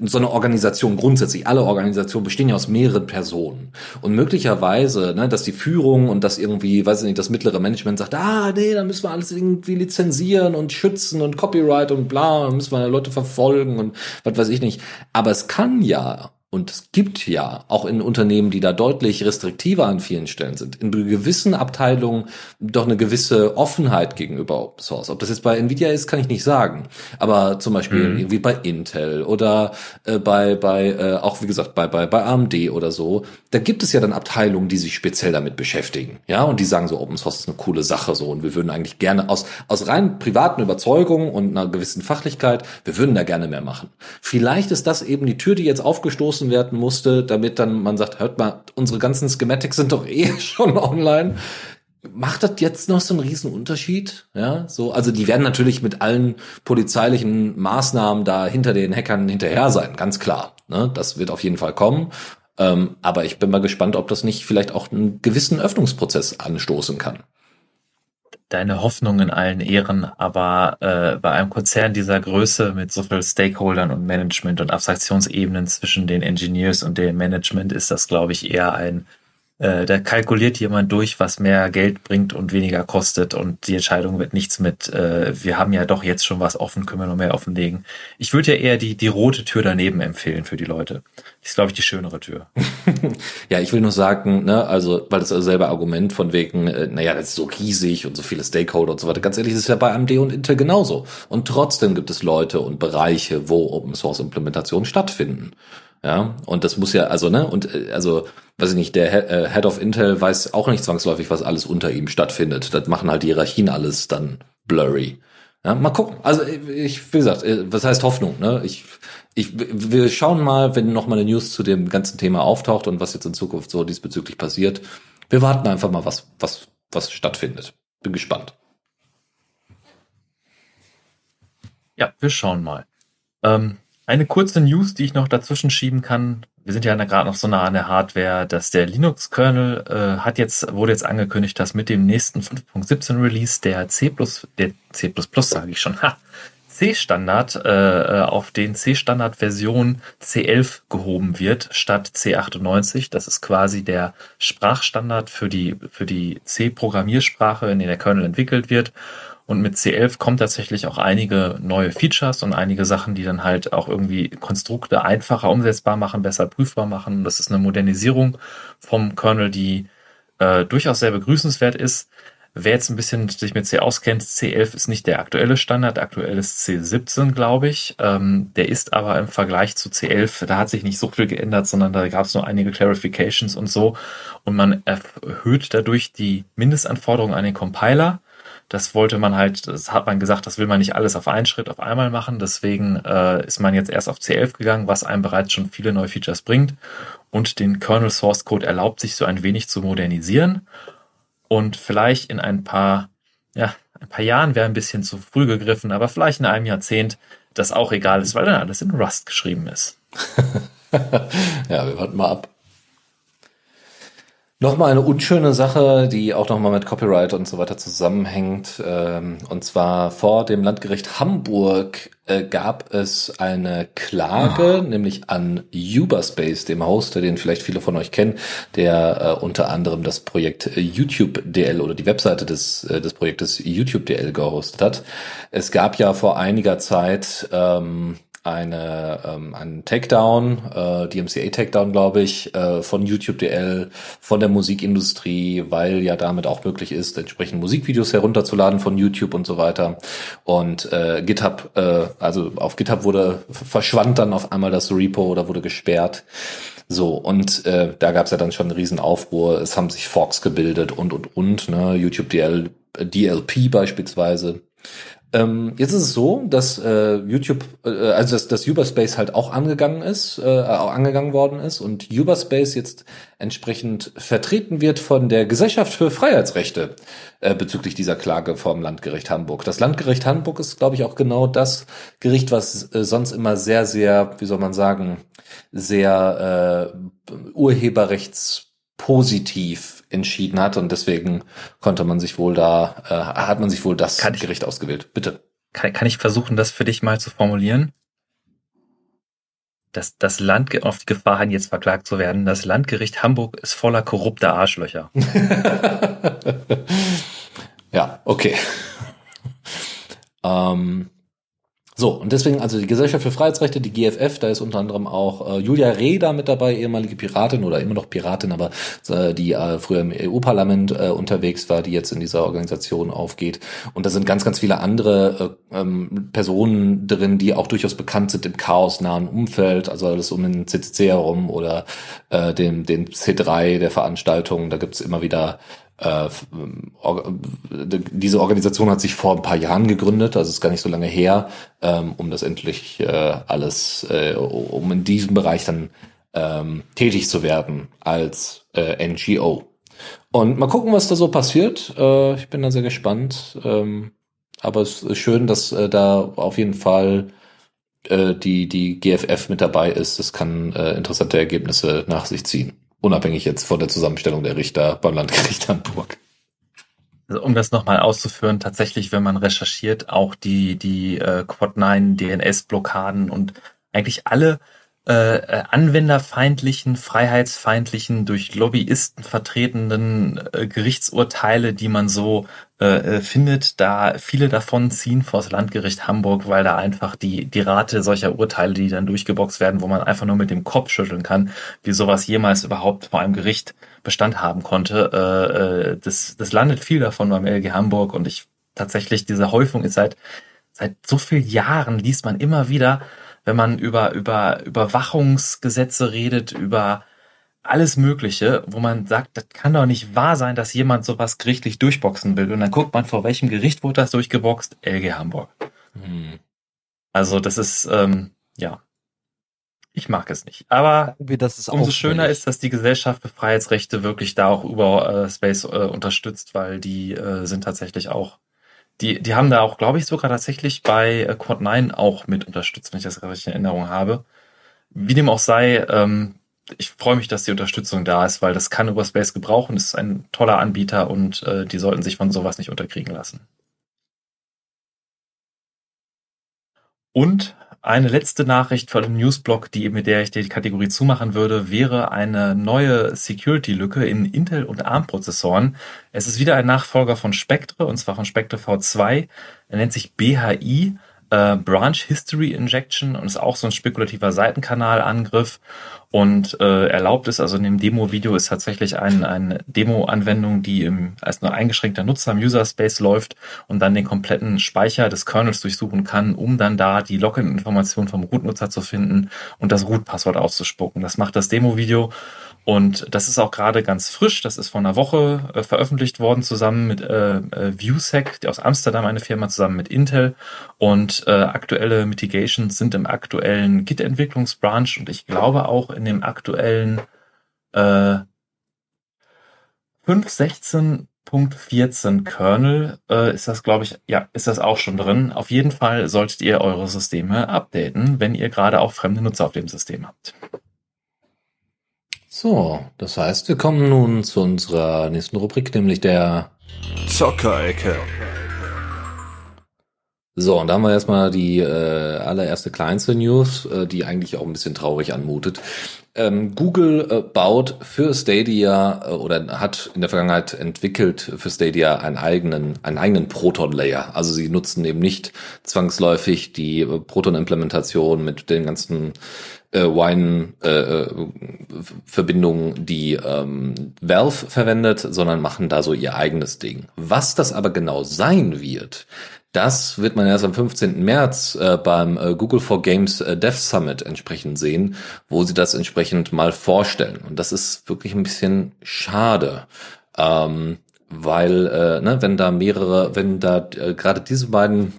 so eine Organisation grundsätzlich, alle Organisationen bestehen ja aus mehreren Personen. Und möglicherweise, ne, dass die Führung und das irgendwie, weiß ich nicht, das mittlere Management sagt, ah, nee, da müssen wir alles irgendwie lizenzieren und schützen und Copyright und bla, da müssen wir Leute verfolgen und was weiß ich nicht. Aber es kann ja und es gibt ja auch in Unternehmen, die da deutlich restriktiver an vielen Stellen sind, in gewissen Abteilungen doch eine gewisse Offenheit gegenüber Open Source. Ob das jetzt bei Nvidia ist, kann ich nicht sagen. Aber zum Beispiel mhm. irgendwie bei Intel oder äh, bei, bei äh, auch wie gesagt, bei, bei, bei AMD oder so, da gibt es ja dann Abteilungen, die sich speziell damit beschäftigen. Ja, und die sagen so, Open Source ist eine coole Sache so. Und wir würden eigentlich gerne aus, aus rein privaten Überzeugungen und einer gewissen Fachlichkeit, wir würden da gerne mehr machen. Vielleicht ist das eben die Tür, die jetzt aufgestoßen geschlossen werden musste, damit dann man sagt, hört mal, unsere ganzen Schematics sind doch eh (laughs) schon online. Macht das jetzt noch so einen riesen Unterschied? Ja, so, also die werden natürlich mit allen polizeilichen Maßnahmen da hinter den Hackern hinterher sein, ganz klar. Ne? Das wird auf jeden Fall kommen. Ähm, aber ich bin mal gespannt, ob das nicht vielleicht auch einen gewissen Öffnungsprozess anstoßen kann deine Hoffnung in allen Ehren, aber äh, bei einem Konzern dieser Größe mit so viel Stakeholdern und Management und Abstraktionsebenen zwischen den Engineers und dem Management ist das, glaube ich, eher ein äh, da kalkuliert jemand durch, was mehr Geld bringt und weniger kostet und die Entscheidung wird nichts mit, äh, wir haben ja doch jetzt schon was offen, können wir noch mehr offenlegen. Ich würde ja eher die, die rote Tür daneben empfehlen für die Leute. Die ist, glaube ich, die schönere Tür. (laughs) ja, ich will nur sagen, ne, also, weil das ist selbe Argument von wegen, äh, naja, das ist so riesig und so viele Stakeholder und so weiter. Ganz ehrlich, das ist ja bei AMD und Intel genauso. Und trotzdem gibt es Leute und Bereiche, wo Open Source Implementationen stattfinden. Ja, und das muss ja, also, ne, und äh, also, weiß ich nicht, der äh, Head of Intel weiß auch nicht zwangsläufig, was alles unter ihm stattfindet. Das machen halt die Hierarchien alles dann blurry. Ja, mal gucken. Also ich, wie gesagt, äh, was heißt Hoffnung? Ne? Ich, ich, wir schauen mal, wenn noch mal eine News zu dem ganzen Thema auftaucht und was jetzt in Zukunft so diesbezüglich passiert. Wir warten einfach mal, was, was, was stattfindet. Bin gespannt. Ja, wir schauen mal. Ähm, eine kurze News, die ich noch dazwischen schieben kann. Wir sind ja gerade noch so nah an der Hardware, dass der Linux-Kernel äh, hat jetzt, wurde jetzt angekündigt, dass mit dem nächsten 5.17 Release der C++, der C++ sage ich schon, (laughs) C-Standard äh, auf den C-Standard-Version C11 gehoben wird statt C98. Das ist quasi der Sprachstandard für die, für die C-Programmiersprache, in der der Kernel entwickelt wird. Und mit C11 kommen tatsächlich auch einige neue Features und einige Sachen, die dann halt auch irgendwie Konstrukte einfacher umsetzbar machen, besser prüfbar machen. Das ist eine Modernisierung vom Kernel, die äh, durchaus sehr begrüßenswert ist. Wer jetzt ein bisschen sich mit C auskennt, C11 ist nicht der aktuelle Standard, aktuell ist C17, glaube ich. Ähm, der ist aber im Vergleich zu C11, da hat sich nicht so viel geändert, sondern da gab es nur einige Clarifications und so. Und man erhöht dadurch die Mindestanforderungen an den Compiler das wollte man halt, das hat man gesagt, das will man nicht alles auf einen Schritt auf einmal machen. Deswegen äh, ist man jetzt erst auf C11 gegangen, was einem bereits schon viele neue Features bringt. Und den Kernel Source Code erlaubt sich so ein wenig zu modernisieren. Und vielleicht in ein paar, ja, ein paar Jahren wäre ein bisschen zu früh gegriffen, aber vielleicht in einem Jahrzehnt das auch egal ist, weil dann alles in Rust geschrieben ist. (laughs) ja, wir warten mal ab. Nochmal eine unschöne Sache, die auch nochmal mit Copyright und so weiter zusammenhängt. Ähm, und zwar vor dem Landgericht Hamburg äh, gab es eine Klage, oh. nämlich an Uberspace, dem Hoster, den vielleicht viele von euch kennen, der äh, unter anderem das Projekt YouTube DL oder die Webseite des, äh, des Projektes YouTube DL gehostet hat. Es gab ja vor einiger Zeit ähm, eine, ähm, einen Takedown, äh, DMCA Takedown, glaube ich, äh, von YouTube DL, von der Musikindustrie, weil ja damit auch möglich ist, entsprechend Musikvideos herunterzuladen von YouTube und so weiter. Und äh, GitHub, äh, also auf GitHub wurde verschwand dann auf einmal das Repo oder wurde gesperrt. So, und äh, da gab es ja dann schon einen riesen Aufruhr, es haben sich Forks gebildet und und und, ne, YouTube DL, DLP beispielsweise. Ähm, jetzt ist es so, dass äh, YouTube, äh, also dass, dass Uberspace halt auch angegangen ist, äh, auch angegangen worden ist und Uberspace jetzt entsprechend vertreten wird von der Gesellschaft für Freiheitsrechte äh, bezüglich dieser Klage vom Landgericht Hamburg. Das Landgericht Hamburg ist, glaube ich, auch genau das Gericht, was äh, sonst immer sehr, sehr, wie soll man sagen, sehr äh, Urheberrechts positiv entschieden hat und deswegen konnte man sich wohl da, äh, hat man sich wohl das kann Gericht ich, ausgewählt. Bitte. Kann, kann ich versuchen, das für dich mal zu formulieren? Das, das Land, auf die Gefahr hin, jetzt verklagt zu werden, das Landgericht Hamburg ist voller korrupter Arschlöcher. (laughs) ja, okay. ähm, so, und deswegen also die Gesellschaft für Freiheitsrechte, die GFF, da ist unter anderem auch äh, Julia Reda mit dabei, ehemalige Piratin oder immer noch Piratin, aber äh, die äh, früher im EU-Parlament äh, unterwegs war, die jetzt in dieser Organisation aufgeht. Und da sind ganz, ganz viele andere äh, ähm, Personen drin, die auch durchaus bekannt sind im chaosnahen Umfeld, also alles um den CCC herum oder äh, den, den C3 der Veranstaltung. Da gibt's immer wieder äh, diese Organisation hat sich vor ein paar Jahren gegründet, also ist gar nicht so lange her, ähm, um das endlich äh, alles, äh, um in diesem Bereich dann ähm, tätig zu werden als NGO. Und mal gucken, was da so passiert. Ich bin da sehr gespannt. Ähm, aber es ist schön, dass da auf jeden Fall die, die GFF mit dabei ist. Das kann interessante Ergebnisse nach sich ziehen. Unabhängig jetzt von der Zusammenstellung der Richter beim Landgericht Hamburg. Also um das nochmal auszuführen, tatsächlich, wenn man recherchiert, auch die, die äh, Quad9 DNS-Blockaden und eigentlich alle äh, äh, anwenderfeindlichen, freiheitsfeindlichen, durch Lobbyisten vertretenen äh, Gerichtsurteile, die man so äh, äh, findet, da viele davon ziehen vor das Landgericht Hamburg, weil da einfach die, die Rate solcher Urteile, die dann durchgeboxt werden, wo man einfach nur mit dem Kopf schütteln kann, wie sowas jemals überhaupt vor einem Gericht Bestand haben konnte. Äh, äh, das, das landet viel davon beim LG Hamburg und ich tatsächlich, diese Häufung ist seit, seit so vielen Jahren liest man immer wieder, wenn man über, über Überwachungsgesetze redet, über alles Mögliche, wo man sagt, das kann doch nicht wahr sein, dass jemand sowas gerichtlich durchboxen will. Und dann guckt man, vor welchem Gericht wurde das durchgeboxt? LG Hamburg. Hm. Also das ist, ähm, ja, ich mag es nicht. Aber wir, das umso schöner ist, dass die Gesellschaft für Freiheitsrechte wirklich da auch über äh, Space äh, unterstützt, weil die äh, sind tatsächlich auch, die, die haben da auch, glaube ich, sogar tatsächlich bei äh, Quad 9 auch mit unterstützt, wenn ich das richtig in Erinnerung habe. Wie dem auch sei, ähm, ich freue mich, dass die Unterstützung da ist, weil das kann Überspace gebrauchen. Es ist ein toller Anbieter und äh, die sollten sich von sowas nicht unterkriegen lassen. Und eine letzte Nachricht von dem Newsblog, die mit der ich die Kategorie zumachen würde, wäre eine neue Security-Lücke in Intel und ARM-Prozessoren. Es ist wieder ein Nachfolger von Spectre, und zwar von Spectre V2. Er nennt sich BHI, äh, Branch History Injection, und ist auch so ein spekulativer Seitenkanalangriff und äh, erlaubt ist, also in dem Demo-Video ist tatsächlich ein, eine Demo-Anwendung, die im, als nur eingeschränkter Nutzer im User-Space läuft und dann den kompletten Speicher des Kernels durchsuchen kann, um dann da die Login-Information vom Root-Nutzer zu finden und das Root-Passwort auszuspucken. Das macht das Demo-Video und das ist auch gerade ganz frisch. Das ist vor einer Woche äh, veröffentlicht worden, zusammen mit äh, äh, ViewSec, die aus Amsterdam eine Firma, zusammen mit Intel. Und äh, aktuelle Mitigations sind im aktuellen Git-Entwicklungsbranch und ich glaube auch in dem aktuellen äh, 5.16.14 Kernel äh, ist das, glaube ich, ja, ist das auch schon drin. Auf jeden Fall solltet ihr eure Systeme updaten, wenn ihr gerade auch fremde Nutzer auf dem System habt. So, das heißt, wir kommen nun zu unserer nächsten Rubrik, nämlich der Zockerecke. So, und da haben wir erstmal die äh, allererste kleinste News, äh, die eigentlich auch ein bisschen traurig anmutet. Ähm, Google äh, baut für Stadia äh, oder hat in der Vergangenheit entwickelt für Stadia einen eigenen, einen eigenen Proton-Layer. Also sie nutzen eben nicht zwangsläufig die äh, Proton-Implementation mit den ganzen äh, Wine-Verbindungen, äh, die ähm, Valve verwendet, sondern machen da so ihr eigenes Ding. Was das aber genau sein wird, das wird man erst am 15. März äh, beim äh, Google for Games äh, Dev Summit entsprechend sehen, wo sie das entsprechend mal vorstellen. Und das ist wirklich ein bisschen schade. Ähm, weil, äh, ne, wenn da mehrere, wenn da äh, gerade diese beiden äh,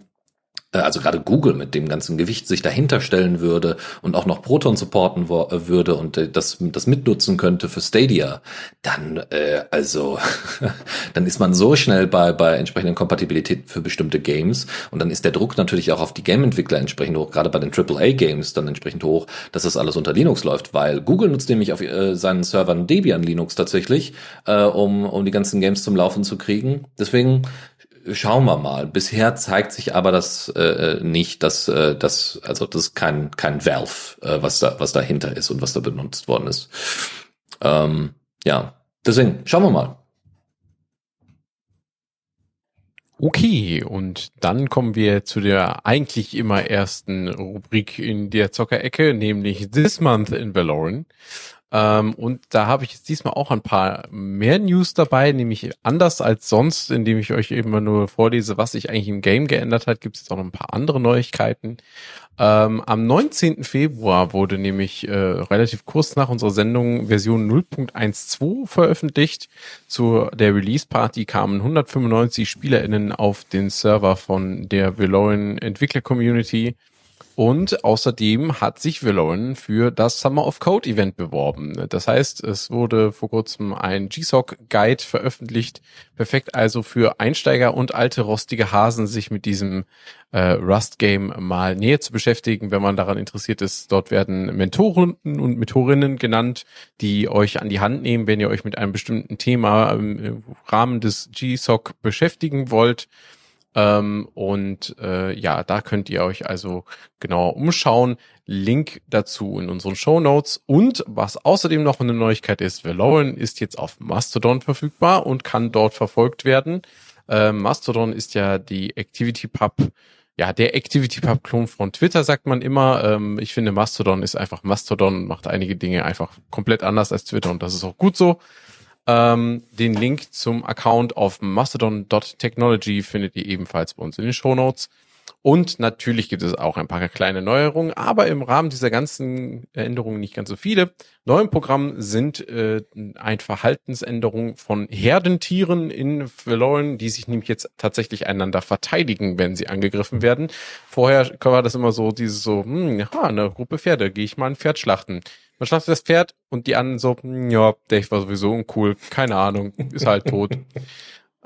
also gerade Google mit dem ganzen Gewicht sich dahinter stellen würde und auch noch Proton supporten äh, würde und äh, das, das mitnutzen könnte für Stadia, dann äh, also (laughs) dann ist man so schnell bei, bei entsprechenden Kompatibilitäten für bestimmte Games und dann ist der Druck natürlich auch auf die Game-Entwickler entsprechend hoch, gerade bei den AAA-Games dann entsprechend hoch, dass das alles unter Linux läuft, weil Google nutzt nämlich auf äh, seinen Servern Debian Linux tatsächlich, äh, um, um die ganzen Games zum Laufen zu kriegen. Deswegen schauen wir mal. Bisher zeigt sich aber das äh, nicht, dass äh, das also das ist kein kein Valve, äh, was da was dahinter ist und was da benutzt worden ist. Ähm, ja, deswegen schauen wir mal. Okay, und dann kommen wir zu der eigentlich immer ersten Rubrik in der Zockerecke, nämlich This Month in Valorant. Ähm, und da habe ich jetzt diesmal auch ein paar mehr News dabei, nämlich anders als sonst, indem ich euch eben nur vorlese, was sich eigentlich im Game geändert hat, gibt es jetzt auch noch ein paar andere Neuigkeiten. Ähm, am 19. Februar wurde nämlich äh, relativ kurz nach unserer Sendung Version 0.12 veröffentlicht. Zu der Release-Party kamen 195 SpielerInnen auf den Server von der Valorant Entwickler-Community. Und außerdem hat sich Valorant für das Summer of Code Event beworben. Das heißt, es wurde vor kurzem ein GSOC Guide veröffentlicht. Perfekt also für Einsteiger und alte rostige Hasen, sich mit diesem äh, Rust Game mal näher zu beschäftigen, wenn man daran interessiert ist. Dort werden Mentoren und Mentorinnen genannt, die euch an die Hand nehmen, wenn ihr euch mit einem bestimmten Thema im Rahmen des GSOC beschäftigen wollt. Ähm, und äh, ja, da könnt ihr euch also genauer umschauen. Link dazu in unseren Show Notes. Und was außerdem noch eine Neuigkeit ist, Valorant ist jetzt auf Mastodon verfügbar und kann dort verfolgt werden. Äh, Mastodon ist ja die Activity Pub ja, der Activity Pub Klon von Twitter sagt man immer. Ähm, ich finde Mastodon ist einfach Mastodon, macht einige Dinge einfach komplett anders als Twitter und das ist auch gut so. Ähm, den Link zum Account auf mastodon.technology findet ihr ebenfalls bei uns in den Show Notes. Und natürlich gibt es auch ein paar kleine Neuerungen, aber im Rahmen dieser ganzen Änderungen nicht ganz so viele. Neu Programm sind äh, ein Verhaltensänderung von Herdentieren in Valoran, die sich nämlich jetzt tatsächlich einander verteidigen, wenn sie angegriffen werden. Vorher war das immer so, dieses so, hm, ja, eine Gruppe Pferde, gehe ich mal ein Pferd schlachten. Man schlachtet das Pferd und die anderen so, hm, ja, der war sowieso uncool, keine Ahnung, ist halt tot. (laughs)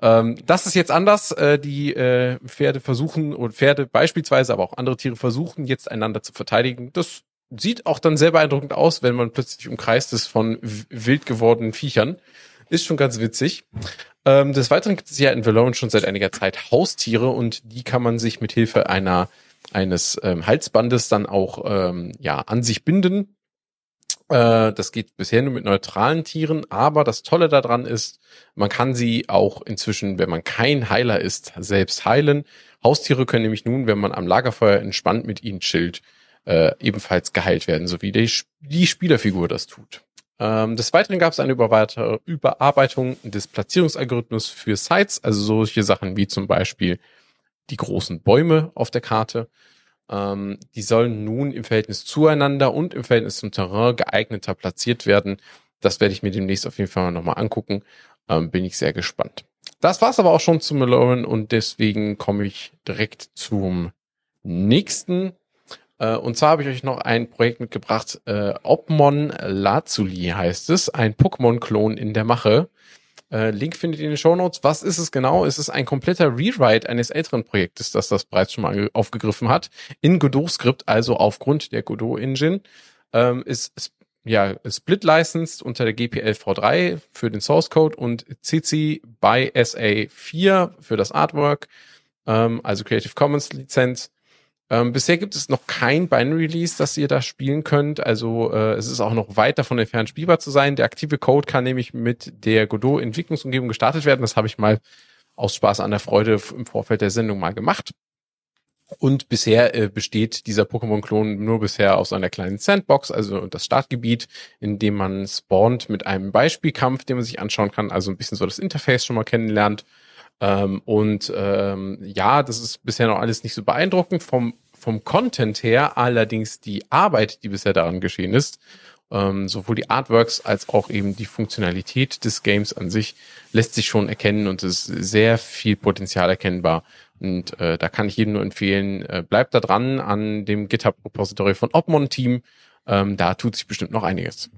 Ähm, das ist jetzt anders. Äh, die äh, Pferde versuchen und Pferde beispielsweise, aber auch andere Tiere versuchen jetzt einander zu verteidigen. Das sieht auch dann sehr beeindruckend aus, wenn man plötzlich umkreist ist von wild gewordenen Viechern. Ist schon ganz witzig. Ähm, des Weiteren gibt es ja in Valorant schon seit einiger Zeit Haustiere und die kann man sich mit Hilfe einer eines ähm, Halsbandes dann auch ähm, ja an sich binden äh, das geht bisher nur mit neutralen Tieren, aber das Tolle daran ist, man kann sie auch inzwischen, wenn man kein Heiler ist, selbst heilen. Haustiere können nämlich nun, wenn man am Lagerfeuer entspannt mit ihnen chillt, äh, ebenfalls geheilt werden, so wie die, die Spielerfigur das tut. Ähm, des Weiteren gab es eine Überarbeitung des Platzierungsalgorithmus für Sites, also solche Sachen wie zum Beispiel die großen Bäume auf der Karte ähm, die sollen nun im Verhältnis zueinander und im Verhältnis zum Terrain geeigneter platziert werden. Das werde ich mir demnächst auf jeden Fall mal nochmal angucken. Ähm, bin ich sehr gespannt. Das war's aber auch schon zu Maloran und deswegen komme ich direkt zum nächsten. Äh, und zwar habe ich euch noch ein Projekt mitgebracht. Äh, Opmon Lazuli heißt es. Ein Pokémon-Klon in der Mache. Äh, Link findet ihr in den Show Notes. Was ist es genau? Es ist ein kompletter Rewrite eines älteren Projektes, das das bereits schon mal aufgegriffen hat. In Godot-Skript, also aufgrund der Godot-Engine. Ähm, ist ja, Split licensed unter der GPL V3 für den Source Code und CC by SA4 für das Artwork, ähm, also Creative Commons Lizenz. Ähm, bisher gibt es noch kein Binary Release, das ihr da spielen könnt. Also äh, es ist auch noch weit davon entfernt, spielbar zu sein. Der aktive Code kann nämlich mit der Godot Entwicklungsumgebung gestartet werden. Das habe ich mal aus Spaß an der Freude im Vorfeld der Sendung mal gemacht. Und bisher äh, besteht dieser Pokémon-Klon nur bisher aus einer kleinen Sandbox, also das Startgebiet, in dem man spawnt mit einem Beispielkampf, den man sich anschauen kann, also ein bisschen so das Interface schon mal kennenlernt ähm, und ähm, ja, das ist bisher noch alles nicht so beeindruckend vom, vom Content her, allerdings die Arbeit, die bisher daran geschehen ist, ähm, sowohl die Artworks als auch eben die Funktionalität des Games an sich lässt sich schon erkennen und es ist sehr viel Potenzial erkennbar. Und äh, da kann ich jedem nur empfehlen, äh, bleibt da dran an dem GitHub-Repository von Opmon Team. Ähm, da tut sich bestimmt noch einiges.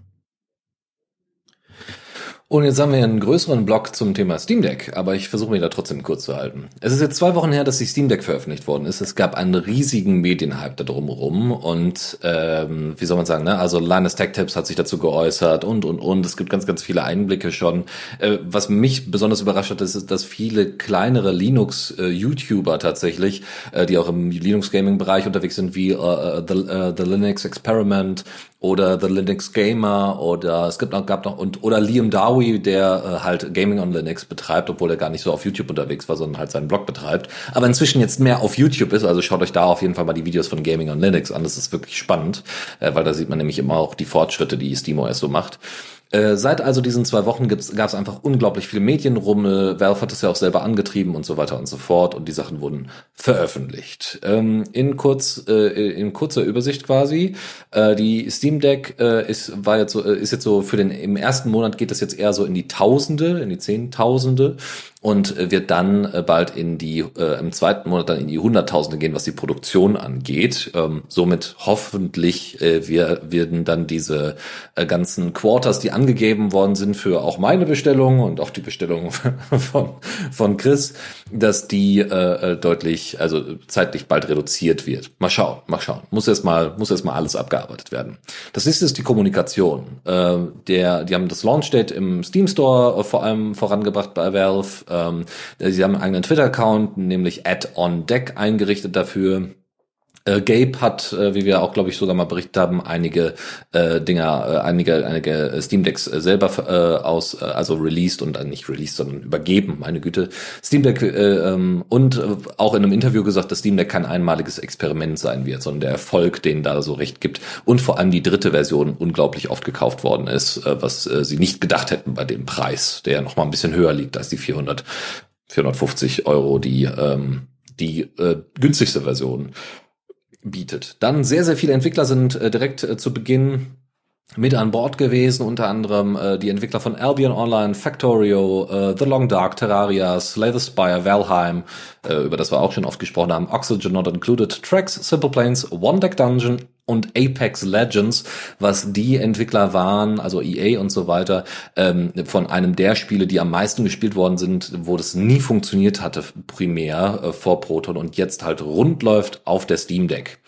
Und jetzt haben wir einen größeren Blog zum Thema Steam Deck, aber ich versuche mich da trotzdem kurz zu halten. Es ist jetzt zwei Wochen her, dass die Steam Deck veröffentlicht worden ist. Es gab einen riesigen Medienhype da drumherum und ähm, wie soll man sagen, ne? Also Linus Tech Tips hat sich dazu geäußert und und und. Es gibt ganz, ganz viele Einblicke schon. Äh, was mich besonders überrascht hat, ist, dass viele kleinere Linux-YouTuber äh, tatsächlich, äh, die auch im Linux-Gaming-Bereich unterwegs sind, wie äh, äh the, uh, the Linux Experiment oder The Linux Gamer oder es gibt noch, gab noch und oder Liam Dowie, der äh, halt Gaming on Linux betreibt, obwohl er gar nicht so auf YouTube unterwegs war, sondern halt seinen Blog betreibt. Aber inzwischen jetzt mehr auf YouTube ist, also schaut euch da auf jeden Fall mal die Videos von Gaming on Linux an. Das ist wirklich spannend, äh, weil da sieht man nämlich immer auch die Fortschritte, die SteamOS so macht. Äh, seit also diesen zwei Wochen gab es einfach unglaublich viel Medienrummel. Valve hat es ja auch selber angetrieben und so weiter und so fort und die Sachen wurden veröffentlicht. Ähm, in kurz äh, in kurzer Übersicht quasi. Äh, die Steam Deck äh, ist war jetzt so äh, ist jetzt so für den im ersten Monat geht es jetzt eher so in die Tausende, in die Zehntausende und äh, wird dann äh, bald in die äh, im zweiten Monat dann in die Hunderttausende gehen, was die Produktion angeht. Ähm, somit hoffentlich äh, wir werden dann diese äh, ganzen Quarters, die angegeben worden sind für auch meine Bestellung und auch die Bestellung (laughs) von von Chris, dass die äh, äh, deutlich also zeitlich bald reduziert wird. Mal schauen, mal schauen. Muss erst mal muss erst mal alles abgearbeitet werden. Das nächste ist die Kommunikation. Äh, der die haben das Launch Date im Steam Store vor allem vorangebracht bei Valve ähm, sie haben einen eigenen Twitter-Account, nämlich Add-on-Deck eingerichtet dafür. Äh, Gabe hat, äh, wie wir auch, glaube ich, sogar mal berichtet haben, einige äh, Dinger, äh, einige, einige Steam Decks äh, selber äh, aus, äh, also released und äh, nicht released, sondern übergeben, meine Güte. Steam Deck äh, ähm, und äh, auch in einem Interview gesagt, dass Steam Deck kein einmaliges Experiment sein wird, sondern der Erfolg, den da so recht gibt und vor allem die dritte Version unglaublich oft gekauft worden ist, äh, was äh, sie nicht gedacht hätten bei dem Preis, der noch mal ein bisschen höher liegt als die 400, 450 Euro, die ähm, die äh, günstigste Version bietet. Dann sehr, sehr viele Entwickler sind äh, direkt äh, zu Beginn mit an Bord gewesen, unter anderem äh, die Entwickler von Albion Online, Factorio, äh, The Long Dark, Terraria, Slay the Spire, Valheim, äh, über das wir auch schon oft gesprochen haben, Oxygen Not Included, Tracks, Simple Planes, One Deck Dungeon und Apex Legends, was die Entwickler waren, also EA und so weiter, ähm, von einem der Spiele, die am meisten gespielt worden sind, wo das nie funktioniert hatte, primär äh, vor Proton und jetzt halt rund läuft auf der Steam Deck.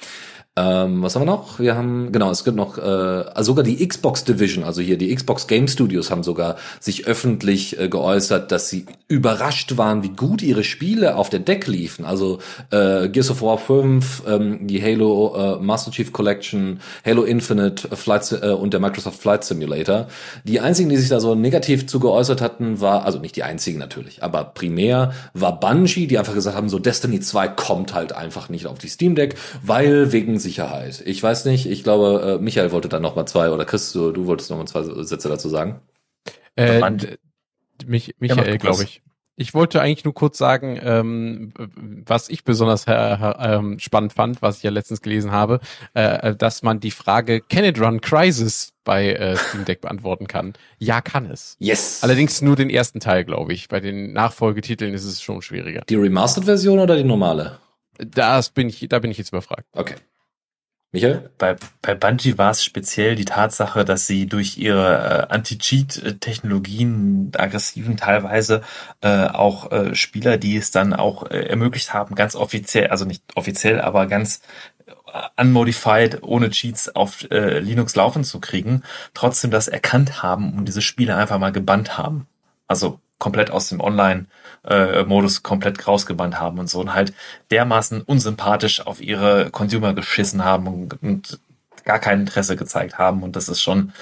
Ähm, was haben wir noch? Wir haben, genau, es gibt noch, äh, also sogar die Xbox Division, also hier die Xbox Game Studios haben sogar sich öffentlich äh, geäußert, dass sie überrascht waren, wie gut ihre Spiele auf der Deck liefen. Also äh, Gears of War 5, ähm, die Halo äh, Master Chief Collection, Halo Infinite äh, Flight, äh, und der Microsoft Flight Simulator. Die einzigen, die sich da so negativ zu geäußert hatten, war, also nicht die einzigen natürlich, aber primär war Bungie, die einfach gesagt haben, so Destiny 2 kommt halt einfach nicht auf die Steam Deck, weil wegen Sicherheit. Ich weiß nicht, ich glaube, äh, Michael wollte da noch mal zwei, oder Chris, du, du wolltest noch mal zwei Sätze dazu sagen. Äh, mich, Michael, ja, glaube ich. Ich wollte eigentlich nur kurz sagen, ähm, was ich besonders äh, äh, spannend fand, was ich ja letztens gelesen habe, äh, dass man die Frage Can it run Crisis bei äh, Steam Deck beantworten kann. Ja, kann es. Yes. Allerdings nur den ersten Teil, glaube ich. Bei den Nachfolgetiteln ist es schon schwieriger. Die Remastered-Version oder die normale? Das bin ich, da bin ich jetzt überfragt. Okay. Michael? Bei, bei Bungie war es speziell die Tatsache, dass sie durch ihre äh, Anti-Cheat-Technologien, aggressiven teilweise, äh, auch äh, Spieler, die es dann auch äh, ermöglicht haben, ganz offiziell, also nicht offiziell, aber ganz äh, unmodified, ohne Cheats auf äh, Linux laufen zu kriegen, trotzdem das erkannt haben und diese Spiele einfach mal gebannt haben. Also komplett aus dem Online- äh, Modus komplett rausgebannt haben und so und halt dermaßen unsympathisch auf ihre Consumer geschissen haben und, und gar kein Interesse gezeigt haben und das ist schon,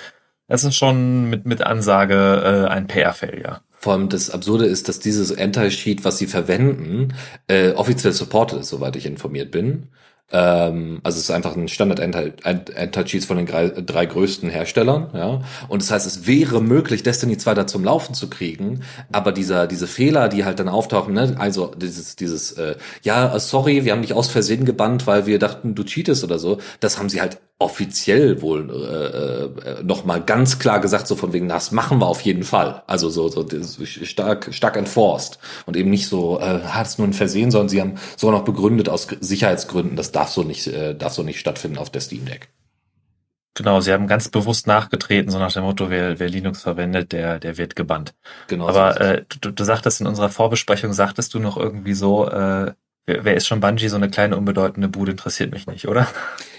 das ist schon mit, mit Ansage äh, ein PR-Failure. Vor allem das Absurde ist, dass dieses Anti-Sheet, was sie verwenden, äh, offiziell supported ist, soweit ich informiert bin. Ähm, also es ist einfach ein Standard Anti-Cheats von den drei, drei, größten Herstellern, ja. Und das heißt, es wäre möglich, Destiny 2 da zum Laufen zu kriegen, aber dieser, diese Fehler, die halt dann auftauchen, ne, also dieses, dieses, äh, ja, sorry, wir haben dich aus Versehen gebannt, weil wir dachten, du cheatest oder so, das haben sie halt offiziell wohl äh, äh, noch mal ganz klar gesagt, so von wegen, das machen wir auf jeden Fall. Also so, so stark, stark enforced und eben nicht so, äh, hat es nur ein Versehen, sondern sie haben sogar noch begründet aus Sicherheitsgründen, das darf so nicht, äh, darf so nicht stattfinden auf der Steam Deck. Genau, sie haben ganz bewusst nachgetreten, so nach dem Motto, wer, wer Linux verwendet, der, der wird gebannt. Genau. Aber so äh, du, du sagtest in unserer Vorbesprechung, sagtest du noch irgendwie so, äh, wer, ist schon Bungie, so eine kleine unbedeutende Bude, interessiert mich nicht, oder?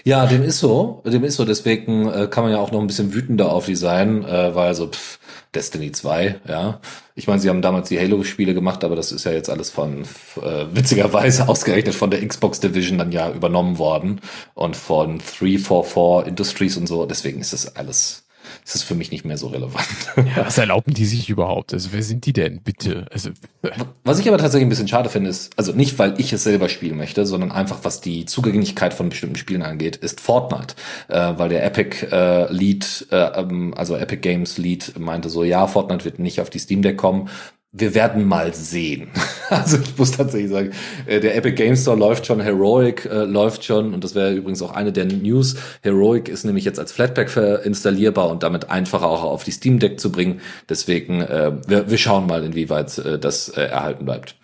Ja, dem ist so, dem ist so, deswegen äh, kann man ja auch noch ein bisschen wütender auf die sein, äh, weil so, pff, Destiny 2, ja. Ich meine, sie haben damals die Halo-Spiele gemacht, aber das ist ja jetzt alles von, äh, witzigerweise (laughs) ausgerechnet von der Xbox Division dann ja übernommen worden und von 344 Industries und so. Deswegen ist das alles ist es für mich nicht mehr so relevant. Ja, was erlauben die sich überhaupt? Also wer sind die denn, bitte? Also, was ich aber tatsächlich ein bisschen schade finde, ist, also nicht, weil ich es selber spielen möchte, sondern einfach, was die Zugänglichkeit von bestimmten Spielen angeht, ist Fortnite. Äh, weil der Epic äh, Lead, äh, ähm, also Epic Games Lead meinte so, ja, Fortnite wird nicht auf die Steam Deck kommen wir werden mal sehen. (laughs) Also ich muss tatsächlich sagen, äh, der Epic Game Store läuft schon, Heroic äh, läuft schon und das wäre übrigens auch eine der News. Heroic ist nämlich jetzt als Flatpak installierbar und damit einfacher auch auf die Steam Deck zu bringen. Deswegen, äh, wir, wir schauen mal, inwieweit äh, das äh, erhalten bleibt.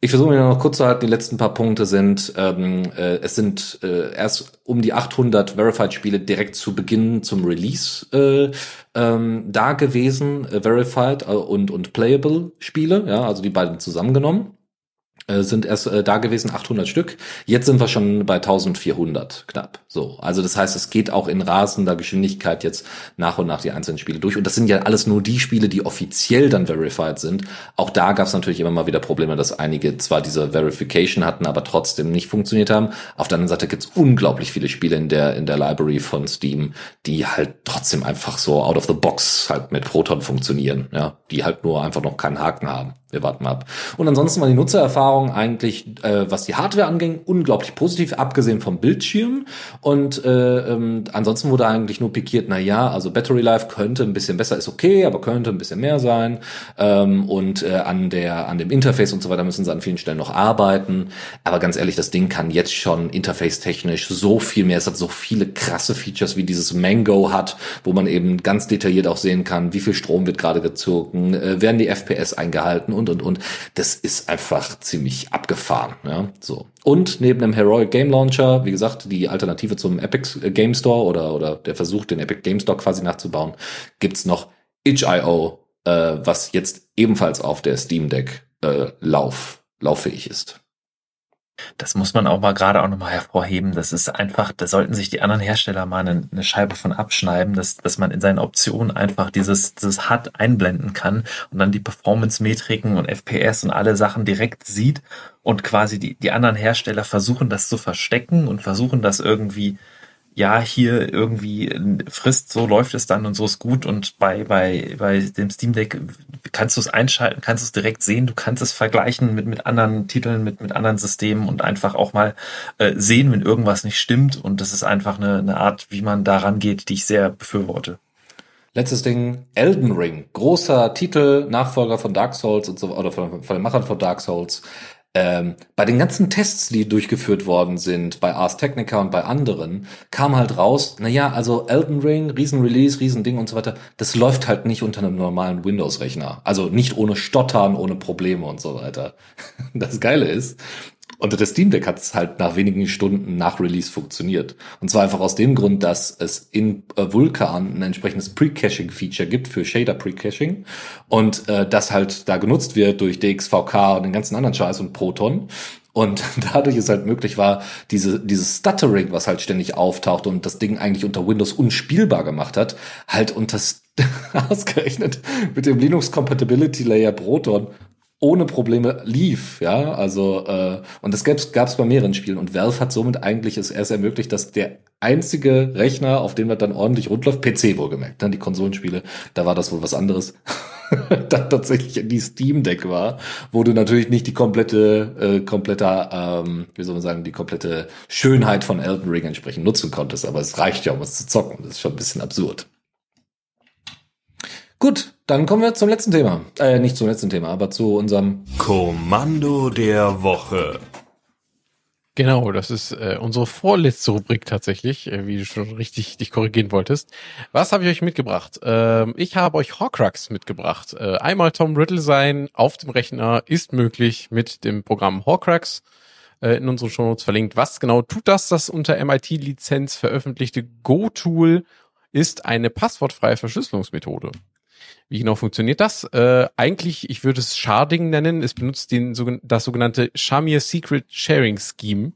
Ich versuche mir noch kurz zu halten. Die letzten paar Punkte sind, ähm, äh, es sind äh, erst um die 800 Verified-Spiele direkt zu Beginn zum Release äh, ähm, da gewesen, äh, Verified äh, und, und Playable-Spiele, ja, also die beiden zusammengenommen. Äh, sind erst äh, da gewesen 800 Stück. Jetzt sind wir schon bei 1400 knapp. So, also das heißt, es geht auch in rasender Geschwindigkeit jetzt nach und nach die einzelnen Spiele durch. Und das sind ja alles nur die Spiele, die offiziell dann verified sind. Auch da gab es natürlich immer mal wieder Probleme, dass einige zwar diese Verification hatten, aber trotzdem nicht funktioniert haben. Auf der anderen Seite gibt es unglaublich viele Spiele in der in der Library von Steam, die halt trotzdem einfach so out of the box halt mit Proton funktionieren, ja, die halt nur einfach noch keinen Haken haben. Wir warten mal ab. Und ansonsten war die Nutzererfahrung eigentlich, äh, was die Hardware anging, unglaublich positiv, abgesehen vom Bildschirm. Und äh, ähm, ansonsten wurde eigentlich nur pikiert, na ja, also Battery Life könnte ein bisschen besser, ist okay, aber könnte ein bisschen mehr sein. Ähm, und äh, an der, an dem Interface und so weiter müssen sie an vielen Stellen noch arbeiten. Aber ganz ehrlich, das Ding kann jetzt schon interface-technisch so viel mehr. Es hat so viele krasse Features, wie dieses Mango hat, wo man eben ganz detailliert auch sehen kann, wie viel Strom wird gerade gezogen, äh, werden die FPS eingehalten und, und, und. Das ist einfach ziemlich abgefahren, ja, so. Und neben dem Heroic Game Launcher, wie gesagt, die Alternative zum Epic Game Store oder, oder der Versuch, den Epic Game Store quasi nachzubauen, gibt's noch itch.io, äh, was jetzt ebenfalls auf der Steam Deck äh, lauf, lauffähig ist. Das muss man auch mal gerade auch nochmal hervorheben. Das ist einfach, da sollten sich die anderen Hersteller mal eine, eine Scheibe von abschneiden, dass, dass man in seinen Optionen einfach dieses, dieses HUD einblenden kann und dann die Performance-Metriken und FPS und alle Sachen direkt sieht und quasi die, die anderen Hersteller versuchen das zu verstecken und versuchen das irgendwie ja, hier irgendwie frisst, so läuft es dann und so ist gut. Und bei, bei, bei dem Steam Deck kannst du es einschalten, kannst du es direkt sehen, du kannst es vergleichen mit, mit anderen Titeln, mit, mit anderen Systemen und einfach auch mal äh, sehen, wenn irgendwas nicht stimmt. Und das ist einfach eine, eine Art, wie man daran geht, die ich sehr befürworte. Letztes Ding, Elden Ring. Großer Titel, Nachfolger von Dark Souls und so, oder von, von den Machern von Dark Souls. Ähm, bei den ganzen Tests, die durchgeführt worden sind, bei Ars Technica und bei anderen, kam halt raus, naja, also Elden Ring, Riesen-Release, Riesending und so weiter, das läuft halt nicht unter einem normalen Windows-Rechner. Also nicht ohne Stottern, ohne Probleme und so weiter. (laughs) Das Geile ist, unter der Steam Deck hat es halt nach wenigen Stunden nach Release funktioniert. Und zwar einfach aus dem Grund, dass es in äh, Vulkan ein entsprechendes Pre-Caching-Feature gibt für Shader Pre-Caching und äh, das halt da genutzt wird durch DXVK und den ganzen anderen Scheiß und Proton. Und (laughs) dadurch ist halt möglich war, diese, dieses Stuttering, was halt ständig auftaucht und das Ding eigentlich unter Windows unspielbar gemacht hat, halt unter (laughs) ausgerechnet mit dem Linux Compatibility Layer Proton ohne Probleme lief, ja, also äh, und das gab's gab's bei mehreren Spielen. Und Valve hat somit eigentlich es erst ermöglicht, dass der einzige Rechner, auf dem das dann ordentlich rundläuft, PC wohlgemerkt, dann ne, die Konsolenspiele, da war das wohl was anderes, (laughs) dann tatsächlich die Steam Deck war, wo du natürlich nicht die komplette, äh, komplette, ähm, wie soll man sagen, die komplette Schönheit von Elden Ring entsprechend nutzen konntest, aber es reicht ja, um es zu zocken, das ist schon ein bisschen absurd. Gut, dann kommen wir zum letzten Thema. Äh, nicht zum letzten Thema, aber zu unserem Kommando der Woche. Genau, das ist äh, unsere vorletzte Rubrik tatsächlich, äh, wie du schon richtig dich korrigieren wolltest. Was habe ich euch mitgebracht? Ähm, ich habe euch Horcrux mitgebracht. Äh, einmal Tom Riddle sein auf dem Rechner ist möglich mit dem Programm Horcrux äh, in unseren Shownotes verlinkt. Was genau tut das? Das unter MIT-Lizenz veröffentlichte Go-Tool ist eine passwortfreie Verschlüsselungsmethode. Wie genau funktioniert das? Äh, eigentlich, ich würde es Sharding nennen. Es benutzt den, das sogenannte Shamir Secret Sharing Scheme.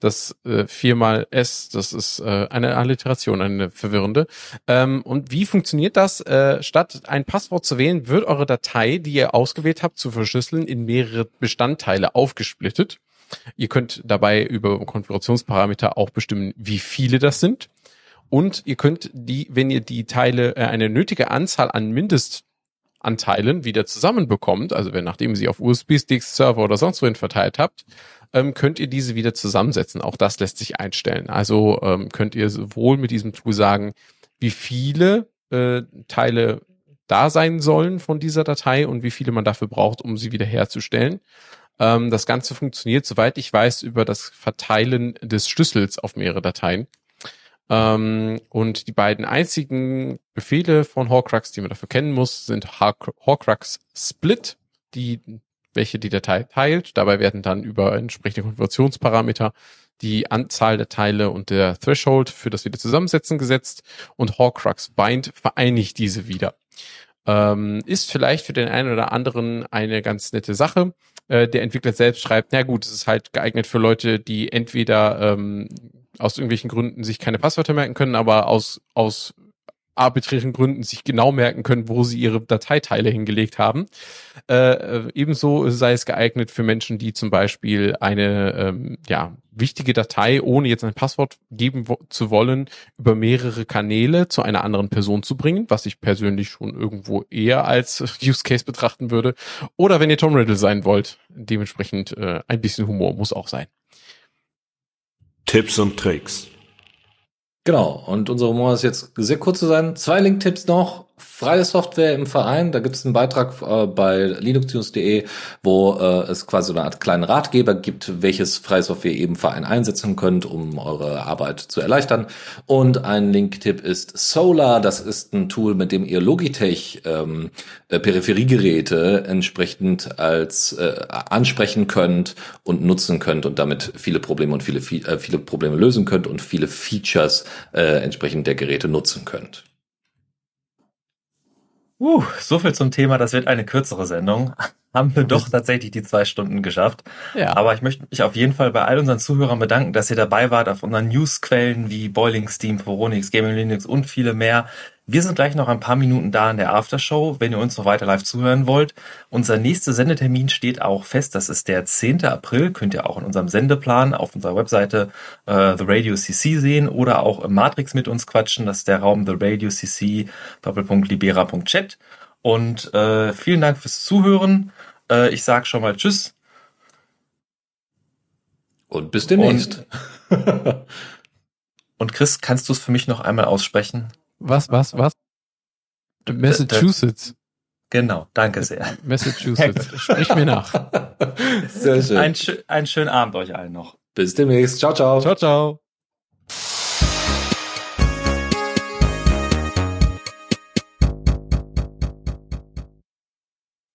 Das äh, viermal S, das ist äh, eine Alliteration, eine verwirrende. Ähm, und wie funktioniert das? Äh, statt ein Passwort zu wählen, wird eure Datei, die ihr ausgewählt habt, zu verschlüsseln, in mehrere Bestandteile aufgesplittet. Ihr könnt dabei über Konfigurationsparameter auch bestimmen, wie viele das sind. Und ihr könnt die, wenn ihr die Teile, äh, eine nötige Anzahl an Mindestanteilen wieder zusammenbekommt, also wenn nachdem ihr sie auf USB-Sticks, Server oder sonst wohin verteilt habt, ähm, könnt ihr diese wieder zusammensetzen. Auch das lässt sich einstellen. Also ähm, könnt ihr sowohl mit diesem Tool sagen, wie viele äh, Teile da sein sollen von dieser Datei und wie viele man dafür braucht, um sie wieder herzustellen. Ähm, das Ganze funktioniert, soweit ich weiß, über das Verteilen des Schlüssels auf mehrere Dateien. Ähm, und die beiden einzigen Befehle von Horcrux, die man dafür kennen muss, sind Horcrux Split, die, welche die Datei teilt. Dabei werden dann über entsprechende Konfigurationsparameter die Anzahl der Teile und der Threshold für das wieder zusammensetzen gesetzt und Horcrux Bind vereinigt diese wieder. Ähm, ist vielleicht für den einen oder anderen eine ganz nette Sache. Äh, der Entwickler selbst schreibt, na gut, es ist halt geeignet für Leute, die entweder ähm, aus irgendwelchen Gründen sich keine Passwörter merken können, aber aus, aus arbiträren Gründen sich genau merken können, wo sie ihre Dateiteile hingelegt haben. Äh, äh, ebenso sei es geeignet für Menschen, die zum Beispiel eine ähm, ja, wichtige Datei, ohne jetzt ein Passwort geben wo zu wollen, über mehrere Kanäle zu einer anderen Person zu bringen, was ich persönlich schon irgendwo eher als (laughs) Use Case betrachten würde. Oder wenn ihr Tom Riddle sein wollt, dementsprechend äh, ein bisschen Humor muss auch sein. Tipps und Tricks. Genau, und unser Humor ist jetzt sehr kurz zu sein. Zwei Link-Tipps noch freie Software im Verein. Da gibt es einen Beitrag äh, bei linuxnews.de, wo äh, es quasi eine Art kleinen Ratgeber gibt, welches freie Software ihr im Verein einsetzen könnt, um eure Arbeit zu erleichtern. Und ein Link-Tipp ist Solar. Das ist ein Tool, mit dem ihr Logitech ähm, äh, Peripheriegeräte entsprechend als äh, ansprechen könnt und nutzen könnt und damit viele Probleme und viele, äh, viele Probleme lösen könnt und viele Features äh, entsprechend der Geräte nutzen könnt. Uh, so viel zum Thema, das wird eine kürzere Sendung. (laughs) Haben wir doch tatsächlich die zwei Stunden geschafft. Ja. Aber ich möchte mich auf jeden Fall bei all unseren Zuhörern bedanken, dass ihr dabei wart auf unseren Newsquellen wie Boiling Steam, Foronix, Gaming Linux und viele mehr. Wir sind gleich noch ein paar Minuten da in der Aftershow, wenn ihr uns noch weiter live zuhören wollt. Unser nächster Sendetermin steht auch fest. Das ist der 10. April. Könnt ihr auch in unserem Sendeplan auf unserer Webseite äh, The Radio CC sehen oder auch im Matrix mit uns quatschen. Das ist der Raum The Radio CC Libera.chat. Und äh, vielen Dank fürs Zuhören. Äh, ich sage schon mal Tschüss. Und bis demnächst. Und, (laughs) und Chris, kannst du es für mich noch einmal aussprechen? Was, was, was? Massachusetts. Genau, danke sehr. Massachusetts. (laughs) Sprich mir nach. Sehr schön. Ein, einen schönen Abend euch allen noch. Bis demnächst. Ciao, ciao. Ciao, ciao.